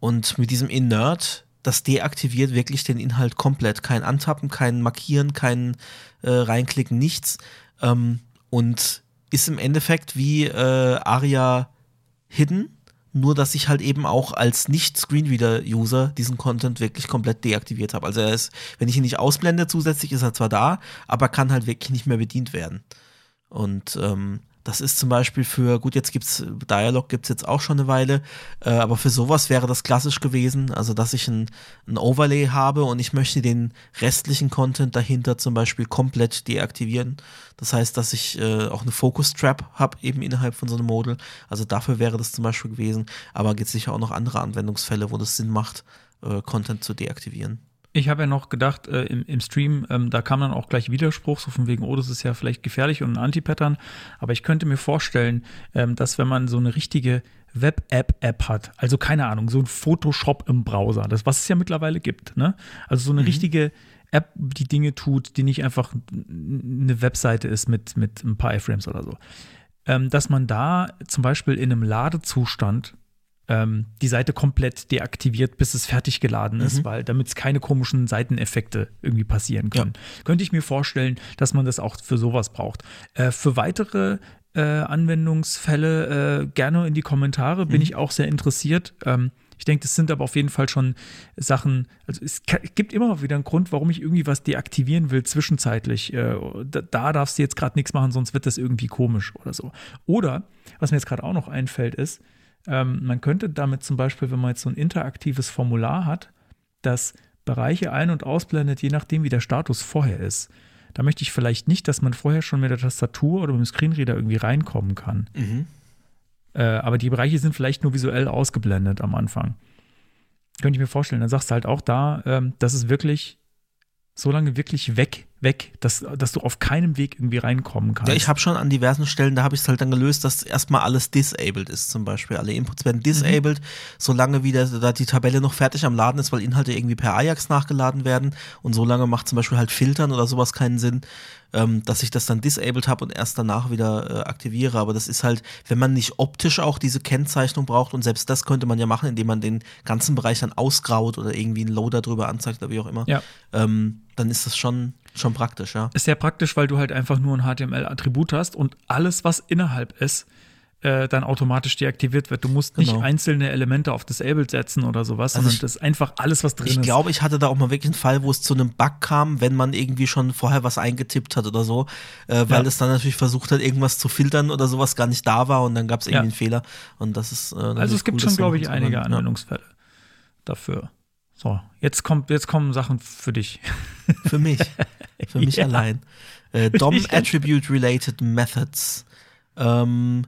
Und mit diesem Inert, das deaktiviert wirklich den Inhalt komplett. Kein Antappen, kein Markieren, kein äh, Reinklicken, nichts. Ähm, und ist im Endeffekt wie äh, Aria Hidden, nur dass ich halt eben auch als Nicht-Screenreader-User diesen Content wirklich komplett deaktiviert habe. Also er ist, wenn ich ihn nicht ausblende zusätzlich, ist er zwar da, aber kann halt wirklich nicht mehr bedient werden. Und ähm, das ist zum Beispiel für, gut, jetzt gibt's Dialog gibt's jetzt auch schon eine Weile, äh, aber für sowas wäre das klassisch gewesen, also dass ich ein, ein Overlay habe und ich möchte den restlichen Content dahinter zum Beispiel komplett deaktivieren. Das heißt, dass ich äh, auch eine Focus Trap habe, eben innerhalb von so einem Model. Also dafür wäre das zum Beispiel gewesen, aber gibt sicher auch noch andere Anwendungsfälle, wo das Sinn macht, äh, Content zu deaktivieren. Ich habe ja noch gedacht, äh, im, im Stream, ähm, da kam dann auch gleich Widerspruch, so von wegen, oh, das ist ja vielleicht gefährlich und ein Anti-Pattern. Aber ich könnte mir vorstellen, ähm, dass wenn man so eine richtige Web-App-App hat, also keine Ahnung, so ein Photoshop im Browser, das was es ja mittlerweile gibt, ne? Also so eine mhm. richtige App, die Dinge tut, die nicht einfach eine Webseite ist mit, mit ein paar iFrames oder so. Ähm, dass man da zum Beispiel in einem Ladezustand ähm, die Seite komplett deaktiviert, bis es fertig geladen ist, mhm. weil damit es keine komischen Seiteneffekte irgendwie passieren können. Ja. Könnte ich mir vorstellen, dass man das auch für sowas braucht. Äh, für weitere äh, Anwendungsfälle äh, gerne in die Kommentare, bin mhm. ich auch sehr interessiert. Ähm, ich denke, das sind aber auf jeden Fall schon Sachen, also es gibt immer wieder einen Grund, warum ich irgendwie was deaktivieren will zwischenzeitlich. Äh, da, da darfst du jetzt gerade nichts machen, sonst wird das irgendwie komisch oder so. Oder, was mir jetzt gerade auch noch einfällt, ist, ähm, man könnte damit zum Beispiel, wenn man jetzt so ein interaktives Formular hat, das Bereiche ein- und ausblendet, je nachdem, wie der Status vorher ist. Da möchte ich vielleicht nicht, dass man vorher schon mit der Tastatur oder mit dem Screenreader irgendwie reinkommen kann. Mhm. Äh, aber die Bereiche sind vielleicht nur visuell ausgeblendet am Anfang. Könnte ich mir vorstellen. Dann sagst du halt auch da, ähm, das ist wirklich so lange wirklich weg, weg, dass, dass du auf keinem Weg irgendwie reinkommen kannst. Ja, ich habe schon an diversen Stellen, da habe ich es halt dann gelöst, dass erstmal alles disabled ist, zum Beispiel. Alle Inputs werden disabled, mhm. solange wieder da die Tabelle noch fertig am Laden ist, weil Inhalte irgendwie per Ajax nachgeladen werden. Und solange macht zum Beispiel halt Filtern oder sowas keinen Sinn ähm, dass ich das dann disabled habe und erst danach wieder äh, aktiviere. Aber das ist halt, wenn man nicht optisch auch diese Kennzeichnung braucht und selbst das könnte man ja machen, indem man den ganzen Bereich dann ausgraut oder irgendwie einen Loader drüber anzeigt oder wie auch immer, ja. ähm, dann ist das schon schon praktisch, ja. Ist sehr praktisch, weil du halt einfach nur ein HTML-Attribut hast und alles, was innerhalb ist, äh, dann automatisch deaktiviert wird. Du musst genau. nicht einzelne Elemente auf Disabled setzen oder sowas, also sondern ich, das ist einfach alles, was drin ich ist. Ich glaube, ich hatte da auch mal wirklich einen Fall, wo es zu einem Bug kam, wenn man irgendwie schon vorher was eingetippt hat oder so, äh, weil ja. es dann natürlich versucht hat, irgendwas zu filtern oder sowas gar nicht da war und dann gab es irgendwie ja. einen Fehler. Und das ist. Äh, also es gibt cool, schon, glaube ich, einige Anwendungsfälle dafür. So, jetzt kommt, jetzt kommen Sachen für dich. *laughs* Für mich. Für mich allein. Äh, DOM Attribute Related Methods. Ähm,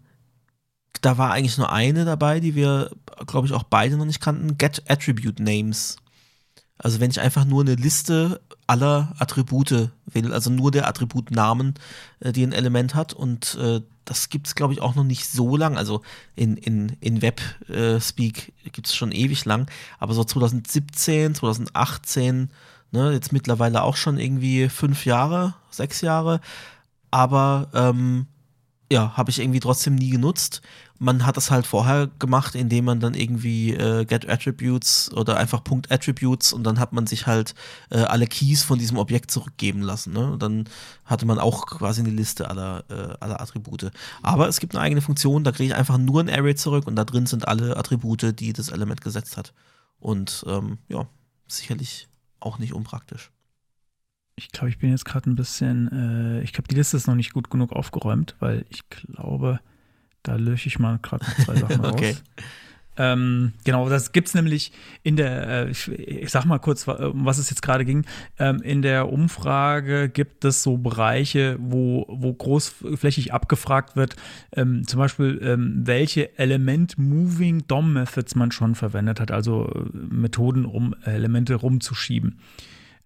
da war eigentlich nur eine dabei, die wir, glaube ich, auch beide noch nicht kannten. Get Attribute Names. Also wenn ich einfach nur eine Liste aller Attribute will, also nur der Attributnamen, äh, die ein Element hat. Und äh, das gibt es, glaube ich, auch noch nicht so lang. Also in, in, in Web-Speak äh, gibt es schon ewig lang. Aber so 2017, 2018, ne, jetzt mittlerweile auch schon irgendwie fünf Jahre, sechs Jahre. Aber ähm, ja, habe ich irgendwie trotzdem nie genutzt man hat das halt vorher gemacht, indem man dann irgendwie äh, Get Attributes oder einfach Punkt Attributes und dann hat man sich halt äh, alle Keys von diesem Objekt zurückgeben lassen. Ne? Und dann hatte man auch quasi eine Liste aller, äh, aller Attribute. Aber es gibt eine eigene Funktion, da kriege ich einfach nur ein Array zurück und da drin sind alle Attribute, die das Element gesetzt hat. Und ähm, ja, sicherlich auch nicht unpraktisch. Ich glaube, ich bin jetzt gerade ein bisschen, äh, ich glaube, die Liste ist noch nicht gut genug aufgeräumt, weil ich glaube, da lösche ich mal gerade zwei Sachen *laughs* okay. raus. Ähm, genau, das gibt es nämlich in der, äh, ich, ich, sag mal kurz, um was es jetzt gerade ging. Ähm, in der Umfrage gibt es so Bereiche, wo, wo großflächig abgefragt wird, ähm, zum Beispiel, ähm, welche Element-Moving DOM-Methods man schon verwendet hat, also äh, Methoden, um Elemente rumzuschieben.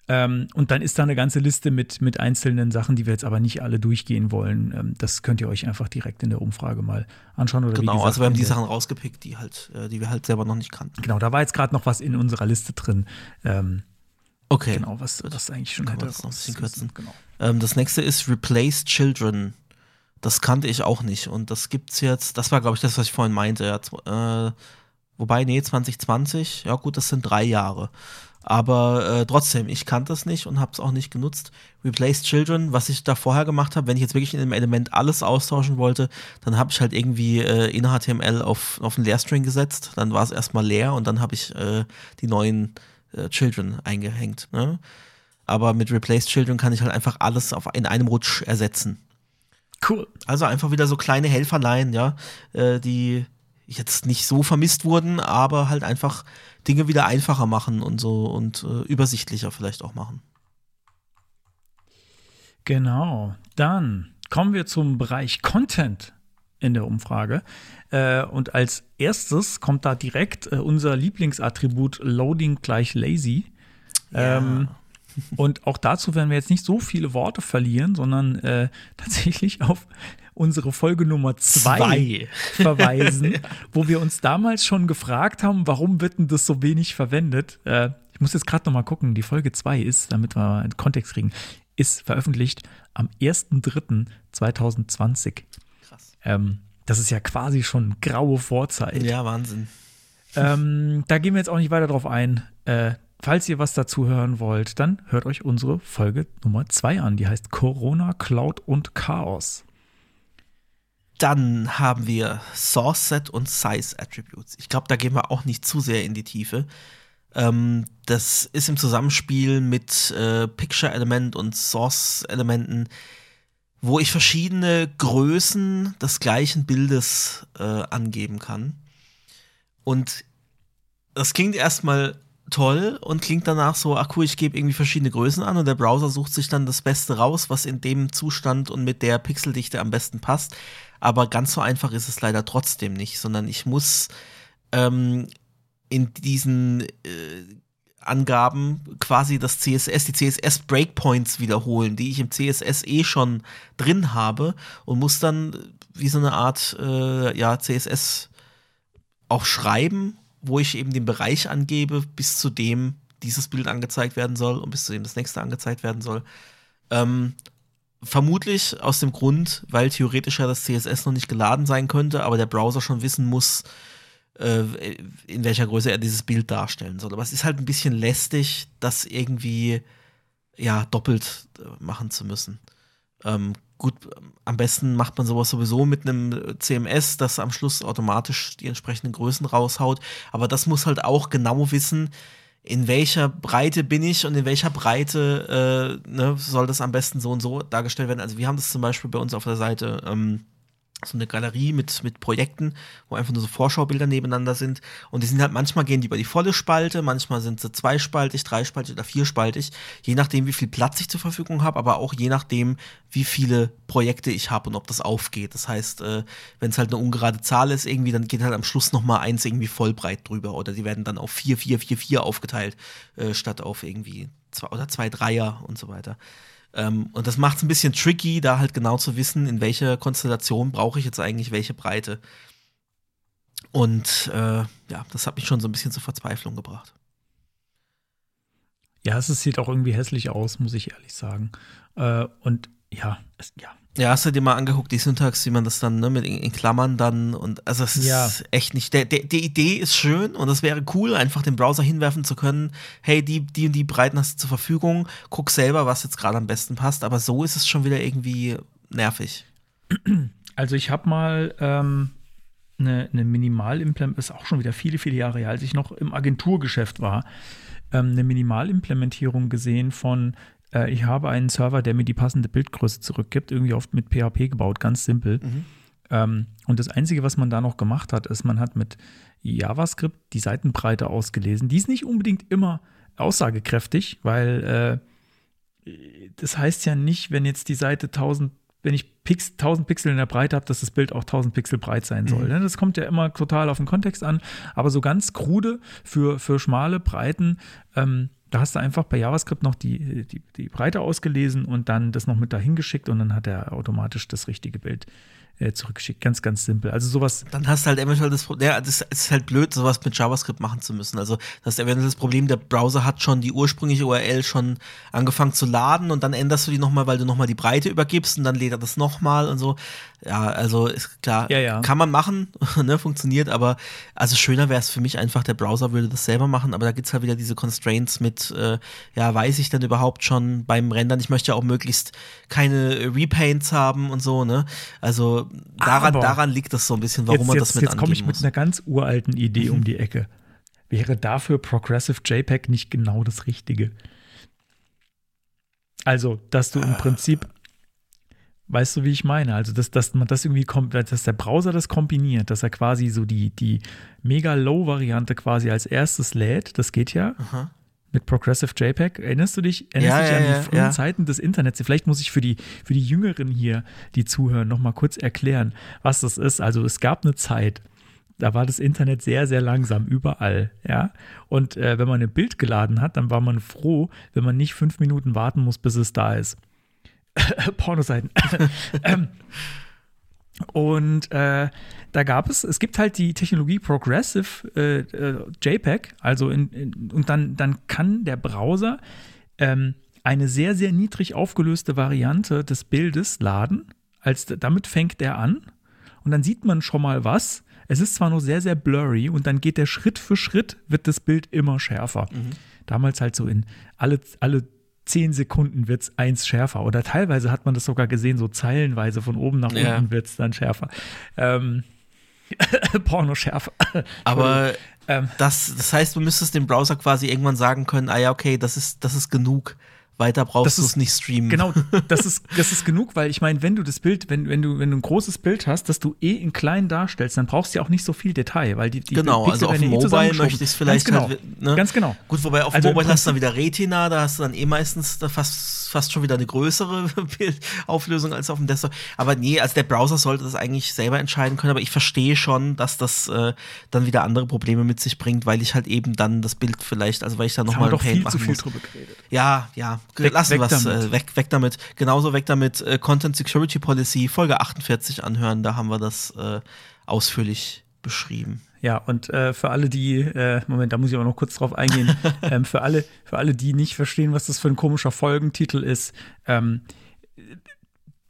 Ähm, und dann ist da eine ganze Liste mit, mit einzelnen Sachen, die wir jetzt aber nicht alle durchgehen wollen. Ähm, das könnt ihr euch einfach direkt in der Umfrage mal anschauen. Oder genau, gesagt, also wir haben die Sachen rausgepickt, die halt, äh, die wir halt selber noch nicht kannten. Genau, da war jetzt gerade noch was in unserer Liste drin. Ähm, okay. Genau, was, was eigentlich schon hätte. Das, noch ein bisschen kürzen. Genau. Ähm, das nächste ist Replace Children. Das kannte ich auch nicht. Und das gibt's jetzt, das war, glaube ich, das, was ich vorhin meinte. Ja, äh, Wobei, nee, 2020, ja gut, das sind drei Jahre. Aber äh, trotzdem, ich kannte das nicht und habe es auch nicht genutzt. Replace Children, was ich da vorher gemacht habe, wenn ich jetzt wirklich in dem Element alles austauschen wollte, dann habe ich halt irgendwie äh, in HTML auf, auf einen Leerstring gesetzt. Dann war es erstmal leer und dann habe ich äh, die neuen äh, Children eingehängt. Ne? Aber mit Replace Children kann ich halt einfach alles auf, in einem Rutsch ersetzen. Cool. Also einfach wieder so kleine Helferlein, ja, äh, die jetzt nicht so vermisst wurden, aber halt einfach Dinge wieder einfacher machen und so und äh, übersichtlicher vielleicht auch machen. Genau. Dann kommen wir zum Bereich Content in der Umfrage. Äh, und als erstes kommt da direkt äh, unser Lieblingsattribut Loading gleich lazy. Ja. Ähm, und auch dazu werden wir jetzt nicht so viele Worte verlieren, sondern äh, *laughs* tatsächlich auf unsere Folge Nummer zwei, zwei. *laughs* verweisen, *laughs* wo wir uns damals schon gefragt haben, warum wird denn das so wenig verwendet? Äh, ich muss jetzt gerade noch mal gucken, die Folge zwei ist, damit wir einen Kontext kriegen, ist veröffentlicht am 1.3.2020. Krass. Ähm, das ist ja quasi schon graue Vorzeit. Ja, Wahnsinn. Ähm, da gehen wir jetzt auch nicht weiter drauf ein. Äh, falls ihr was dazu hören wollt, dann hört euch unsere Folge Nummer 2 an. Die heißt Corona, Cloud und Chaos. Dann haben wir Source Set und Size Attributes. Ich glaube, da gehen wir auch nicht zu sehr in die Tiefe. Ähm, das ist im Zusammenspiel mit äh, Picture-Element und Source-Elementen, wo ich verschiedene Größen des gleichen Bildes äh, angeben kann. Und das klingt erstmal toll und klingt danach so, ach cool, ich gebe irgendwie verschiedene Größen an und der Browser sucht sich dann das Beste raus, was in dem Zustand und mit der Pixeldichte am besten passt. Aber ganz so einfach ist es leider trotzdem nicht, sondern ich muss ähm, in diesen äh, Angaben quasi das CSS, die CSS Breakpoints wiederholen, die ich im CSS eh schon drin habe und muss dann wie so eine Art äh, ja, CSS auch schreiben, wo ich eben den Bereich angebe, bis zu dem dieses Bild angezeigt werden soll und bis zu dem das nächste angezeigt werden soll. Ähm, Vermutlich aus dem Grund, weil theoretisch ja das CSS noch nicht geladen sein könnte, aber der Browser schon wissen muss, äh, in welcher Größe er dieses Bild darstellen soll. Aber es ist halt ein bisschen lästig, das irgendwie ja doppelt äh, machen zu müssen. Ähm, gut, am besten macht man sowas sowieso mit einem CMS, das am Schluss automatisch die entsprechenden Größen raushaut. Aber das muss halt auch genau wissen, in welcher Breite bin ich und in welcher Breite äh, ne, soll das am besten so und so dargestellt werden. Also wir haben das zum Beispiel bei uns auf der Seite ähm, so eine Galerie mit, mit Projekten, wo einfach nur so Vorschaubilder nebeneinander sind. Und die sind halt, manchmal gehen die über die volle Spalte, manchmal sind sie zweispaltig, dreispaltig oder vierspaltig, je nachdem, wie viel Platz ich zur Verfügung habe, aber auch je nachdem, wie viele Projekte ich habe und ob das aufgeht. Das heißt, äh, wenn es halt eine ungerade Zahl ist, irgendwie, dann geht halt am Schluss noch mal eins irgendwie voll breit drüber. Oder die werden dann auf vier, vier, vier, vier aufgeteilt, äh, statt auf irgendwie zwei oder zwei Dreier und so weiter. Ähm, und das macht es ein bisschen tricky, da halt genau zu wissen, in welcher Konstellation brauche ich jetzt eigentlich welche Breite. Und äh, ja, das hat mich schon so ein bisschen zur Verzweiflung gebracht. Ja, es sieht auch irgendwie hässlich aus, muss ich ehrlich sagen. Äh, und ja, es, ja, ja, hast du dir mal angeguckt, die Syntax, wie man das dann ne, mit in, in Klammern dann und also es ist ja. echt nicht. Der, der, die Idee ist schön und es wäre cool, einfach den Browser hinwerfen zu können, hey, die, die und die Breiten hast du zur Verfügung, guck selber, was jetzt gerade am besten passt, aber so ist es schon wieder irgendwie nervig. Also ich habe mal ähm, eine, eine Minimalimplementierung, ist auch schon wieder viele, viele Jahre her, als ich noch im Agenturgeschäft war, ähm, eine Minimalimplementierung gesehen von äh, ich habe einen Server, der mir die passende Bildgröße zurückgibt, irgendwie oft mit PHP gebaut, ganz simpel. Mhm. Ähm, und das Einzige, was man da noch gemacht hat, ist, man hat mit JavaScript die Seitenbreite ausgelesen. Die ist nicht unbedingt immer aussagekräftig, weil äh, das heißt ja nicht, wenn jetzt die Seite 1000 wenn ich Pix, 1000 Pixel in der Breite habe, dass das Bild auch 1000 Pixel breit sein soll. Mhm. Ne? Das kommt ja immer total auf den Kontext an. Aber so ganz krude für, für schmale Breiten ähm, da hast du einfach bei JavaScript noch die, die, die Breite ausgelesen und dann das noch mit dahin geschickt und dann hat er automatisch das richtige Bild äh, zurückgeschickt. Ganz, ganz simpel. Also sowas. Dann hast du halt eventuell das Problem, ja, das ist halt blöd, sowas mit JavaScript machen zu müssen. Also das ist eventuell das Problem, der Browser hat schon die ursprüngliche URL schon angefangen zu laden und dann änderst du die nochmal, weil du nochmal die Breite übergibst und dann lädt er das nochmal und so. Ja, also ist klar, Ja, ja. kann man machen, *laughs* ne, funktioniert, aber also schöner wäre es für mich einfach, der Browser würde das selber machen, aber da gibt's halt wieder diese Constraints mit, äh, ja, weiß ich denn überhaupt schon beim Rendern, ich möchte ja auch möglichst keine Repaints haben und so, ne? Also daran, daran liegt das so ein bisschen, warum jetzt man jetzt, das mit jetzt komme ich mit muss. Mhm. einer ganz uralten Idee um die Ecke. Wäre dafür Progressive JPEG nicht genau das Richtige? Also, dass du Ah. im Prinzip, weißt du, wie ich meine? Also, dass, dass man das irgendwie kommt, dass der Browser das kombiniert, dass er quasi so die, die mega Low-Variante quasi als erstes lädt, das geht ja. Aha. Mit Progressive JPEG. Erinnerst du dich, erinnerst Ja, dich ja, an die ja, frühen. Zeiten des Internets? Vielleicht muss ich für die, für die Jüngeren hier, die zuhören, noch mal kurz erklären, was das ist. Also es gab eine Zeit, da war das Internet sehr, sehr langsam überall, ja. Und äh, wenn man ein Bild geladen hat, dann war man froh, wenn man nicht fünf Minuten warten muss, bis es da ist. *laughs* Pornoseiten. *laughs* ähm, und äh, da gab es, es gibt halt die Technologie Progressive äh, äh, JPEG, also in, in, und dann, dann kann der Browser ähm, eine sehr, sehr niedrig aufgelöste Variante des Bildes laden. Als, damit fängt er an und dann sieht man schon mal was. Es ist zwar nur sehr, sehr blurry und dann geht der Schritt für Schritt, wird das Bild immer schärfer. Damals halt so in alle, alle zehn Sekunden wird es eins schärfer. Oder teilweise hat man das sogar gesehen, so zeilenweise von oben nach Ja. unten wird es dann schärfer. Ähm, *laughs* Porno schärfer. Aber Ähm. das, das heißt, du müsstest dem Browser quasi irgendwann sagen können, ah ja, okay, das ist, das ist genug. Weiter brauchst du es nicht streamen. Genau, *laughs* das ist, das ist genug, weil ich meine, wenn du das Bild, wenn, wenn, du, wenn du ein großes Bild hast, das du eh in klein darstellst, dann brauchst du ja auch nicht so viel Detail, weil die, die Genau, Pixel also auf eh Mobile zusammengeschoben. möchte ich es vielleicht Ganz genau, halt, ne? ganz genau. Gut, wobei auf Also Mobile hast du dann wieder Retina, da hast du dann eh meistens da fast, fast schon wieder eine größere *laughs* Bildauflösung als auf dem Desktop. Aber nee, also der Browser sollte das eigentlich selber entscheiden können, aber ich verstehe schon, dass das äh, dann wieder andere Probleme mit sich bringt, weil ich halt eben dann das Bild vielleicht, also weil ich da Jetzt haben nochmal ein Paint machen viel muss. drüber geredet. Ja, ja, Weg- lassen weg wir es. damit. Äh, weg, weg damit. Genauso weg damit. Äh, Content Security Policy, Folge 48 anhören, da haben wir das äh, ausführlich beschrieben. Ja, und äh, für alle, die, äh, Moment, da muss ich aber noch kurz drauf eingehen, *laughs* ähm, für, alle, für alle, die nicht verstehen, was das für ein komischer Folgentitel ist, ähm,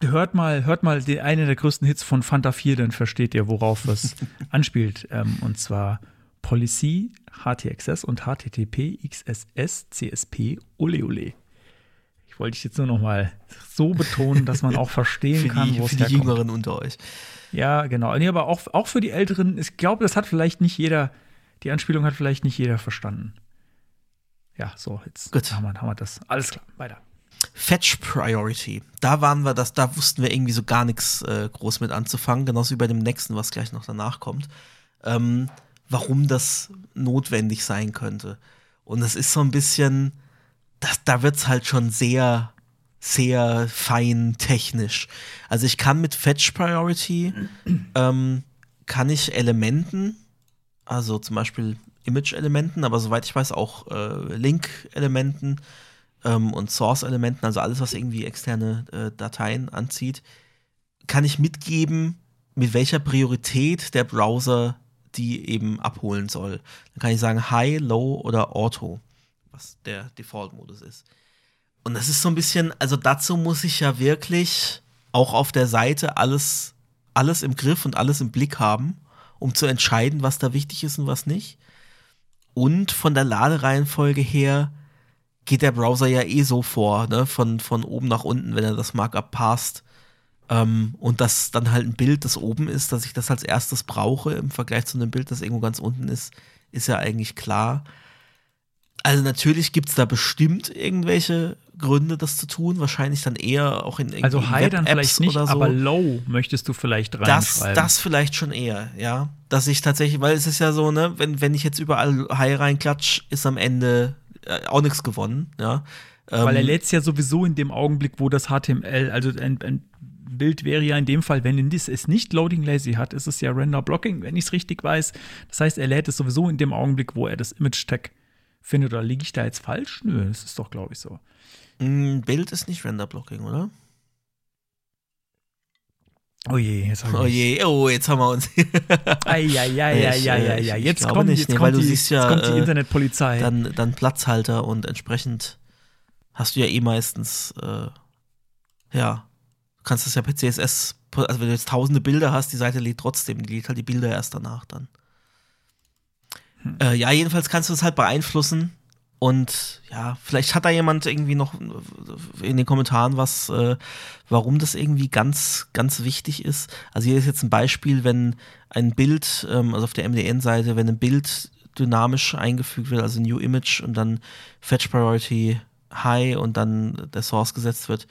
hört mal, hört mal den, einen der größten Hits von Fanta 4, dann versteht ihr, worauf es *laughs* anspielt. Ähm, und zwar Policy, HTXS und HTTP, XSS, CSP, Ole Ole. Wollte ich jetzt nur noch mal so betonen, dass man auch verstehen *laughs* Für kann, die, wo es für die herkommt. Jüngeren unter euch. Ja, genau. Nee, aber auch, auch für die Älteren, ich glaube, das hat vielleicht nicht jeder, die Anspielung hat vielleicht nicht jeder verstanden. Ja, so, jetzt Gut. Haben, wir, haben wir das. Alles klar, weiter. Fetch Priority. Da waren wir das, da wussten wir irgendwie so gar nichts äh, groß mit anzufangen, genauso wie bei dem nächsten, was gleich noch danach kommt. Ähm, warum das notwendig sein könnte. Und das ist so ein bisschen, das, da wird's halt schon sehr, sehr fein technisch. Also ich kann mit Fetch Priority *clears throat* ähm, kann ich Elementen, also zum Beispiel Image-Elementen, aber soweit ich weiß auch äh, Link-Elementen ähm, und Source-Elementen, also alles, was irgendwie externe äh, Dateien anzieht, kann ich mitgeben, mit welcher Priorität der Browser die eben abholen soll. Dann kann ich sagen High, Low oder Auto, was der Default-Modus ist. Und das ist so ein bisschen, also dazu muss ich ja wirklich auch auf der Seite alles, alles im Griff und alles im Blick haben, um zu entscheiden, was da wichtig ist und was nicht. Und von der Ladereihenfolge her geht der Browser ja eh so vor, ne? von, von oben nach unten, wenn er das Markup passt. Ähm, und das dann halt ein Bild, das oben ist, dass ich das als erstes brauche im Vergleich zu einem Bild, das irgendwo ganz unten ist, ist ja eigentlich klar. Also natürlich gibt es da bestimmt irgendwelche Gründe, das zu tun. Wahrscheinlich dann eher auch in irgendwie Also High dann vielleicht nicht, oder so. aber Low möchtest du vielleicht Das, reinschreiben. das vielleicht schon eher, ja. Dass ich tatsächlich, weil es ist ja so, ne, wenn, wenn ich jetzt überall High reinklatsch, ist am Ende äh, auch nichts gewonnen, ja. Weil er Ähm, lädt es ja sowieso in dem Augenblick, wo das HTML, also ein, ein Bild wäre ja in dem Fall, wenn es nicht Loading Lazy hat, ist es ja Render Blocking, wenn ich es richtig weiß. Das heißt, er lädt es sowieso in dem Augenblick, wo er das Image Tag findet. Oder liege ich da jetzt falsch? Nö, das ist doch, glaube ich, so. ein Bild ist nicht Render-Blocking, oder? Oh je, jetzt haben wir Oh je, oh, jetzt haben wir uns. Eieieiei, *laughs* äh, Jetzt kommt, nicht, jetzt nee, kommt die, siehst ja, jetzt kommt die Internetpolizei. dann, dann Platzhalter und entsprechend hast du ja eh meistens, äh, ja, du kannst das ja per CSS, also wenn du jetzt tausende Bilder hast, die Seite lädt trotzdem, die lädt halt die Bilder erst danach dann. Hm. Äh, ja, jedenfalls kannst du es halt beeinflussen und ja, vielleicht hat da jemand irgendwie noch in den Kommentaren was, äh, warum das irgendwie ganz, ganz wichtig ist. Also hier ist jetzt ein Beispiel, wenn ein Bild, ähm, also auf der MDN-Seite, wenn ein Bild dynamisch eingefügt wird, also New Image und dann Fetch Priority High und dann der Source gesetzt wird.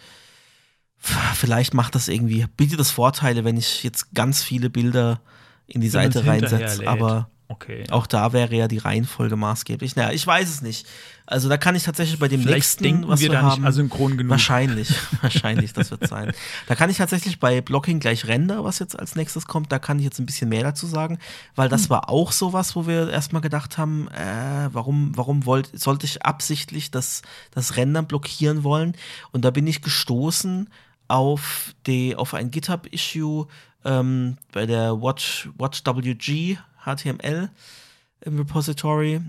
Vielleicht macht das irgendwie, bietet das Vorteile, wenn ich jetzt ganz viele Bilder in die Seite reinsetze, aber okay. auch da wäre ja die Reihenfolge maßgeblich. Naja, ich weiß es nicht. Also da kann ich tatsächlich bei dem Vielleicht nächsten, denken was wir wir da haben, nicht asynchron genug. Wahrscheinlich, *laughs* wahrscheinlich, das wird sein. Da kann ich tatsächlich bei Blocking gleich Render, was jetzt als nächstes kommt, da kann ich jetzt ein bisschen mehr dazu sagen, weil das war auch sowas, wo wir erstmal gedacht haben, äh, warum, warum wollt, sollte ich absichtlich das, das Rendern blockieren wollen? Und da bin ich gestoßen auf, die, auf ein GitHub-Issue ähm, bei der Watch, WatchWG HTML im Repository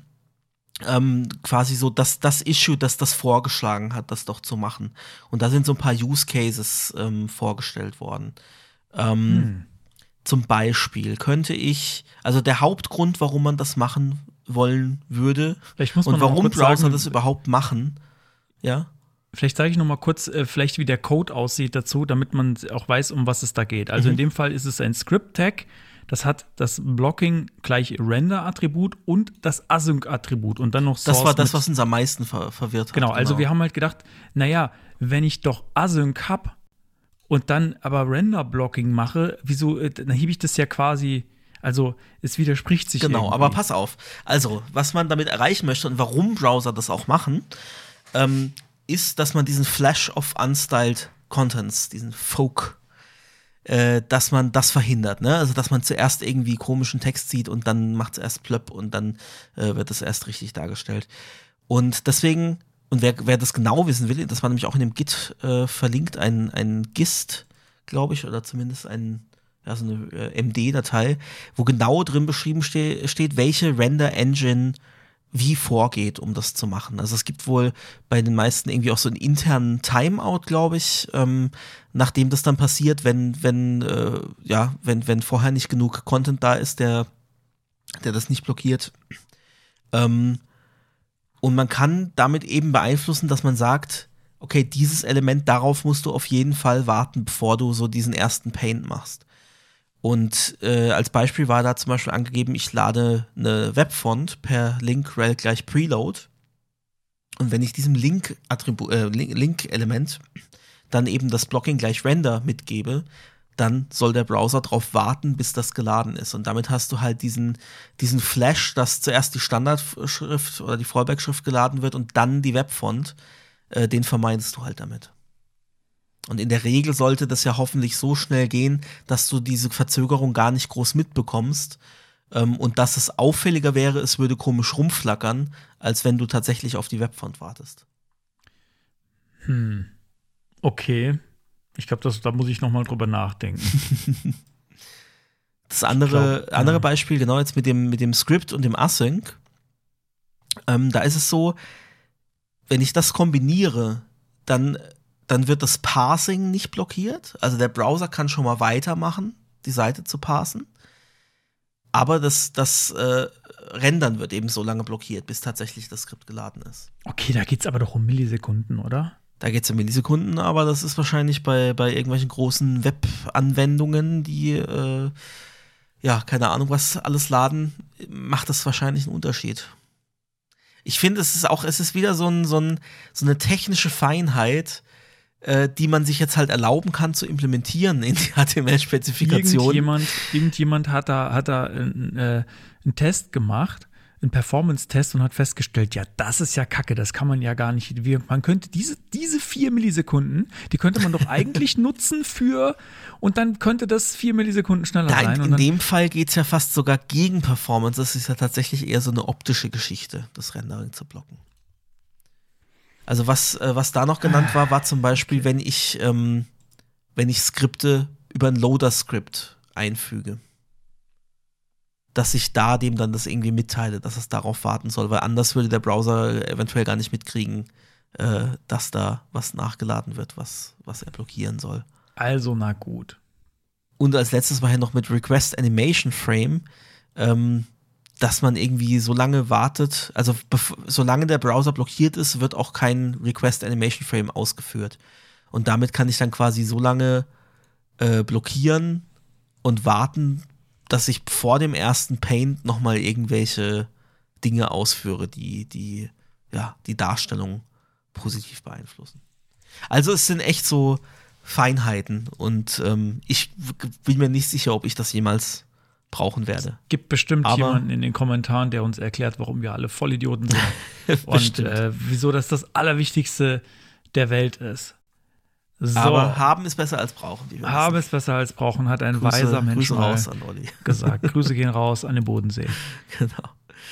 ähm, quasi so das, das Issue, das das vorgeschlagen hat, das doch zu machen. Und da sind so ein paar Use Cases ähm, vorgestellt worden. Ähm, Zum Beispiel könnte ich, also der Hauptgrund, warum man das machen wollen würde und warum Browser sagen, das überhaupt machen, ja. Vielleicht sage ich noch mal kurz, äh, vielleicht wie der Code aussieht dazu, damit man auch weiß, um was es da geht. Also Mhm. in dem Fall ist es ein Script-Tag, das hat das Blocking gleich Render-Attribut und das Async-Attribut und dann noch Source Das war das, was uns am meisten ver verwirrt hat. Genau, also wir haben halt gedacht, naja, wenn ich doch Async hab und dann aber Render-Blocking mache, wieso, äh, dann hebe ich das ja quasi, also es widerspricht sich Genau, irgendwie. aber pass auf. Also, was man damit erreichen möchte und warum Browser das auch machen, ähm, ist, dass man diesen Flash of Unstyled Contents, diesen Folk, äh, dass man das verhindert. Ne? Also, dass man zuerst irgendwie komischen Text sieht und dann macht es erst plöpp und dann äh, wird es erst richtig dargestellt. Und deswegen, und wer, wer das genau wissen will, das war nämlich auch in dem Git äh, verlinkt, ein, ein GIST, glaube ich, oder zumindest ein, ja, so eine äh, MD-Datei, wo genau drin beschrieben ste steht, welche Render-Engine wie vorgeht, um das zu machen. Also es gibt wohl bei den meisten irgendwie auch so einen internen Timeout, glaube ich, ähm, nachdem das dann passiert, wenn, wenn, äh, ja, wenn, wenn vorher nicht genug Content da ist, der, der das nicht blockiert. Ähm, und man kann damit eben beeinflussen, dass man sagt, okay, dieses Element, darauf musst du auf jeden Fall warten, bevor du so diesen ersten Paint machst. Und äh, als Beispiel war da zum Beispiel angegeben, ich lade eine Webfont per Link rel gleich Preload. Und wenn ich diesem Link-Attribut, äh, Link- Link-Element dann eben das Blocking gleich Render mitgebe, dann soll der Browser darauf warten, bis das geladen ist. Und damit hast du halt diesen, diesen Flash, dass zuerst die Standardschrift oder die Fallback-Schrift geladen wird und dann die Webfont, äh, den vermeidest du halt damit. Und in der Regel sollte das ja hoffentlich so schnell gehen, dass du diese Verzögerung gar nicht groß mitbekommst. Ähm, und dass es auffälliger wäre, es würde komisch rumflackern, als wenn du tatsächlich auf die Webfont wartest. Hm. Okay. Ich glaube, da muss ich noch mal drüber nachdenken. *laughs* Das andere, glaub, andere ja. Beispiel, genau jetzt mit dem, mit dem Script und dem Async, ähm, da ist es so, wenn ich das kombiniere, dann, dann wird das Parsing nicht blockiert. Also der Browser kann schon mal weitermachen, die Seite zu parsen. Aber das, das äh, Rendern wird eben so lange blockiert, bis tatsächlich das Skript geladen ist. Okay, da geht es aber doch um Millisekunden, oder? Da geht es um Millisekunden, aber das ist wahrscheinlich bei, bei irgendwelchen großen Web-Anwendungen, die, äh, ja, keine Ahnung, was alles laden, macht das wahrscheinlich einen Unterschied. Ich finde, es ist auch, es ist wieder so, ein, so, ein, so eine technische Feinheit, äh, die man sich jetzt halt erlauben kann zu implementieren in die HTML-Spezifikation. Irgendjemand, irgendjemand hat da, hat da einen, äh, einen Test gemacht, einen Performance-Test und hat festgestellt, ja, das ist ja Kacke, das kann man ja gar nicht. Wir, man könnte diese, diese vier Millisekunden, die könnte man doch eigentlich *laughs* nutzen für, und dann könnte das vier Millisekunden schneller Da, sein. in, in dem Fall geht es ja fast sogar gegen Performance. Das ist ja tatsächlich eher so eine optische Geschichte, das Rendering zu blocken. Also was, äh, was da noch genannt war, war zum Beispiel, wenn ich, ähm, wenn ich Skripte über ein Loader-Skript einfüge. Dass ich da dem dann das irgendwie mitteile, dass es darauf warten soll, weil anders würde der Browser eventuell gar nicht mitkriegen, äh, dass da was nachgeladen wird, was, was er blockieren soll. Also, na gut. Und als letztes war hier noch mit Request Animation Frame, ähm, dass man irgendwie so lange wartet, also solange der Browser blockiert ist, wird auch kein Request Animation Frame ausgeführt. Und damit kann ich dann quasi so lange äh, blockieren und warten, dass ich vor dem ersten Paint nochmal irgendwelche Dinge ausführe, die, die, ja, die Darstellung positiv beeinflussen. Also es sind echt so Feinheiten und ähm, ich bin mir nicht sicher, ob ich das jemals brauchen werde. Gibt bestimmt Aber jemanden in den Kommentaren, der uns erklärt, warum wir alle Vollidioten sind *laughs* und äh, wieso das das Allerwichtigste der Welt ist. So. Aber haben ist besser als brauchen. haben ist besser als brauchen, hat ein Grüße, weiser Mensch Grüße raus an Olli. *laughs* gesagt. Grüße gehen raus an den Bodensee. *laughs* Genau.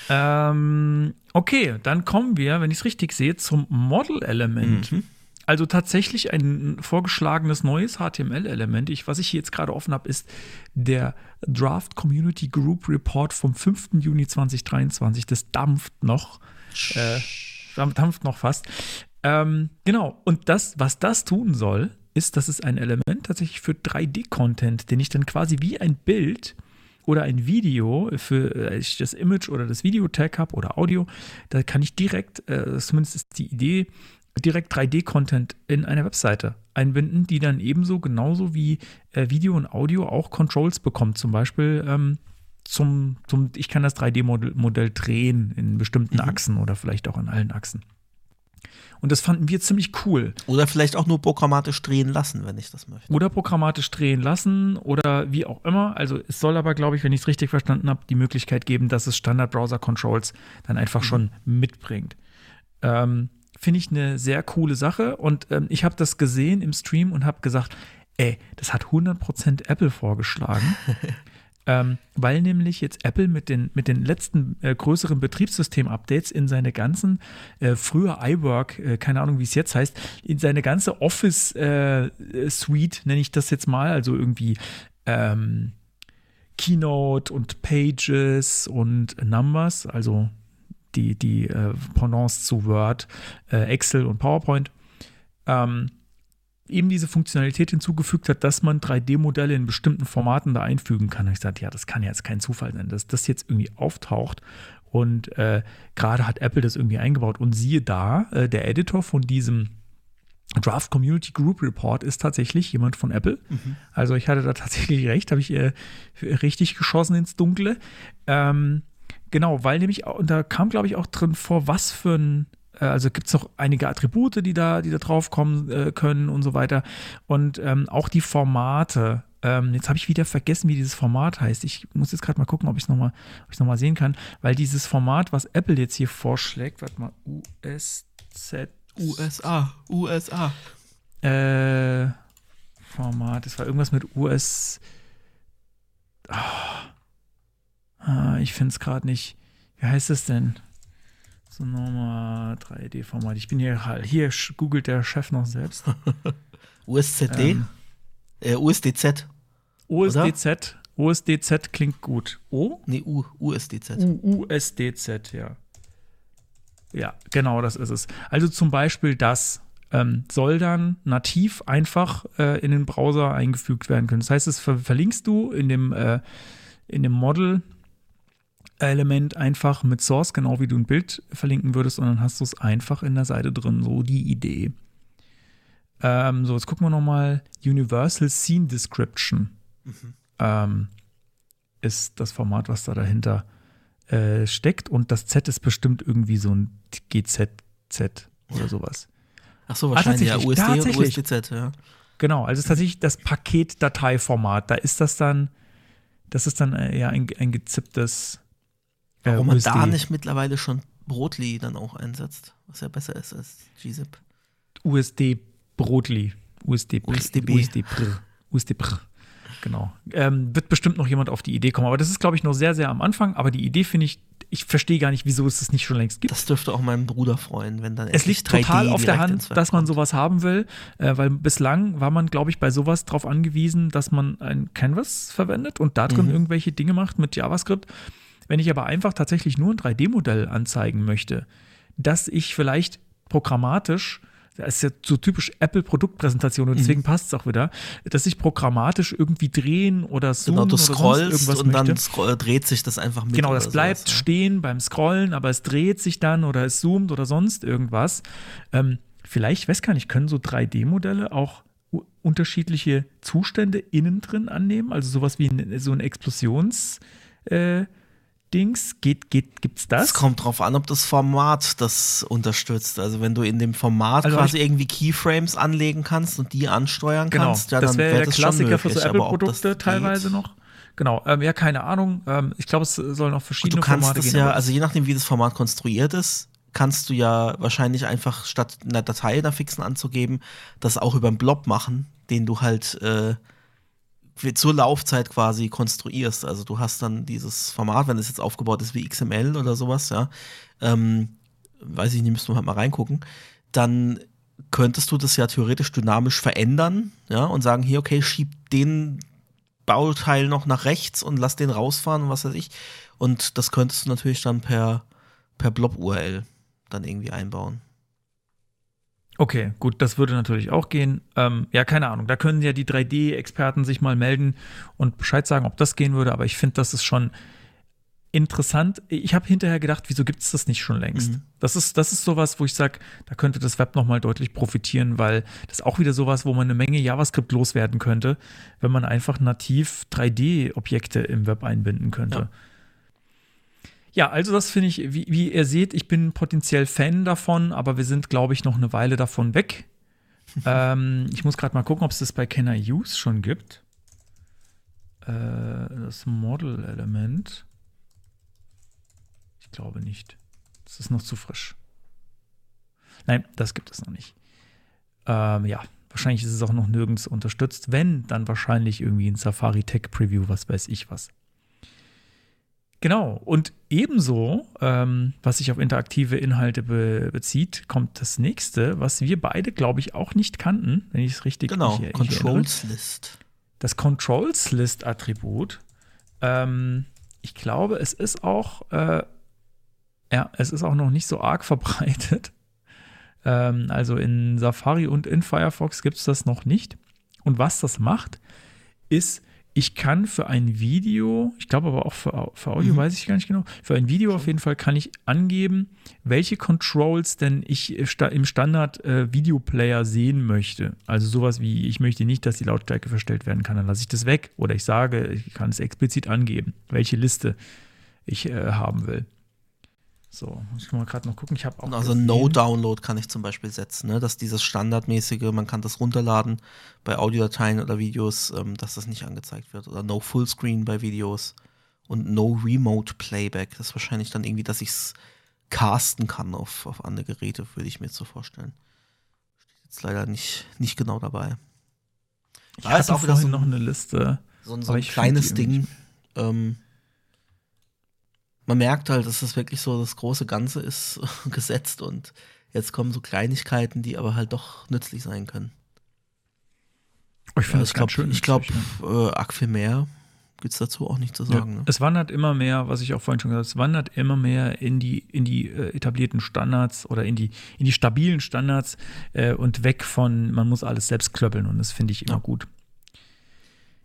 Ähm, okay, dann kommen wir, wenn ich es richtig sehe, zum Model-Element. Mhm. Also tatsächlich ein vorgeschlagenes neues HTML-Element. was ich hier jetzt gerade offen habe, ist der Draft Community Group Report vom 5. Juni 2023. Das dampft noch. Äh, dampft noch fast. Ähm, genau. Und das, was das tun soll, ist, dass es ein Element tatsächlich für 3D-Content, den ich dann quasi wie ein Bild oder ein Video für äh, ich das Image oder das Video-Tag habe oder Audio, da kann ich direkt, äh, zumindest ist die Idee, direkt 3D-Content in eine Webseite einbinden, die dann ebenso genauso wie äh, Video und Audio auch Controls bekommt. Zum Beispiel ähm, zum, zum, ich kann das 3D-Modell drehen in bestimmten mhm. Achsen oder vielleicht auch in allen Achsen. Und das fanden wir ziemlich cool. Oder vielleicht auch nur programmatisch drehen lassen, wenn ich das möchte. Oder programmatisch drehen lassen oder wie auch immer. Also es soll aber, glaube ich, wenn ich es richtig verstanden habe, die Möglichkeit geben, dass es Standard-Browser-Controls dann einfach mhm. schon mitbringt. Ähm, Finde ich eine sehr coole Sache. Und ähm, ich habe das gesehen im Stream und habe gesagt, ey, das hat 100% Apple vorgeschlagen. *laughs* Ähm, weil nämlich jetzt Apple mit den, mit den letzten äh, größeren Betriebssystem-Updates in seine ganzen, äh, früher iWork, äh, keine Ahnung, wie es jetzt heißt, in seine ganze Office-Suite, äh, nenne ich das jetzt mal, also irgendwie ähm, Keynote und Pages und Numbers, also die, die äh, Pendants zu Word, äh, Excel und PowerPoint, ähm, eben diese Funktionalität hinzugefügt hat, dass man 3D-Modelle in bestimmten Formaten da einfügen kann. Und ich sagte, ja, das kann ja jetzt kein Zufall sein, dass das jetzt irgendwie auftaucht. Und äh, gerade hat Apple das irgendwie eingebaut. Und siehe da, äh, der Editor von diesem Draft Community Group Report ist tatsächlich jemand von Apple. Mhm. Also ich hatte da tatsächlich recht, habe ich äh, richtig geschossen ins Dunkle. Ähm, genau, weil nämlich, und da kam, glaube ich, auch drin vor, was für ein äh, also gibt es noch einige Attribute, die da, die da drauf kommen äh, können und so weiter. Und ähm, auch die Formate. Ähm, jetzt habe ich wieder vergessen, wie dieses Format heißt. Ich muss jetzt gerade mal gucken, ob ich es nochmal noch sehen kann, weil dieses Format, was Apple jetzt hier vorschlägt, warte mal, USZ. USA, USA. Äh, Format, das war irgendwas mit US. Oh. Ah, ich finde es gerade nicht. Wie heißt es denn? So nochmal 3D-Format. Ich bin hier halt, hier googelt der Chef noch selbst. *laughs* USZD? Ähm, äh, USDZ. USDZ. USDZ klingt gut. O? Nee, U, USDZ. U, USDZ, ja. Ja, genau, das ist es. Also zum Beispiel das ähm, soll dann nativ einfach äh, in den Browser eingefügt werden können. Das heißt, das ver verlinkst du in dem, äh, in dem Model Element einfach mit Source, genau wie du ein Bild verlinken würdest, und dann hast du es einfach in der Seite drin. So die Idee. Ähm, so, jetzt gucken wir nochmal. Universal Scene Description mhm. ähm, ist das Format, was da dahinter äh, steckt. Und das Z ist bestimmt irgendwie so ein GZZ oder sowas. Ach so, wahrscheinlich ah, ja USD und USDZ, ja. Genau, also tatsächlich das Paketdateiformat. Da ist das dann, das ist dann eher ein, ein gezipptes Warum man da nicht mittlerweile schon Brotli dann auch einsetzt, was ja besser ist als gzip. USD Brotli. USD USDB. USD USD genau. Ähm, wird bestimmt noch jemand auf die Idee kommen. Aber das ist, glaube ich, noch sehr, sehr am Anfang. Aber die Idee finde ich, ich verstehe gar nicht, wieso es das nicht schon längst gibt. Das dürfte auch meinen Bruder freuen, wenn dann es liegt total auf der Hand, dass man sowas haben will, äh, weil bislang war man, glaube ich, bei sowas darauf angewiesen, dass man ein Canvas verwendet und da drin mhm. irgendwelche Dinge macht mit JavaScript. Wenn ich aber einfach tatsächlich nur ein 3D-Modell anzeigen möchte, dass ich vielleicht programmatisch das ist ja so typisch Apple-Produktpräsentation und deswegen mhm. passt es auch wieder, dass ich programmatisch irgendwie drehen oder zoomen genau, du scrollst oder und dann scroll, dreht sich das einfach mit. Genau, das bleibt sowas, ja. stehen beim Scrollen, aber es dreht sich dann oder es zoomt oder sonst irgendwas. Ähm, vielleicht, weiß gar nicht, können so 3D-Modelle auch unterschiedliche Zustände innen drin annehmen? Also sowas wie so ein Explosions- äh, Dings? Geht, geht, gibt's das? Es kommt drauf an, ob das Format das unterstützt. Also wenn du in dem Format also quasi irgendwie Keyframes anlegen kannst und die ansteuern genau, kannst, ja, das wäre wär der Klassiker für so Apple-Produkte teilweise noch. Genau, ähm, ja, keine Ahnung. Ähm, ich glaube, es sollen auch verschiedene und du kannst Formate das gehen. Ja, also je nachdem, wie das Format konstruiert ist, kannst du ja wahrscheinlich einfach statt einer Datei einer fixen anzugeben, das auch über einen Blob machen, den du halt äh, zur Laufzeit quasi konstruierst. Also du hast dann dieses Format, wenn es jetzt aufgebaut ist wie XML oder sowas, ja, ähm, weiß ich nicht, müssten wir halt mal reingucken, dann könntest du das ja theoretisch dynamisch verändern, ja, und sagen, hier, okay, schieb den Bauteil noch nach rechts und lass den rausfahren und was weiß ich. Und das könntest du natürlich dann per, per Blob-URL dann irgendwie einbauen. Okay, gut, das würde natürlich auch gehen. Ähm, ja, keine Ahnung. Da können ja die 3D-Experten sich mal melden und Bescheid sagen, ob das gehen würde. Aber ich finde, das ist schon interessant. Ich habe hinterher gedacht, wieso gibt es das nicht schon längst? Mhm. Das ist, das ist sowas, wo ich sage, da könnte das Web nochmal deutlich profitieren, weil das ist auch wieder sowas, wo man eine Menge JavaScript loswerden könnte, wenn man einfach nativ 3D-Objekte im Web einbinden könnte. Ja. Ja, also das finde ich, wie, wie, ihr seht, ich bin potenziell Fan davon, aber wir sind, glaube ich, noch eine Weile davon weg. *laughs* ähm, ich muss gerade mal gucken, ob es das bei Can I Use schon gibt. Äh, das Model-Element. Ich glaube nicht. Das ist noch zu frisch. Nein, das gibt es noch nicht. Ähm, ja, wahrscheinlich ist es auch noch nirgends unterstützt. Wenn, dann wahrscheinlich irgendwie ein Safari Tech Preview, was weiß ich was. Genau. Und ebenso, ähm, was sich auf interaktive Inhalte be bezieht, kommt das nächste, was wir beide, glaube ich, auch nicht kannten, wenn ich es richtig Genau, ich, Controls List. Das Controls List Attribut. Ähm, ich glaube, es ist auch, äh, ja, es ist auch noch nicht so arg *laughs* verbreitet. Ähm, also in Safari und in Firefox gibt es das noch nicht. Und was das macht, ist, ich kann für ein Video, ich glaube aber auch für, für Audio, mhm. weiß ich gar nicht genau, für ein Video auf jeden Fall kann ich angeben, welche Controls denn ich im Standard äh, Videoplayer sehen möchte. Also sowas wie, ich möchte nicht, dass die Lautstärke verstellt werden kann, dann lasse ich das weg. Oder ich sage, ich kann es explizit angeben, welche Liste ich äh, haben will. So, muss ich mal gerade noch gucken. Ich habe auch. Also No-Download kann ich zum Beispiel setzen, ne? dass dieses standardmäßige, man kann das runterladen bei Audiodateien oder Videos, ähm, dass das nicht angezeigt wird. Oder No Fullscreen bei Videos und No Remote Playback. Das ist wahrscheinlich dann irgendwie, dass ich es casten kann auf, auf andere Geräte, würde ich mir jetzt so vorstellen. Steht jetzt leider nicht, nicht genau dabei. Ich da ist auch wieder so noch eine Liste. So, so ein kleines Ding. Ähm, man merkt halt, dass das wirklich so das große Ganze ist *laughs* gesetzt und jetzt kommen so Kleinigkeiten, die aber halt doch nützlich sein können. Ich finde ja, das schön. Ich glaube, äh, arg viel mehr gibt es dazu auch nicht zu sagen. Ja, ne? Es wandert immer mehr, was ich auch vorhin schon gesagt habe, es wandert immer mehr in die, in die äh, etablierten Standards oder in die, in die stabilen Standards äh, und weg von, man muss alles selbst klöppeln und das finde ich immer ja. gut.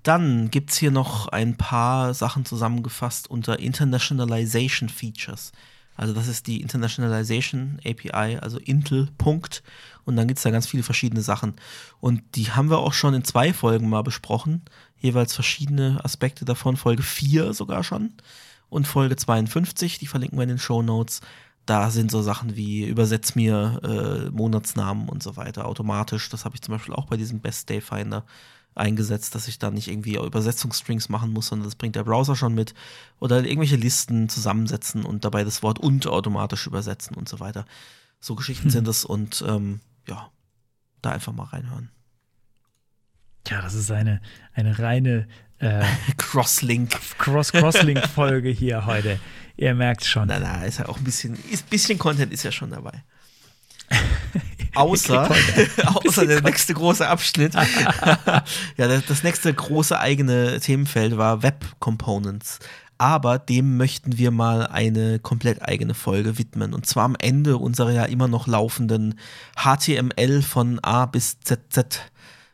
Dann gibt es hier noch ein paar Sachen zusammengefasst unter Internationalization Features. Also das ist die Internationalization API, also Intel. Punkt. Und dann gibt es da ganz viele verschiedene Sachen. Und die haben wir auch schon in zwei Folgen mal besprochen. Jeweils verschiedene Aspekte davon. Folge 4 sogar schon. Und Folge 52, die verlinken wir in den Show Notes. Da sind so Sachen wie übersetz mir äh, Monatsnamen und so weiter automatisch. Das habe ich zum Beispiel auch bei diesem Best Day Finder eingesetzt, dass ich da nicht irgendwie Übersetzungsstrings machen muss, sondern das bringt der Browser schon mit. Oder irgendwelche Listen zusammensetzen und dabei das Wort und automatisch übersetzen und so weiter. So Geschichten hm. sind *laughs* es und ähm, ja, da einfach mal reinhören. Ja, das ist eine, eine reine äh, *laughs* Crosslink. Cross-Crosslink-Folge *laughs* hier heute. Ihr merkt schon. Na, na, ist ja auch ein bisschen, ist, bisschen Content ist ja schon dabei. Außer, *laughs* außer der nächste große Abschnitt. *laughs* ja, das, das nächste große eigene Themenfeld war Web Components. Aber dem möchten wir mal eine komplett eigene Folge widmen. Und zwar am Ende unserer ja immer noch laufenden HTML von A bis ZZ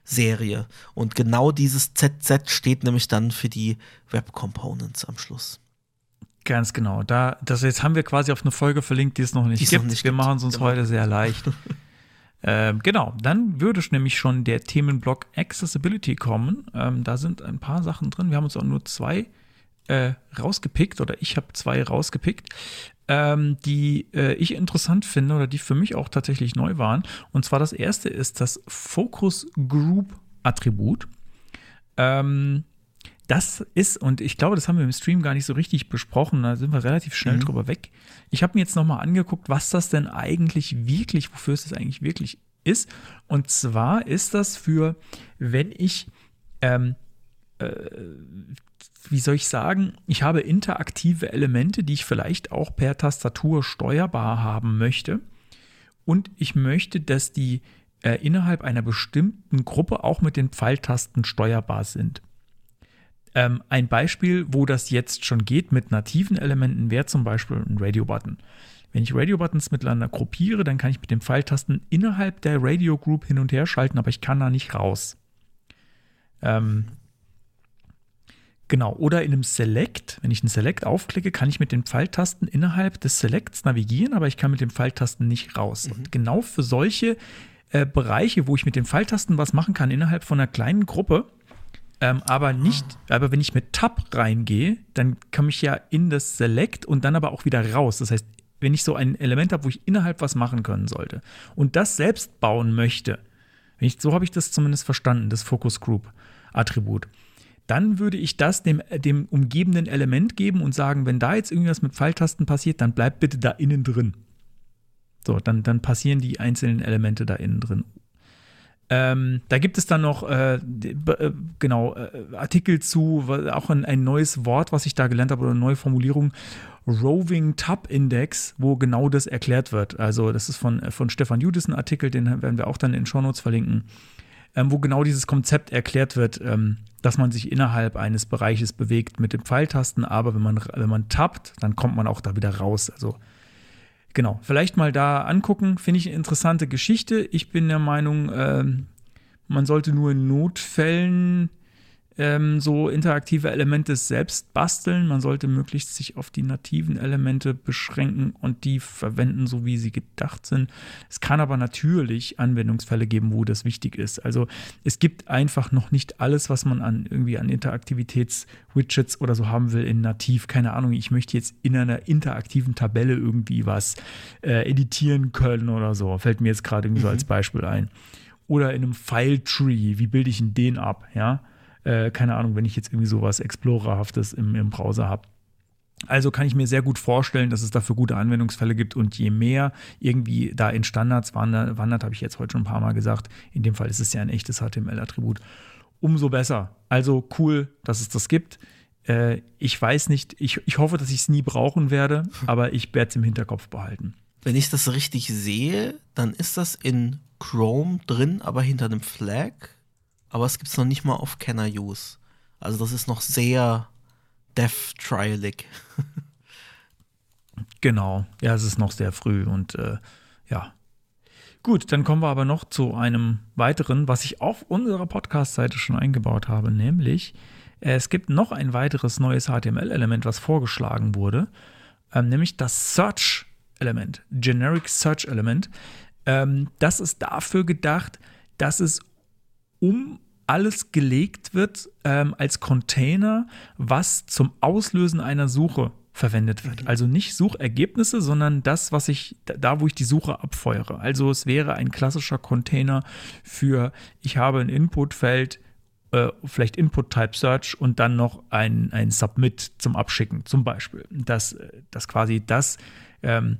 Serie. Und genau dieses ZZ steht nämlich dann für die Web Components am Schluss. Ganz genau. Da, das jetzt haben wir quasi auf eine Folge verlinkt, die es noch nicht gibt. noch nicht wir machen es uns Genau. heute sehr leicht. *laughs* ähm, genau, dann würde nämlich schon der Themenblock Accessibility kommen. Ähm, da sind ein paar Sachen drin. Wir haben uns auch nur zwei äh, rausgepickt oder ich habe zwei rausgepickt, ähm, die äh, ich interessant finde oder die für mich auch tatsächlich neu waren. Und zwar das erste ist das Focus Group Attribut. Ähm, das ist, und ich glaube, das haben wir im Stream gar nicht so richtig besprochen, da sind wir relativ schnell drüber weg. Ich habe mir jetzt nochmal angeguckt, was das denn eigentlich wirklich, wofür es das eigentlich wirklich ist. Und zwar ist das für, wenn ich, ähm, äh, wie soll ich sagen, ich habe interaktive Elemente, die ich vielleicht auch per Tastatur steuerbar haben möchte. Und ich möchte, dass die äh, innerhalb einer bestimmten Gruppe auch mit den Pfeiltasten steuerbar sind. Ähm, ein Beispiel, wo das jetzt schon geht mit nativen Elementen, wäre zum Beispiel ein Radio-Button. Wenn ich Radio-Buttons miteinander gruppiere, dann kann ich mit den Pfeiltasten innerhalb der Radio-Group hin und her schalten, aber ich kann da nicht raus. Ähm, genau, oder in einem Select, wenn ich einen Select aufklicke, kann ich mit den Pfeiltasten innerhalb des Selects navigieren, aber ich kann mit den Pfeiltasten nicht raus. Und genau für solche äh, Bereiche, wo ich mit den Pfeiltasten was machen kann innerhalb von einer kleinen Gruppe, ähm, aber nicht, aber wenn ich mit Tab reingehe, dann komme ich ja in das Select und dann aber auch wieder raus. Das heißt, wenn ich so ein Element habe, wo ich innerhalb was machen können sollte und das selbst bauen möchte, ich, so habe ich das zumindest verstanden, das Focus Group Attribut, dann würde ich das dem, dem umgebenden Element geben und sagen, wenn da jetzt irgendwas mit Pfeiltasten passiert, dann bleibt bitte da innen drin. So, dann, dann passieren die einzelnen Elemente da innen drin. Ähm, da gibt es dann noch äh, äh, genau äh, Artikel zu, auch ein, ein neues Wort, was ich da gelernt habe oder eine neue Formulierung, Roving Tab Index, wo genau das erklärt wird. Also das ist von, äh, von Stefan Judis ein Artikel, den werden wir auch dann in Shownotes verlinken, ähm, wo genau dieses Konzept erklärt wird, ähm, dass man sich innerhalb eines Bereiches bewegt mit den Pfeiltasten, aber wenn man, wenn man tappt, dann kommt man auch da wieder raus. Also genau, vielleicht mal da angucken. Finde ich eine interessante Geschichte. Ich bin der Meinung, ähm, man sollte nur in Notfällen ähm, so interaktive Elemente selbst basteln. Man sollte möglichst sich auf die nativen Elemente beschränken und die verwenden, so wie sie gedacht sind. Es kann aber natürlich Anwendungsfälle geben, wo das wichtig ist. Also es gibt einfach noch nicht alles, was man an irgendwie an Interaktivitäts-Widgets oder so haben will in nativ. Keine Ahnung, ich möchte jetzt in einer interaktiven Tabelle irgendwie was äh, editieren können oder so. Fällt mir jetzt gerade irgendwie so als Beispiel ein. Oder in einem File-Tree, wie bilde ich denn den ab? Ja, äh, keine Ahnung, wenn ich jetzt irgendwie sowas Explorerhaftes im, im Browser habe. Also kann ich mir sehr gut vorstellen, dass es dafür gute Anwendungsfälle gibt und je mehr irgendwie da in Standards wandert, wandert habe ich jetzt heute schon ein paar Mal gesagt, in dem Fall ist es ja ein echtes HTML-Attribut, umso besser. Also cool, dass es das gibt. Äh, ich weiß nicht, ich, ich hoffe, dass ich es nie brauchen werde, *laughs* aber ich werde es im Hinterkopf behalten. Wenn ich das richtig sehe, dann ist das in Chrome drin, aber hinter einem Flag. Aber es gibt es noch nicht mal auf I Use. Also das ist noch sehr dev-trialig. *laughs* Genau, ja, es ist noch sehr früh und äh, ja. Gut, dann kommen wir aber noch zu einem weiteren, was ich auf unserer Podcast-Seite schon eingebaut habe, nämlich äh, es gibt noch ein weiteres neues HTML-Element, was vorgeschlagen wurde, ähm, nämlich das Search-Element, Generic Search-Element. Ähm, das ist dafür gedacht, dass es um alles gelegt wird ähm, als Container, was zum Auslösen einer Suche verwendet wird. Also nicht Suchergebnisse, sondern das, was ich, da wo ich die Suche abfeuere. Also es wäre ein klassischer Container für, ich habe ein Inputfeld, äh, vielleicht Input-Type Search und dann noch ein, ein Submit zum Abschicken, zum Beispiel. Dass, dass quasi das ähm,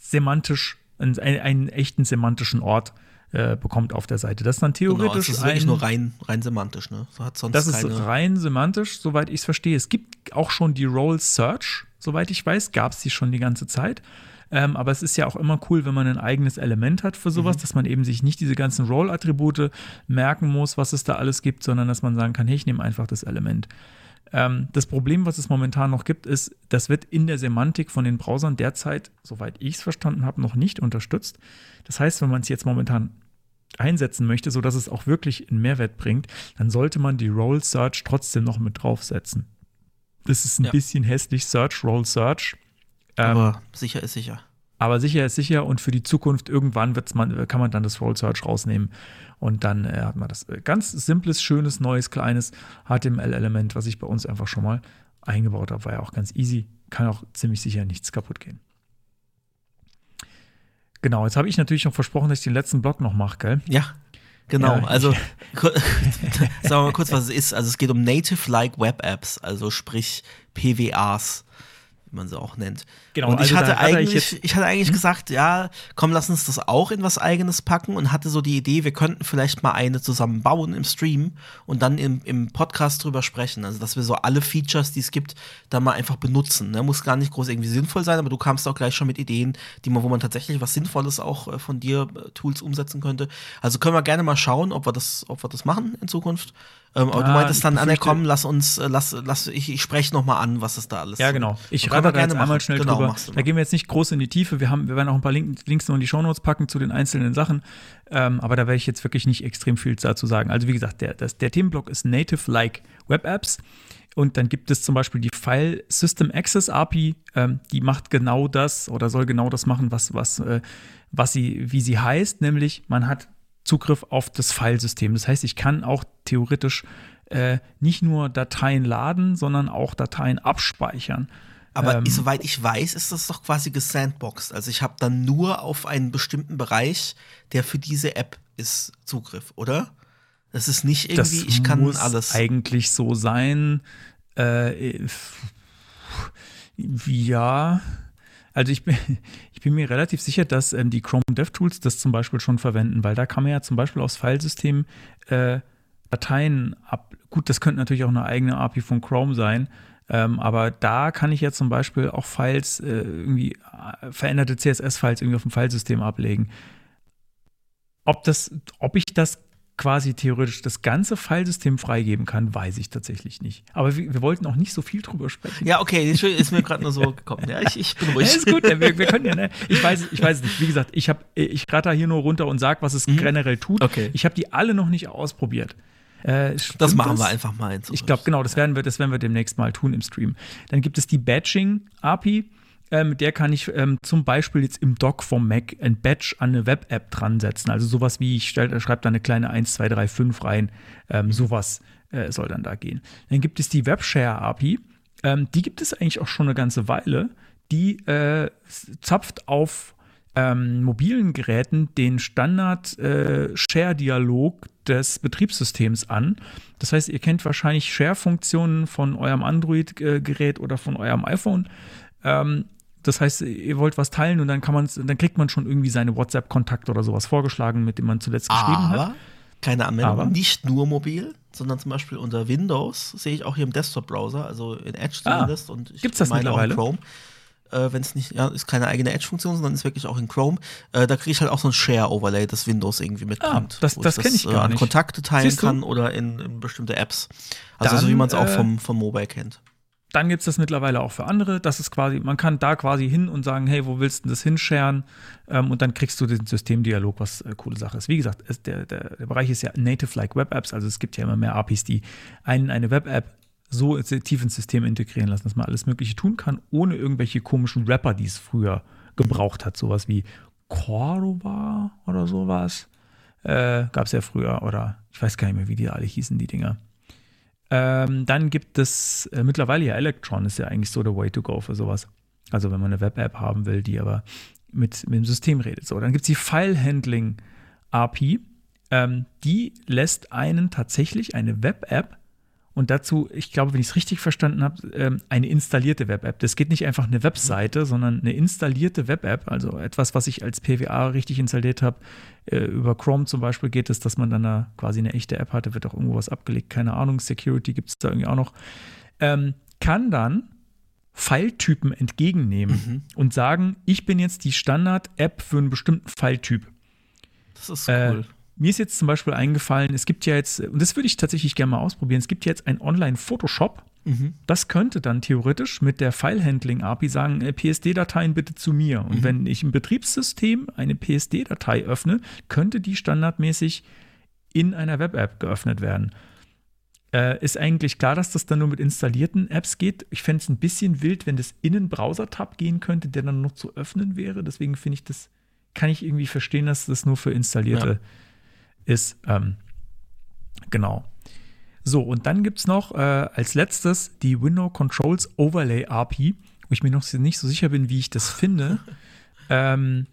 semantisch, einen, einen echten semantischen Ort äh, bekommt auf der Seite. Das ist dann theoretisch. Genau, das ist wirklich nur rein, rein semantisch, ne? So hat sonst das ist rein semantisch, soweit ich es verstehe. Es gibt auch schon die Role Search, soweit ich weiß, gab es die schon die ganze Zeit. Ähm, aber es ist ja auch immer cool, wenn man ein eigenes Element hat für sowas, mhm. dass man eben sich nicht diese ganzen Role-Attribute merken muss, was es da alles gibt, sondern dass man sagen kann, hey, ich nehme einfach das Element. Ähm, das Problem, was es momentan noch gibt, ist, das wird in der Semantik von den Browsern derzeit, soweit ich es verstanden habe, noch nicht unterstützt. Das heißt, wenn man es jetzt momentan einsetzen möchte, sodass es auch wirklich einen Mehrwert bringt, dann sollte man die Role Search trotzdem noch mit draufsetzen. Das ist ein ja. bisschen hässlich, Search, Role Search. Ähm, aber sicher ist sicher. Aber sicher ist sicher und für die Zukunft irgendwann wird's man, kann man dann das Role Search rausnehmen und dann äh, hat man das äh, ganz simples, schönes, neues, kleines HTML-Element, was ich bei uns einfach schon mal eingebaut habe. War ja auch ganz easy, kann auch ziemlich sicher nichts kaputt gehen. Genau, jetzt habe ich natürlich noch versprochen, dass ich den letzten Block noch mache, gell? Ja, genau. Ja, also *laughs* *laughs* sagen wir mal kurz, was es ist. Also es geht um Native-like Web Apps, also sprich PWAs wie man sie auch nennt. Genau, und ich, also hatte eigentlich, ich, ich, hatte eigentlich hm? gesagt, ja, komm, lass uns das auch in was eigenes packen und hatte so die Idee, wir könnten vielleicht mal eine zusammen bauen im Stream und dann im, im Podcast drüber sprechen. Also, dass wir so alle Features, die es gibt, da mal einfach benutzen. Ne? Muss gar nicht groß irgendwie sinnvoll sein, aber du kamst auch gleich schon mit Ideen, die man, wo man tatsächlich was Sinnvolles auch äh, von dir äh, Tools umsetzen könnte. Also können wir gerne mal schauen, ob wir das, ob wir das machen in Zukunft. Ähm, aber ja, du meintest dann, Anne, komm, lass uns, äh, lass, lass, ich, ich spreche noch mal an, was es da alles Ja, genau. Ich da jetzt einmal machen. schnell genau, drüber. Da gehen wir jetzt nicht groß in die Tiefe. Wir, haben, wir werden auch ein paar Link, Links noch in die Shownotes packen zu den einzelnen Sachen. Ähm, aber da werde ich jetzt wirklich nicht extrem viel dazu sagen. Also wie gesagt, der, das, der Themenblock ist Native-like Web Apps. Und dann gibt es zum Beispiel die File System Access API, ähm, die macht genau das oder soll genau das machen, was, was, äh, was sie, wie sie heißt, nämlich man hat Zugriff auf das Filesystem. Das heißt, ich kann auch theoretisch äh, nicht nur Dateien laden, sondern auch Dateien abspeichern. Aber ähm, soweit ich weiß, ist das doch quasi gesandboxed. Also ich habe dann nur auf einen bestimmten Bereich, der für diese App ist, Zugriff, oder? Das ist nicht irgendwie, ich kann muss alles. Eigentlich so sein. Äh, ja. Also ich bin, *laughs* ich bin mir relativ sicher, dass ähm, die Chrome DevTools das zum Beispiel schon verwenden, weil da kann man ja zum Beispiel aus Filesystem äh, Dateien ab. Gut, das könnte natürlich auch eine eigene API von Chrome sein, ähm, aber da kann ich ja zum Beispiel auch Files, äh, irgendwie äh, veränderte CSS-Files irgendwie auf dem Filesystem ablegen. Ob, das, ob ich das quasi theoretisch das ganze Filesystem freigeben kann, weiß ich tatsächlich nicht. Aber wir, wir, wollten auch nicht so viel drüber sprechen. Ja, okay, ist mir gerade nur so *laughs* gekommen. Ja, ich, ich bin ruhig. Ja, ist gut, wir, wir, können ja, ne? Ich weiß, ich weiß nicht. Wie gesagt, ich habe, ich ratter hier nur runter und sage, was es mhm. generell tut. Okay. Ich habe die alle noch nicht ausprobiert. Äh, das machen das? wir einfach mal. Ich glaube, genau, das werden wir, das werden wir demnächst mal tun im Stream. Dann gibt es die Batching API äh, mit der kann ich ähm, zum Beispiel jetzt im Dock vom Mac ein Batch an eine Web-App dran setzen. Also sowas wie, ich schreibe da eine kleine 1, 2, 3, 5 rein. Ähm, sowas äh, soll dann da gehen. Dann gibt es die WebShare-API. Ähm, die gibt es eigentlich auch schon eine ganze Weile. Die äh, zapft auf ähm, mobilen Geräten den Standard-Share-Dialog äh, des Betriebssystems an. Das heißt, ihr kennt wahrscheinlich Share-Funktionen von eurem Android-Gerät oder von eurem iPhone. Ähm, das heißt, ihr wollt was teilen und dann kann man dann kriegt man schon irgendwie seine WhatsApp-Kontakte oder sowas vorgeschlagen, mit dem man zuletzt geschrieben Aber, hat. Keine Anwendung, Aber nicht nur mobil, sondern zum Beispiel unter Windows, sehe ich auch hier im Desktop-Browser, also in Edge ah, zumindest. Ah, und ich gibt's das meine mittlerweile? auch Chrome. Äh, Wenn es nicht, ja, ist keine eigene Edge-Funktion, sondern ist wirklich auch in Chrome. Äh, da kriege ich halt auch so ein Share-Overlay, das Windows irgendwie mitbringt. Ah, das das kenne ich gar äh, nicht. Kontakte teilen kann oder in, in, bestimmte Apps. Also Dann, so wie man es auch äh, vom, vom Mobile kennt dann gibt es das mittlerweile auch für andere. Das ist quasi, man kann da quasi hin und sagen, hey, wo willst du das hinscheren? Ähm, und dann kriegst du den Systemdialog, was äh, coole Sache ist. Wie gesagt, es, der, der, der, Bereich ist ja Native-like Web Apps, also es gibt ja immer mehr APIs, die einen eine Web-App so tief ins System integrieren lassen, dass man alles Mögliche tun kann, ohne irgendwelche komischen Rapper, die es früher gebraucht hat. Sowas wie Cordova oder sowas. Äh, Gab es ja früher, oder ich weiß gar nicht mehr, wie die alle hießen, die Dinger. Ähm, dann gibt es äh, mittlerweile ja Electron, ist ja eigentlich so der Way to go für sowas. Also wenn man eine Web-App haben will, die aber mit, mit dem System redet. So, dann gibt es die File-Handling-API. Ähm, die lässt einen tatsächlich eine Web-App und dazu, ich glaube, wenn ich es richtig verstanden habe, ähm, eine installierte Web-App. Das geht nicht einfach eine Webseite, sondern eine installierte Web-App, also etwas, was ich als PWA richtig installiert habe. Äh, über Chrome zum Beispiel geht es, dass man dann da quasi eine echte App hatte, wird auch irgendwo was abgelegt, keine Ahnung, Security gibt es da irgendwie auch noch. Ähm, kann dann Filetypen entgegennehmen Mhm. und sagen, ich bin jetzt die Standard-App für einen bestimmten Filetyp. Das ist Äh, cool. Mir ist jetzt zum Beispiel eingefallen, es gibt ja jetzt, und das würde ich tatsächlich gerne mal ausprobieren, es gibt jetzt ein Online-Photoshop. Mhm. Das könnte dann theoretisch mit der File-Handling-API sagen, äh, PSD-Dateien bitte zu mir. Mhm. Und wenn ich im Betriebssystem eine PSD-Datei öffne, könnte die standardmäßig in einer Web-App geöffnet werden. Äh, ist eigentlich klar, dass das dann nur mit installierten Apps geht. Ich fände es ein bisschen wild, wenn das in einen Browser-Tab gehen könnte, der dann noch zu öffnen wäre. Deswegen finde ich das, kann ich irgendwie verstehen, dass das nur für installierte ist. Ähm, genau. So, und dann gibt es noch äh, als letztes die Window Controls Overlay API, wo ich mir noch nicht so sicher bin, wie ich das finde. *laughs* ähm,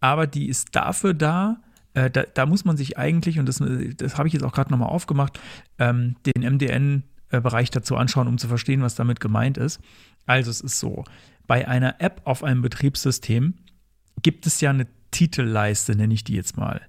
aber die ist dafür da, äh, da, da muss man sich eigentlich, und das, das habe ich jetzt auch gerade nochmal aufgemacht, ähm, den MDN-Bereich dazu anschauen, um zu verstehen, was damit gemeint ist. Also es ist so, bei einer App auf einem Betriebssystem gibt es ja eine Titelleiste, nenne ich die jetzt mal,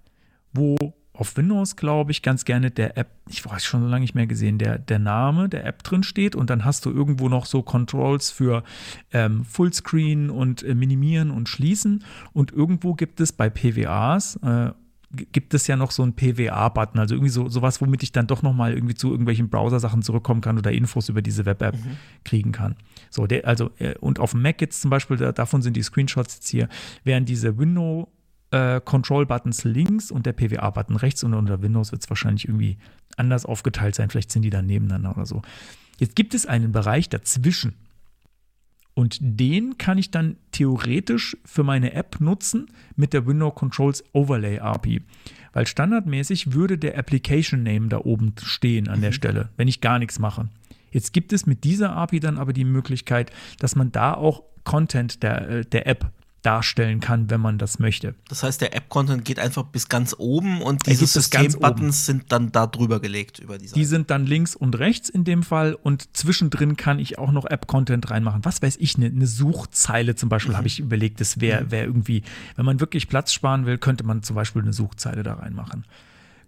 wo auf Windows, glaube ich, ganz gerne der App, ich weiß schon so lange nicht mehr gesehen, der, der Name der App drin steht und dann hast du irgendwo noch so Controls für ähm, Fullscreen und äh, Minimieren und Schließen und irgendwo gibt es bei PWAs, äh, gibt es ja noch so einen PWA-Button, also irgendwie so sowas, womit ich dann doch noch mal irgendwie zu irgendwelchen Browser-Sachen zurückkommen kann oder Infos über diese Web-App kriegen kann. So, der, also, äh, und auf dem Mac jetzt zum Beispiel, da, davon sind die Screenshots jetzt hier, während diese Window äh, Control-Buttons links und der PWA-Button rechts und unter Windows wird es wahrscheinlich irgendwie anders aufgeteilt sein. Vielleicht sind die dann nebeneinander oder so. Jetzt gibt es einen Bereich dazwischen. Und den kann ich dann theoretisch für meine App nutzen mit der Window Controls Overlay API. Weil standardmäßig würde der Application Name da oben stehen an der Stelle, wenn ich gar nichts mache. Jetzt gibt es mit dieser API dann aber die Möglichkeit, dass man da auch Content der, äh, der App darstellen kann, wenn man das möchte. Das heißt, der App-Content geht einfach bis ganz oben und diese System-Buttons sind dann da drüber gelegt über die Seite. Die sind dann links und rechts in dem Fall und zwischendrin kann ich auch noch App-Content reinmachen. Was weiß ich, eine ne Suchzeile zum Beispiel habe ich überlegt, das wäre wär irgendwie, wenn man wirklich Platz sparen will, könnte man zum Beispiel eine Suchzeile da reinmachen.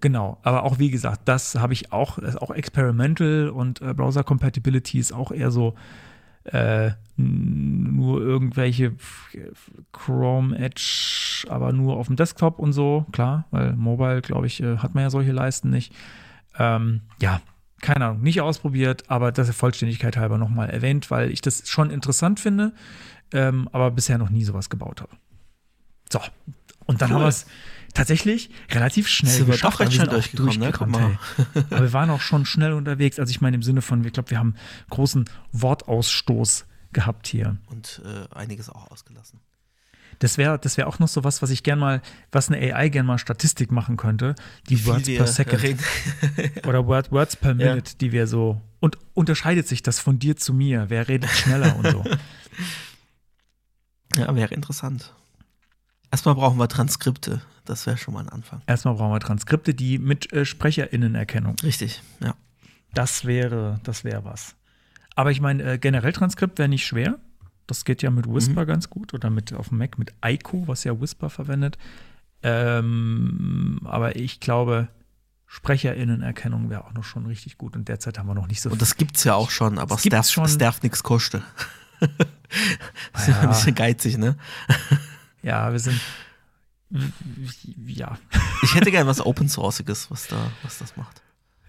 Genau, aber auch wie gesagt, das habe ich auch, das ist auch experimental und äh, Browser Compatibility ist auch eher so äh, nur irgendwelche Chrome Edge, aber nur auf dem Desktop und so, klar, weil Mobile, glaube ich, äh, hat man ja solche Leisten nicht. Ähm, ja, keine Ahnung, nicht ausprobiert, aber das der Vollständigkeit halber nochmal erwähnt, weil ich das schon interessant finde, ähm, aber bisher noch nie sowas gebaut habe. So, und dann Cool. haben wir es tatsächlich relativ schnell Sind wir geschafft. doch recht wir schnell durchgekommen, ne? *laughs* Aber wir waren auch schon schnell unterwegs. Also ich meine im Sinne von, ich glaube, wir haben großen Wortausstoß gehabt hier. und äh, einiges auch ausgelassen. Das wäre das wär auch noch so was, was ich gern mal, was eine AI gern mal Statistik machen könnte. Die Viel Words wir per Second *laughs* oder Word, Words per Ja. Minute, die wir so. Und unterscheidet sich das von dir zu mir? Wer redet schneller und so? *laughs* Ja, wäre interessant. Erstmal brauchen wir Transkripte. Das wäre schon mal ein Anfang. Erstmal brauchen wir Transkripte, die mit äh, SprecherInnenerkennung. Richtig, ja. Das wäre, das wäre was. Aber ich meine, äh, generell Transkript wäre nicht schwer. Das geht ja mit Whisper Mhm. ganz gut oder mit auf dem Mac mit Ico, was ja Whisper verwendet. Ähm, aber ich glaube, SprecherInnenerkennung wäre auch noch schon richtig gut. Und derzeit haben wir noch nicht so Und das gibt's ja auch schon, aber es es darf nichts kosten. *laughs* das ist Ja. ein bisschen geizig, ne? Ja, wir sind. Ja. Ich hätte gern was Open Sourceiges, was da, was das macht.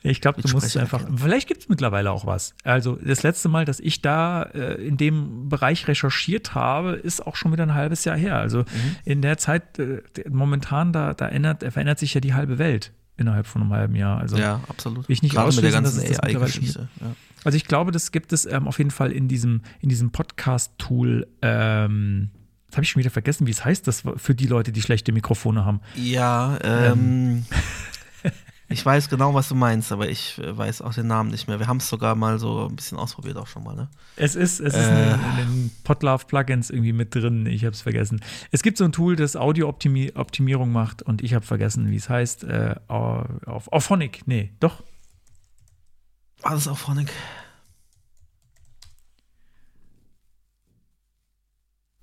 Ich glaube, du musst einfach. Vielleicht gibt es mittlerweile auch was. Also, das letzte Mal, dass ich da äh, in dem Bereich recherchiert habe, ist auch schon wieder ein halbes Jahr her. Also, Mhm. in der Zeit, äh, momentan, da, da ändert, verändert sich ja die halbe Welt innerhalb von einem halben Jahr. Also, ja, absolut. ich nicht Gerade mit der ganzen AI-Geschichte. Ja. also ich glaube, das gibt es ähm, auf jeden Fall in diesem, in diesem Podcast-Tool. Ähm, jetzt habe ich schon wieder vergessen, wie es heißt, das für die Leute, die schlechte Mikrofone haben. Ja, ähm, ich weiß genau, was du meinst, aber ich äh, weiß auch den Namen nicht mehr. Wir haben es sogar mal so ein bisschen ausprobiert auch schon mal, ne? Es ist, es ist Äh. eine, in den Podlove-Plugins irgendwie mit drin. Ich habe es vergessen. Es gibt so ein Tool, das Audio-Optimierung macht und ich habe vergessen, wie es heißt. Äh, auf Auphonic, nee, doch. War das auch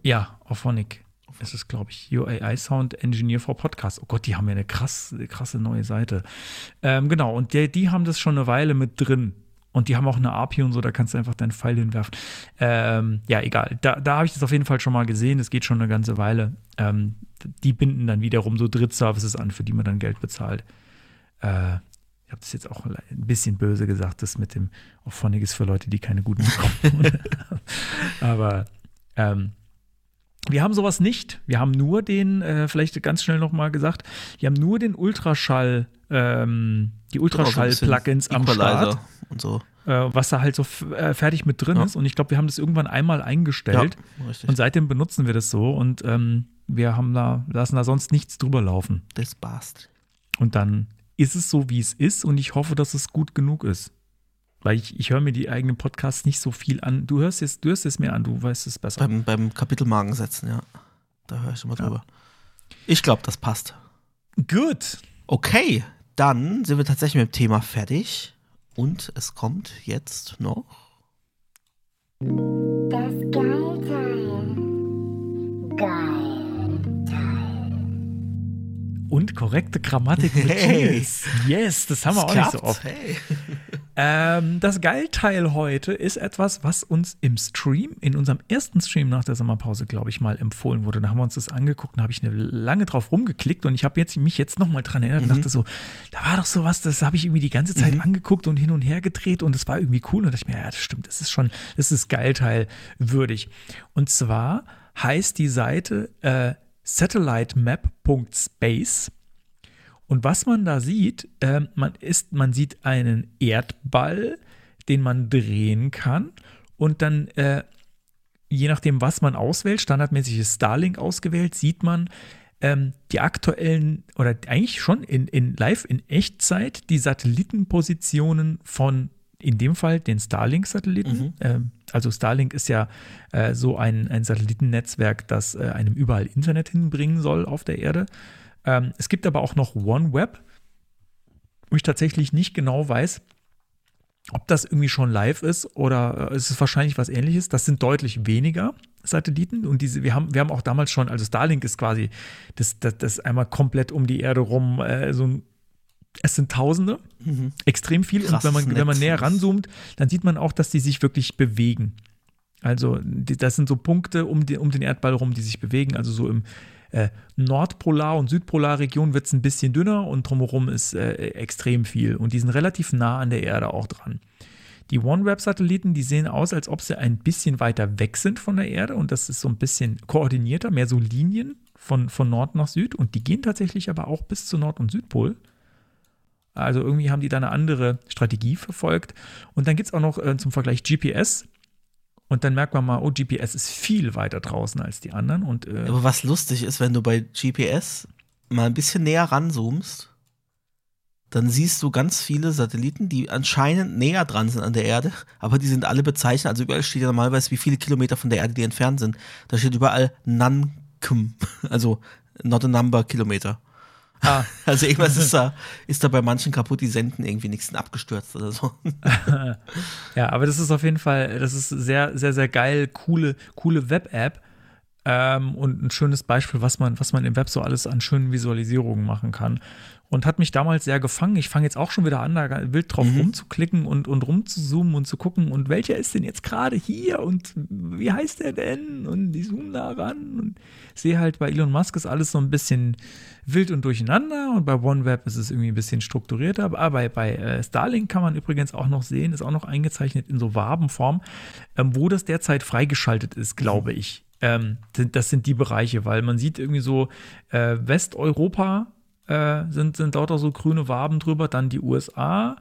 Ja, Auphonic. Es ist, glaube ich, UAI Sound Engineer for Podcast. Oh Gott, die haben ja eine krass, krasse neue Seite. Ähm, genau, und die, die haben das schon eine Weile mit drin. Und die haben auch eine API und so, da kannst du einfach deinen Pfeil hinwerfen. Ähm, ja, egal. Da, da habe ich das auf jeden Fall schon mal gesehen. Das geht schon eine ganze Weile. Ähm, die binden dann wiederum so Drittservices an, für die man dann Geld bezahlt. Äh, ich habe das jetzt auch ein bisschen böse gesagt, das mit dem Auphonic ist für Leute, die keine guten *laughs* bekommen. Aber ähm, wir haben sowas nicht. Wir haben nur den, äh, vielleicht ganz schnell nochmal gesagt, wir haben nur den Ultraschall, ähm, die Ultraschall-Plugins am Start. Und so. Äh, was da halt so äh, fertig mit drin Ja. ist. Und ich glaube, wir haben das irgendwann einmal eingestellt. Ja. Und seitdem benutzen wir das so und ähm, wir haben da, lassen da sonst nichts drüber laufen. Das passt. Und dann ist es so, wie es ist und ich hoffe, dass es gut genug ist. Weil ich, ich höre mir die eigenen Podcasts nicht so viel an. Du hörst es, du hörst es mir an, du weißt es besser. Beim, beim Kapitelmarken setzen, ja. Da höre ich immer drüber. Ich glaube, das passt. Gut. Okay, dann sind wir tatsächlich mit dem Thema fertig. Und es kommt jetzt noch. Das Geilteil. Geilteil. Und korrekte Grammatik mit Hey. Cheers. Yes, das haben wir auch nicht so oft. Hey. *laughs* Ähm, das Geilteil heute ist etwas, was uns im Stream, in unserem ersten Stream nach der Sommerpause, glaube ich, mal empfohlen wurde. Da haben wir uns das angeguckt und habe ich eine lange drauf rumgeklickt und ich habe jetzt, mich jetzt nochmal dran erinnert und dachte so, da war doch sowas, das habe ich irgendwie die ganze Zeit angeguckt und hin und her gedreht und das war irgendwie cool. Und dachte ich mir, ja, das stimmt, das ist schon, das ist Geilteil würdig. Und zwar heißt die Seite äh, satellitemap.space. Und was man da sieht, ähm, man, ist, man sieht einen Erdball, den man drehen kann und dann, äh, je nachdem, was man auswählt, standardmäßig ist Starlink ausgewählt, sieht man ähm, die aktuellen oder eigentlich schon in, in live in Echtzeit die Satellitenpositionen von in dem Fall den Starlink-Satelliten. Ähm, also Starlink ist ja äh, so ein, ein Satellitennetzwerk, das äh, einem überall Internet hinbringen soll auf der Erde. Ähm, es gibt aber auch noch OneWeb, wo ich tatsächlich nicht genau weiß, ob das irgendwie schon live ist oder äh, es ist wahrscheinlich was ähnliches. Das sind deutlich weniger Satelliten und diese, wir haben, wir haben auch damals schon, also Starlink ist quasi das, das, das einmal komplett um die Erde rum, äh, so ein, es sind Tausende, extrem viel. Krasses und wenn man, wenn man näher ranzoomt, dann sieht man auch, dass die sich wirklich bewegen. Also die, das sind so Punkte um, den- um den Erdball rum, die sich bewegen. Also so im äh, Nordpolar- und Südpolarregion wird es ein bisschen dünner und drumherum ist äh, extrem viel. Und die sind relativ nah an der Erde auch dran. Die OneWeb-Satelliten, die sehen aus, als ob sie ein bisschen weiter weg sind von der Erde und das ist so ein bisschen koordinierter, mehr so Linien von, von Nord nach Süd und die gehen tatsächlich aber auch bis zu Nord- und Südpol. Also irgendwie haben die da eine andere Strategie verfolgt. Und dann gibt es auch noch äh, zum Vergleich GPS. Und dann merkt man mal, oh, GPS ist viel weiter draußen als die anderen. Und äh, Aber was lustig ist, wenn du bei GPS mal ein bisschen näher ranzoomst, dann siehst du ganz viele Satelliten, die anscheinend näher dran sind an der Erde, aber die sind alle bezeichnet. Also überall steht ja normalerweise, wie viele Kilometer von der Erde die entfernt sind. Da steht überall Nankum, *laughs* also not a number Kilometer. Ah, *laughs* Also irgendwas ist da, ist da bei manchen kaputt, die senden irgendwie nichts abgestürzt oder so. *laughs* Ja, aber das ist auf jeden Fall, das ist sehr, sehr, sehr geil, coole, coole Web-App. Ähm, und ein schönes Beispiel, was man, was man im Web so alles an schönen Visualisierungen machen kann. Und hat mich damals sehr gefangen. Ich fange jetzt auch schon wieder an, da wild drauf rumzuklicken und, und rumzuzoomen und zu gucken, und welcher ist denn jetzt gerade hier und wie heißt der denn? Und ich zoome da ran und sehe halt, bei Elon Musk ist alles so ein bisschen wild und durcheinander und bei OneWeb ist es irgendwie ein bisschen strukturierter. Aber bei, bei äh, Starlink kann man übrigens auch noch sehen, ist auch noch eingezeichnet in so Wabenform, ähm, wo das derzeit freigeschaltet ist, glaube ich. Ähm, das sind die Bereiche, weil man sieht irgendwie so äh, Westeuropa äh, sind, sind lauter so grüne Waben drüber, dann die USA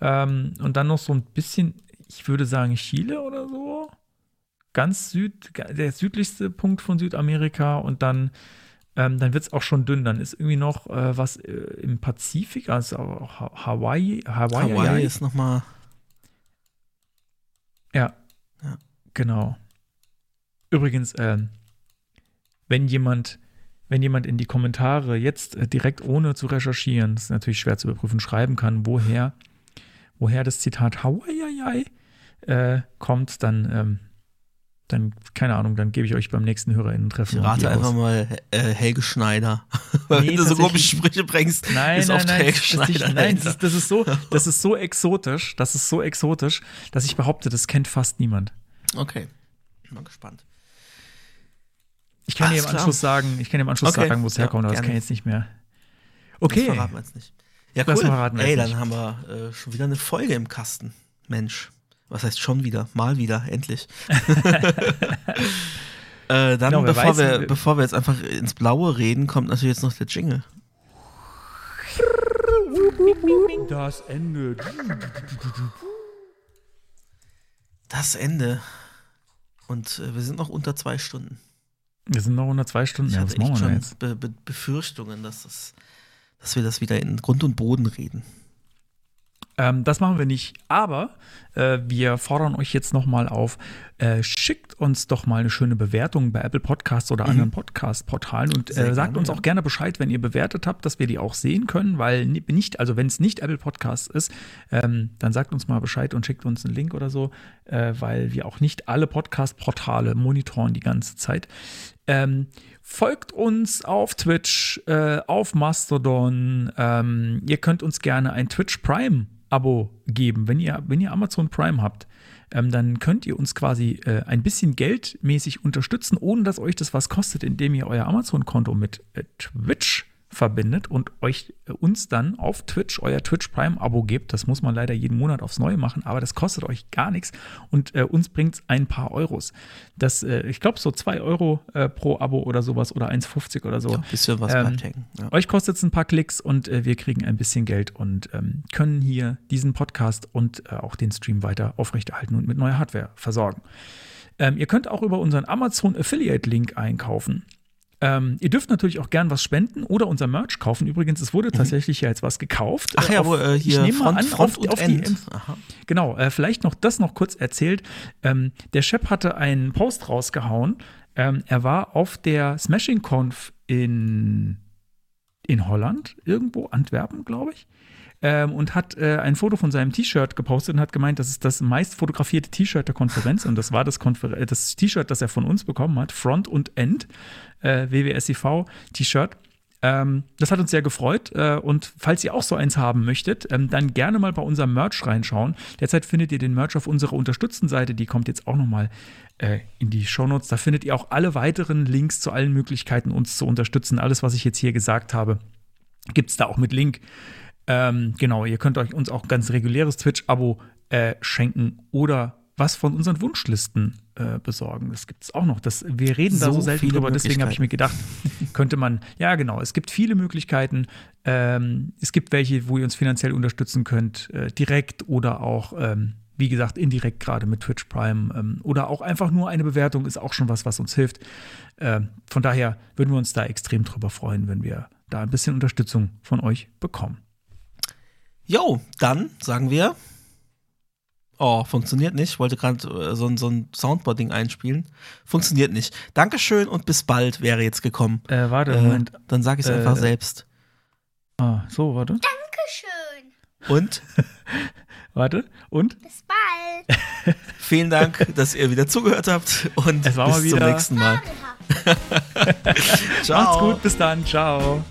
ähm, und dann noch so ein bisschen, ich würde sagen Chile oder so. Ganz süd, der südlichste Punkt von Südamerika und dann ähm, dann wird es auch schon dünn. Dann ist irgendwie noch äh, was äh, im Pazifik, also auch Ha- Hawaii. Hawaii, Hawaii ja, ist nochmal. ja. Ja. Genau. Übrigens, ähm, wenn jemand, wenn jemand in die Kommentare jetzt äh, direkt ohne zu recherchieren, das ist natürlich schwer zu überprüfen, schreiben kann, woher, woher das Zitat Hawaii äh, kommt, dann, ähm, dann, keine Ahnung, dann gebe ich euch beim nächsten HörerInnen-Treffen. Ich rate einfach aus. mal äh, Helge Schneider. *laughs* Weil Nee, wenn du so komische Sprüche bringst, Nein, ist nein, oft nein, Helge Schneider. ist- nein das, ist, das ist so, *laughs* das ist so exotisch, das ist so exotisch, dass ich behaupte, das kennt fast niemand. Okay. Bin mal gespannt. Ich kann dir im klar. Anschluss sagen, ich kann dir im Anschluss Okay. sagen, wo es Ja, herkommt, aber das kann ich jetzt nicht mehr. Das Okay. verraten wir jetzt nicht. Ja, Das cool. verraten wir Ey, dann nicht. haben wir äh, schon wieder eine Folge im Kasten. Mensch. Was heißt schon wieder? Mal wieder, endlich. *laughs* äh, dann, Genau, bevor, weiß, wir, wir- bevor wir jetzt einfach ins Blaue reden, kommt natürlich jetzt noch der Jingle. Das Ende. Das Ende. Und äh, wir sind noch unter zwei Stunden. Wir sind noch unter zwei Stunden. Ich Ja, hatte echt schon? Be Be Befürchtungen, dass, das, dass wir das wieder in Grund und Boden reden. Ähm, das machen wir nicht, aber äh, wir fordern euch jetzt nochmal auf, äh, schickt uns doch mal eine schöne Bewertung bei Apple Podcasts oder anderen Podcast-Portalen und Mhm. Äh, sagt gerne, uns ja. auch gerne Bescheid, wenn ihr bewertet habt, dass wir die auch sehen können, weil ni- nicht, also wenn es nicht Apple Podcasts ist, ähm, dann sagt uns mal Bescheid und schickt uns einen Link oder so, äh, weil wir auch nicht alle Podcast-Portale monitoren die ganze Zeit. Ähm, folgt uns auf Twitch, äh, auf Mastodon. Ähm, ihr könnt uns gerne ein Twitch Prime Abo geben, wenn ihr, wenn ihr Amazon Prime habt. Ähm, dann könnt ihr uns quasi äh, ein bisschen geldmäßig unterstützen, ohne dass euch das was kostet, indem ihr euer Amazon-Konto mit äh, Twitch verbindet und euch äh, uns dann auf Twitch euer Twitch Prime Abo gebt. Das muss man leider jeden Monat aufs Neue machen, aber das kostet euch gar nichts und äh, uns bringt ein paar Euros. Das, äh, ich glaube, so 2 Euro äh, pro Abo oder sowas oder 1,50 oder so. Ja, bisschen was Ähm. Ja. Euch kostet es ein paar Klicks und äh, wir kriegen ein bisschen Geld und ähm, können hier diesen Podcast und äh, auch den Stream weiter aufrechterhalten und mit neuer Hardware versorgen. Ähm, ihr könnt auch über unseren Amazon Affiliate Link einkaufen. Ähm, ihr dürft natürlich auch gern was spenden oder unser Merch kaufen. Übrigens, es wurde tatsächlich ja jetzt was gekauft. Mhm. Ach ja, auf- wo äh, ich hier nehme mal Front, an, Front auf, auf die. Genau, äh, vielleicht noch das noch kurz erzählt. Ähm, der Shep hatte einen Post rausgehauen. Ähm, er war auf der Smashing Conf in, in Holland, irgendwo, Antwerpen, glaube ich. Ähm, und hat äh, ein Foto von seinem T-Shirt gepostet und hat gemeint, das ist das meist fotografierte T-Shirt der Konferenz. Und das war das, äh, das T-Shirt, das er von uns bekommen hat, Front und End, äh, WWSIV-T-Shirt. Ähm, das hat uns sehr gefreut. Äh, und falls ihr auch so eins haben möchtet, ähm, dann gerne mal bei unserem Merch reinschauen. Derzeit findet ihr den Merch auf unserer Unterstützen-Seite. Die kommt jetzt auch nochmal äh, in die Shownotes. Da findet ihr auch alle weiteren Links zu allen Möglichkeiten, uns zu unterstützen. Alles, was ich jetzt hier gesagt habe, gibt es da auch mit Link. Ähm, genau, ihr könnt euch uns auch ganz reguläres Twitch-Abo äh, schenken oder was von unseren Wunschlisten äh, besorgen. Das gibt es auch noch. Das, wir reden da So so selten drüber, deswegen habe ich mir gedacht, *laughs* könnte man, ja genau, es gibt viele Möglichkeiten. Ähm, es gibt welche, wo ihr uns finanziell unterstützen könnt, äh, direkt oder auch, ähm, wie gesagt, indirekt gerade mit Twitch Prime ähm, oder auch einfach nur eine Bewertung ist auch schon was, was uns hilft. Ähm, von daher würden wir uns da extrem drüber freuen, wenn wir da ein bisschen Unterstützung von euch bekommen. Jo, dann sagen wir. Oh, funktioniert nicht. Ich wollte gerade äh, so, ein- so ein Soundboard-Ding einspielen. Funktioniert nicht. Dankeschön und bis bald wäre jetzt gekommen. Äh, warte, Äh, Moment. dann sage ich es Äh, einfach selbst. Ah, so, warte. Dankeschön. Und *laughs* Warte. Und? Bis bald. *laughs* vielen Dank, dass ihr wieder zugehört habt. Und Es war bis mal zum wieder- nächsten Mal. *laughs* Ciao. Macht's gut, bis dann. Ciao.